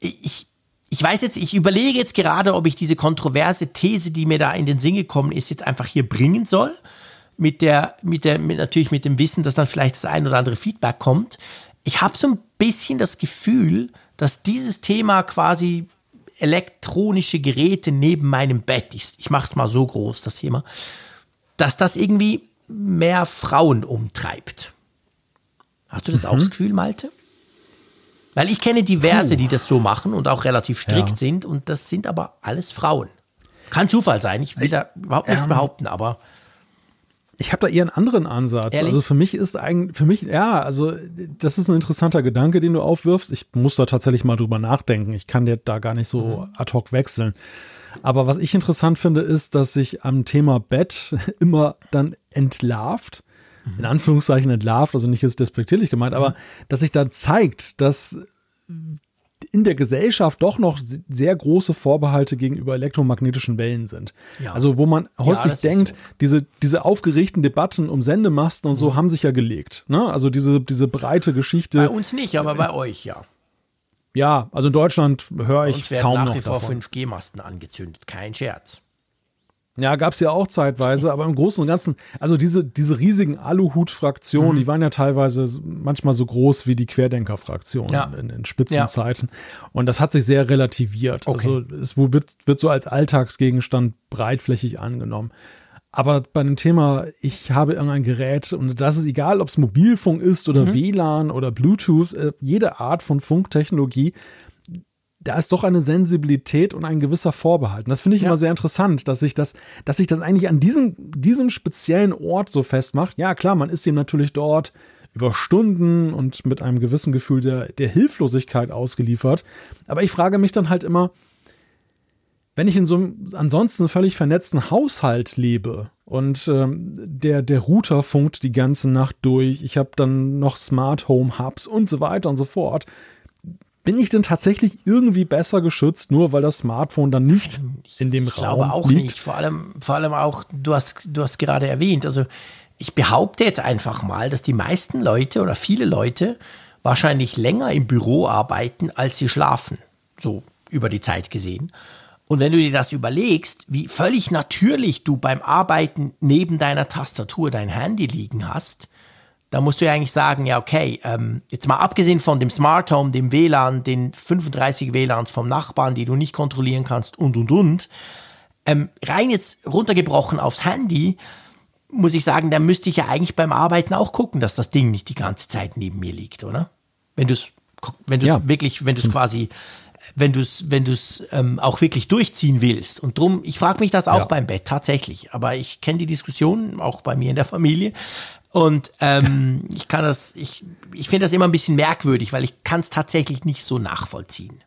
ich, ich weiß jetzt, ich überlege jetzt gerade, ob ich diese kontroverse These, die mir da in den Sinn gekommen ist, jetzt einfach hier bringen soll. Mit der, mit der, mit, natürlich mit dem Wissen, dass dann vielleicht das ein oder andere Feedback kommt. Ich habe so ein bisschen das Gefühl, dass dieses Thema quasi elektronische Geräte neben meinem Bett, ich, ich mache es mal so groß, das Thema, dass das irgendwie mehr Frauen umtreibt. Hast du das mhm. auch das Gefühl, Malte? Weil ich kenne diverse, Puh. die das so machen und auch relativ strikt ja. sind und das sind aber alles Frauen. Kann Zufall sein, ich will da überhaupt nichts ähm, behaupten, aber. Ich habe da eher einen anderen Ansatz. Ehrlich? Also für mich ist eigentlich, für mich, ja, also das ist ein interessanter Gedanke, den du aufwirfst. Ich muss da tatsächlich mal drüber nachdenken. Ich kann dir da gar nicht so mhm. ad hoc wechseln. Aber was ich interessant finde, ist, dass sich am Thema Bett immer dann entlarvt in Anführungszeichen entlarvt, also nicht jetzt despektierlich gemeint, aber dass sich da zeigt, dass in der Gesellschaft doch noch sehr große Vorbehalte gegenüber elektromagnetischen Wellen sind. Ja. Also wo man häufig ja, denkt, so. diese, diese aufgeregten Debatten um Sendemasten und so mhm. haben sich ja gelegt. Ne? Also diese, diese breite Geschichte. Bei uns nicht, aber bei euch ja. Ja, also in Deutschland höre ich kaum nach wie vor 5G-Masten angezündet, kein Scherz. Ja, gab's ja auch zeitweise, aber im Großen und Ganzen, also diese, diese riesigen Aluhut-Fraktionen, mhm. die waren ja teilweise manchmal so groß wie die Querdenker-Fraktion ja. in, in, Spitzenzeiten. Ja. Und das hat sich sehr relativiert. Okay. Also es wird, wird so als Alltagsgegenstand breitflächig angenommen. Aber bei dem Thema, ich habe irgendein Gerät und das ist egal, ob es Mobilfunk ist oder mhm. WLAN oder Bluetooth, äh, jede Art von Funktechnologie da ist doch eine Sensibilität und ein gewisser Vorbehalt. Und das finde ich ja. immer sehr interessant, dass sich das, dass sich das eigentlich an diesem, diesem speziellen Ort so festmacht. Ja, klar, man ist ihm natürlich dort über Stunden und mit einem gewissen Gefühl der, der Hilflosigkeit ausgeliefert. Aber ich frage mich dann halt immer, wenn ich in so einem ansonsten völlig vernetzten Haushalt lebe und ähm, der, der Router funkt die ganze Nacht durch, ich habe dann noch Smart Home Hubs und so weiter und so fort, bin ich denn tatsächlich irgendwie besser geschützt, nur weil das Smartphone dann nicht in dem ich Raum glaube auch liegt? nicht. Vor allem, vor allem auch, du hast, du hast gerade erwähnt, also ich behaupte jetzt einfach mal, dass die meisten Leute oder viele Leute wahrscheinlich länger im Büro arbeiten, als sie schlafen. So über die Zeit gesehen. Und wenn du dir das überlegst, wie völlig natürlich du beim Arbeiten neben deiner Tastatur dein Handy liegen hast, da musst du ja eigentlich sagen, ja, okay, ähm, jetzt mal abgesehen von dem Smart Home, dem WLAN, den 35 WLANs vom Nachbarn, die du nicht kontrollieren kannst und, und, und, ähm, rein jetzt runtergebrochen aufs Handy, muss ich sagen, da müsste ich ja eigentlich beim Arbeiten auch gucken, dass das Ding nicht die ganze Zeit neben mir liegt, oder? Wenn du es wenn du ja. wirklich, wenn du es quasi wenn du es wenn du's, ähm, auch wirklich durchziehen willst. Und drum, ich frage mich das auch ja. beim Bett tatsächlich. Aber ich kenne die Diskussion auch bei mir in der Familie. Und ähm, ich kann das, ich, ich finde das immer ein bisschen merkwürdig, weil ich kann es tatsächlich nicht so nachvollziehen.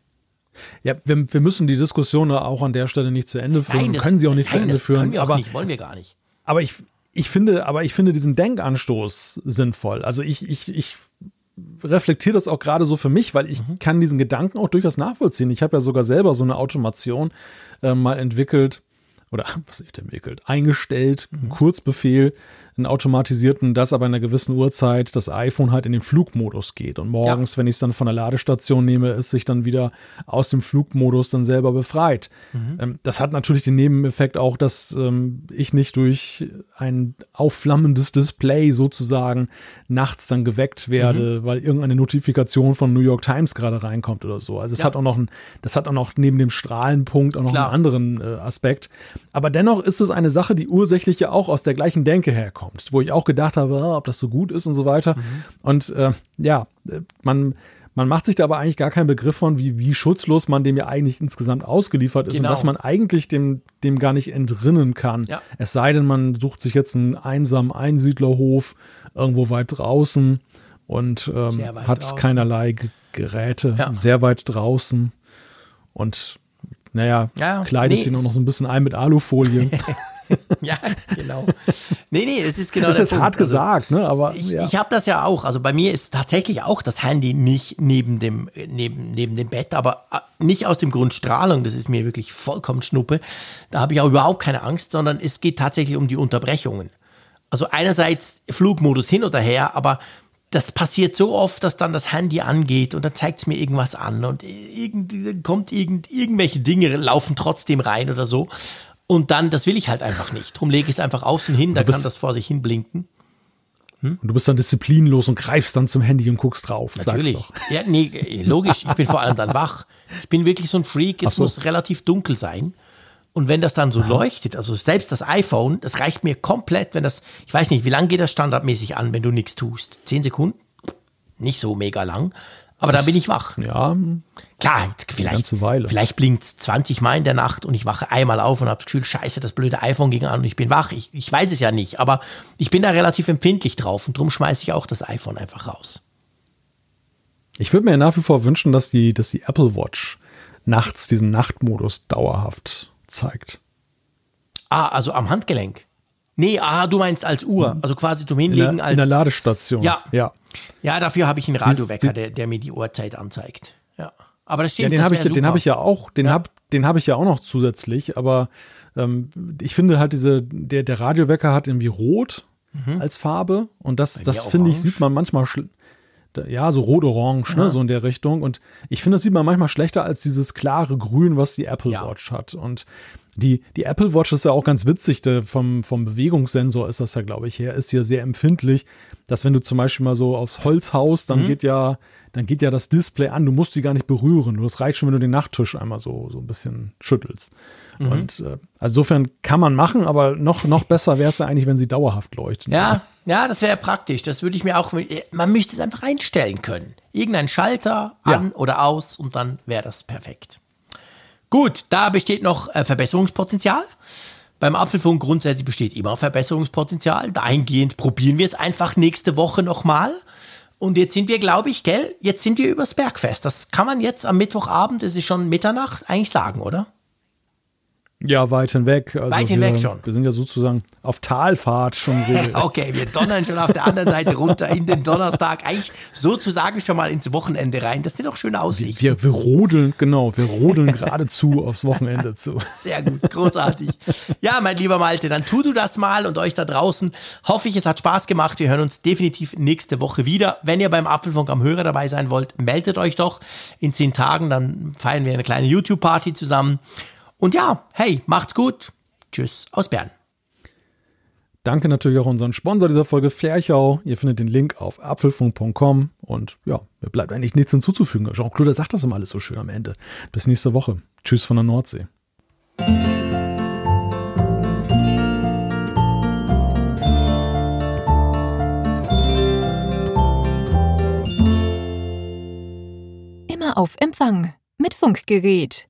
Ja, wir, wir müssen die Diskussion auch an der Stelle nicht zu Ende führen. Nein, das, können sie auch nicht nein, zu Ende führen. Können wir aber nicht, wollen wir gar nicht. Aber ich, ich finde, aber ich finde diesen Denkanstoß sinnvoll. Also ich, ich, ich reflektiere das auch gerade so für mich, weil ich mhm. kann diesen Gedanken auch durchaus nachvollziehen. Ich habe ja sogar selber so eine Automation äh, mal entwickelt oder was ich entwickelt, eingestellt, mhm. Kurzbefehl, einen automatisierten, dass aber in einer gewissen Uhrzeit das iPhone halt in den Flugmodus geht. Und morgens, ja. wenn ich es dann von der Ladestation nehme, es sich dann wieder aus dem Flugmodus dann selber befreit. Mhm. Ähm, das hat natürlich den Nebeneffekt auch, dass ähm, ich nicht durch ein aufflammendes Display sozusagen nachts dann geweckt werde, mhm. weil irgendeine Notifikation von New York Times gerade reinkommt oder so. Also es ja. hat auch noch ein, das hat auch noch neben dem Strahlenpunkt auch noch Klar. einen anderen äh, Aspekt. Aber dennoch ist es eine Sache, die ursächlich ja auch aus der gleichen Denke herkommt kommt, wo ich auch gedacht habe, oh, ob das so gut ist und so weiter. Mhm. Und äh, ja, man, man macht sich da aber eigentlich gar keinen Begriff von, wie, wie schutzlos man dem ja eigentlich insgesamt ausgeliefert ist genau. und dass man eigentlich dem, dem gar nicht entrinnen kann. Ja. Es sei denn, man sucht sich jetzt einen einsamen Einsiedlerhof irgendwo weit draußen und ähm, hat draußen. keinerlei Geräte, ja. sehr weit draußen und naja, ja, kleidet nee, ihn auch noch so ein bisschen ein mit Alufolie. ja, genau. Nee, nee, es ist genau Das ist hart also, gesagt, ne? Aber ich, ja. ich habe das ja auch. Also bei mir ist tatsächlich auch das Handy nicht neben dem, neben, neben dem Bett, aber äh, nicht aus dem Grund Strahlung. Das ist mir wirklich vollkommen Schnuppe. Da habe ich auch überhaupt keine Angst, sondern es geht tatsächlich um die Unterbrechungen. Also einerseits Flugmodus hin oder her, aber das passiert so oft, dass dann das Handy angeht und dann zeigt es mir irgendwas an und irgend, kommt irgend, irgendwelche Dinge laufen trotzdem rein oder so. Und dann, das will ich halt einfach nicht. Drum lege ich es einfach außen hin, da kann das vor sich hin blinken. Hm? Und du bist dann disziplinlos und greifst dann zum Handy und guckst drauf. Natürlich. Ja, nee, logisch. Ich bin vor allem dann wach. Ich bin wirklich so ein Freak. Es so. muss relativ dunkel sein. Und wenn das dann so Aha. leuchtet, also selbst das iPhone, das reicht mir komplett, wenn das, ich weiß nicht, wie lange geht das standardmäßig an, wenn du nichts tust? Zehn Sekunden? Nicht so mega lang. Aber das, da bin ich wach. Ja. Klar, jetzt vielleicht, vielleicht blinkt es 20 Mal in der Nacht und ich wache einmal auf und habe das Gefühl, scheiße, das blöde iPhone ging an und ich bin wach. Ich, ich weiß es ja nicht, aber ich bin da relativ empfindlich drauf und darum schmeiße ich auch das iPhone einfach raus. Ich würde mir nach wie vor wünschen, dass die, dass die Apple Watch nachts diesen Nachtmodus dauerhaft zeigt. Ah, also am Handgelenk. Nee, ah, du meinst als Uhr, mhm. also quasi zum Hinlegen in der, als. In der Ladestation. Ja. Ja, ja dafür habe ich einen Radiowecker, der, der mir die Uhrzeit anzeigt. Ja. Aber das stimmt. Ja, den habe ich, den hab ich ja auch, den ja. habe hab ich ja auch noch zusätzlich, aber ähm, ich finde halt diese, der, der Radiowecker hat irgendwie rot mhm. als Farbe und das, das finde ich, sieht man manchmal ja, so rot-orange, ne, so in der Richtung. Und ich finde, das sieht man manchmal schlechter als dieses klare Grün, was die Apple ja. Watch hat. Und die, die Apple Watch ist ja auch ganz witzig, der vom, vom Bewegungssensor ist das ja, glaube ich, her, ist ja sehr empfindlich, dass wenn du zum Beispiel mal so aufs Holz haust, dann mhm. geht ja, dann geht ja das Display an, du musst die gar nicht berühren. Das reicht schon, wenn du den Nachttisch einmal so, so ein bisschen schüttelst. Mhm. Und äh, also insofern kann man machen, aber noch, noch besser wäre es ja eigentlich, wenn sie dauerhaft leuchten. Ja, ja, das wäre praktisch. Das würde ich mir auch, man müsste es einfach einstellen können. Irgendein Schalter an ja. oder aus und dann wäre das perfekt. Gut, da besteht noch äh, Verbesserungspotenzial. Beim Apfelfunk grundsätzlich besteht immer Verbesserungspotenzial. Dahingehend probieren wir es einfach nächste Woche nochmal. Und jetzt sind wir, glaube ich, gell, jetzt sind wir übers Bergfest. Das kann man jetzt am Mittwochabend, es ist schon Mitternacht, eigentlich sagen, oder? Ja, weit hinweg. Also weit hinweg wir, schon. Wir sind ja sozusagen auf Talfahrt schon. okay, wir donnern schon auf der anderen Seite runter in den Donnerstag. Eigentlich sozusagen schon mal ins Wochenende rein. Das sind doch schöne Aussichten. Wir, wir rodeln, genau, wir rodeln geradezu aufs Wochenende zu. Sehr gut, großartig. Ja, mein lieber Malte, dann tu du das mal und euch da draußen. Hoffe ich, es hat Spaß gemacht. Wir hören uns definitiv nächste Woche wieder. Wenn ihr beim Apfelfunk am Hörer dabei sein wollt, meldet euch doch in zehn Tagen. Dann feiern wir eine kleine YouTube-Party zusammen. Und ja, hey, macht's gut. Tschüss aus Bern. Danke natürlich auch unseren Sponsor dieser Folge, Ferchau. Ihr findet den Link auf apfelfunk.com. Und ja, mir bleibt eigentlich nichts hinzuzufügen. Jean-Claude sagt das immer alles so schön am Ende. Bis nächste Woche. Tschüss von der Nordsee. Immer auf Empfang mit Funkgerät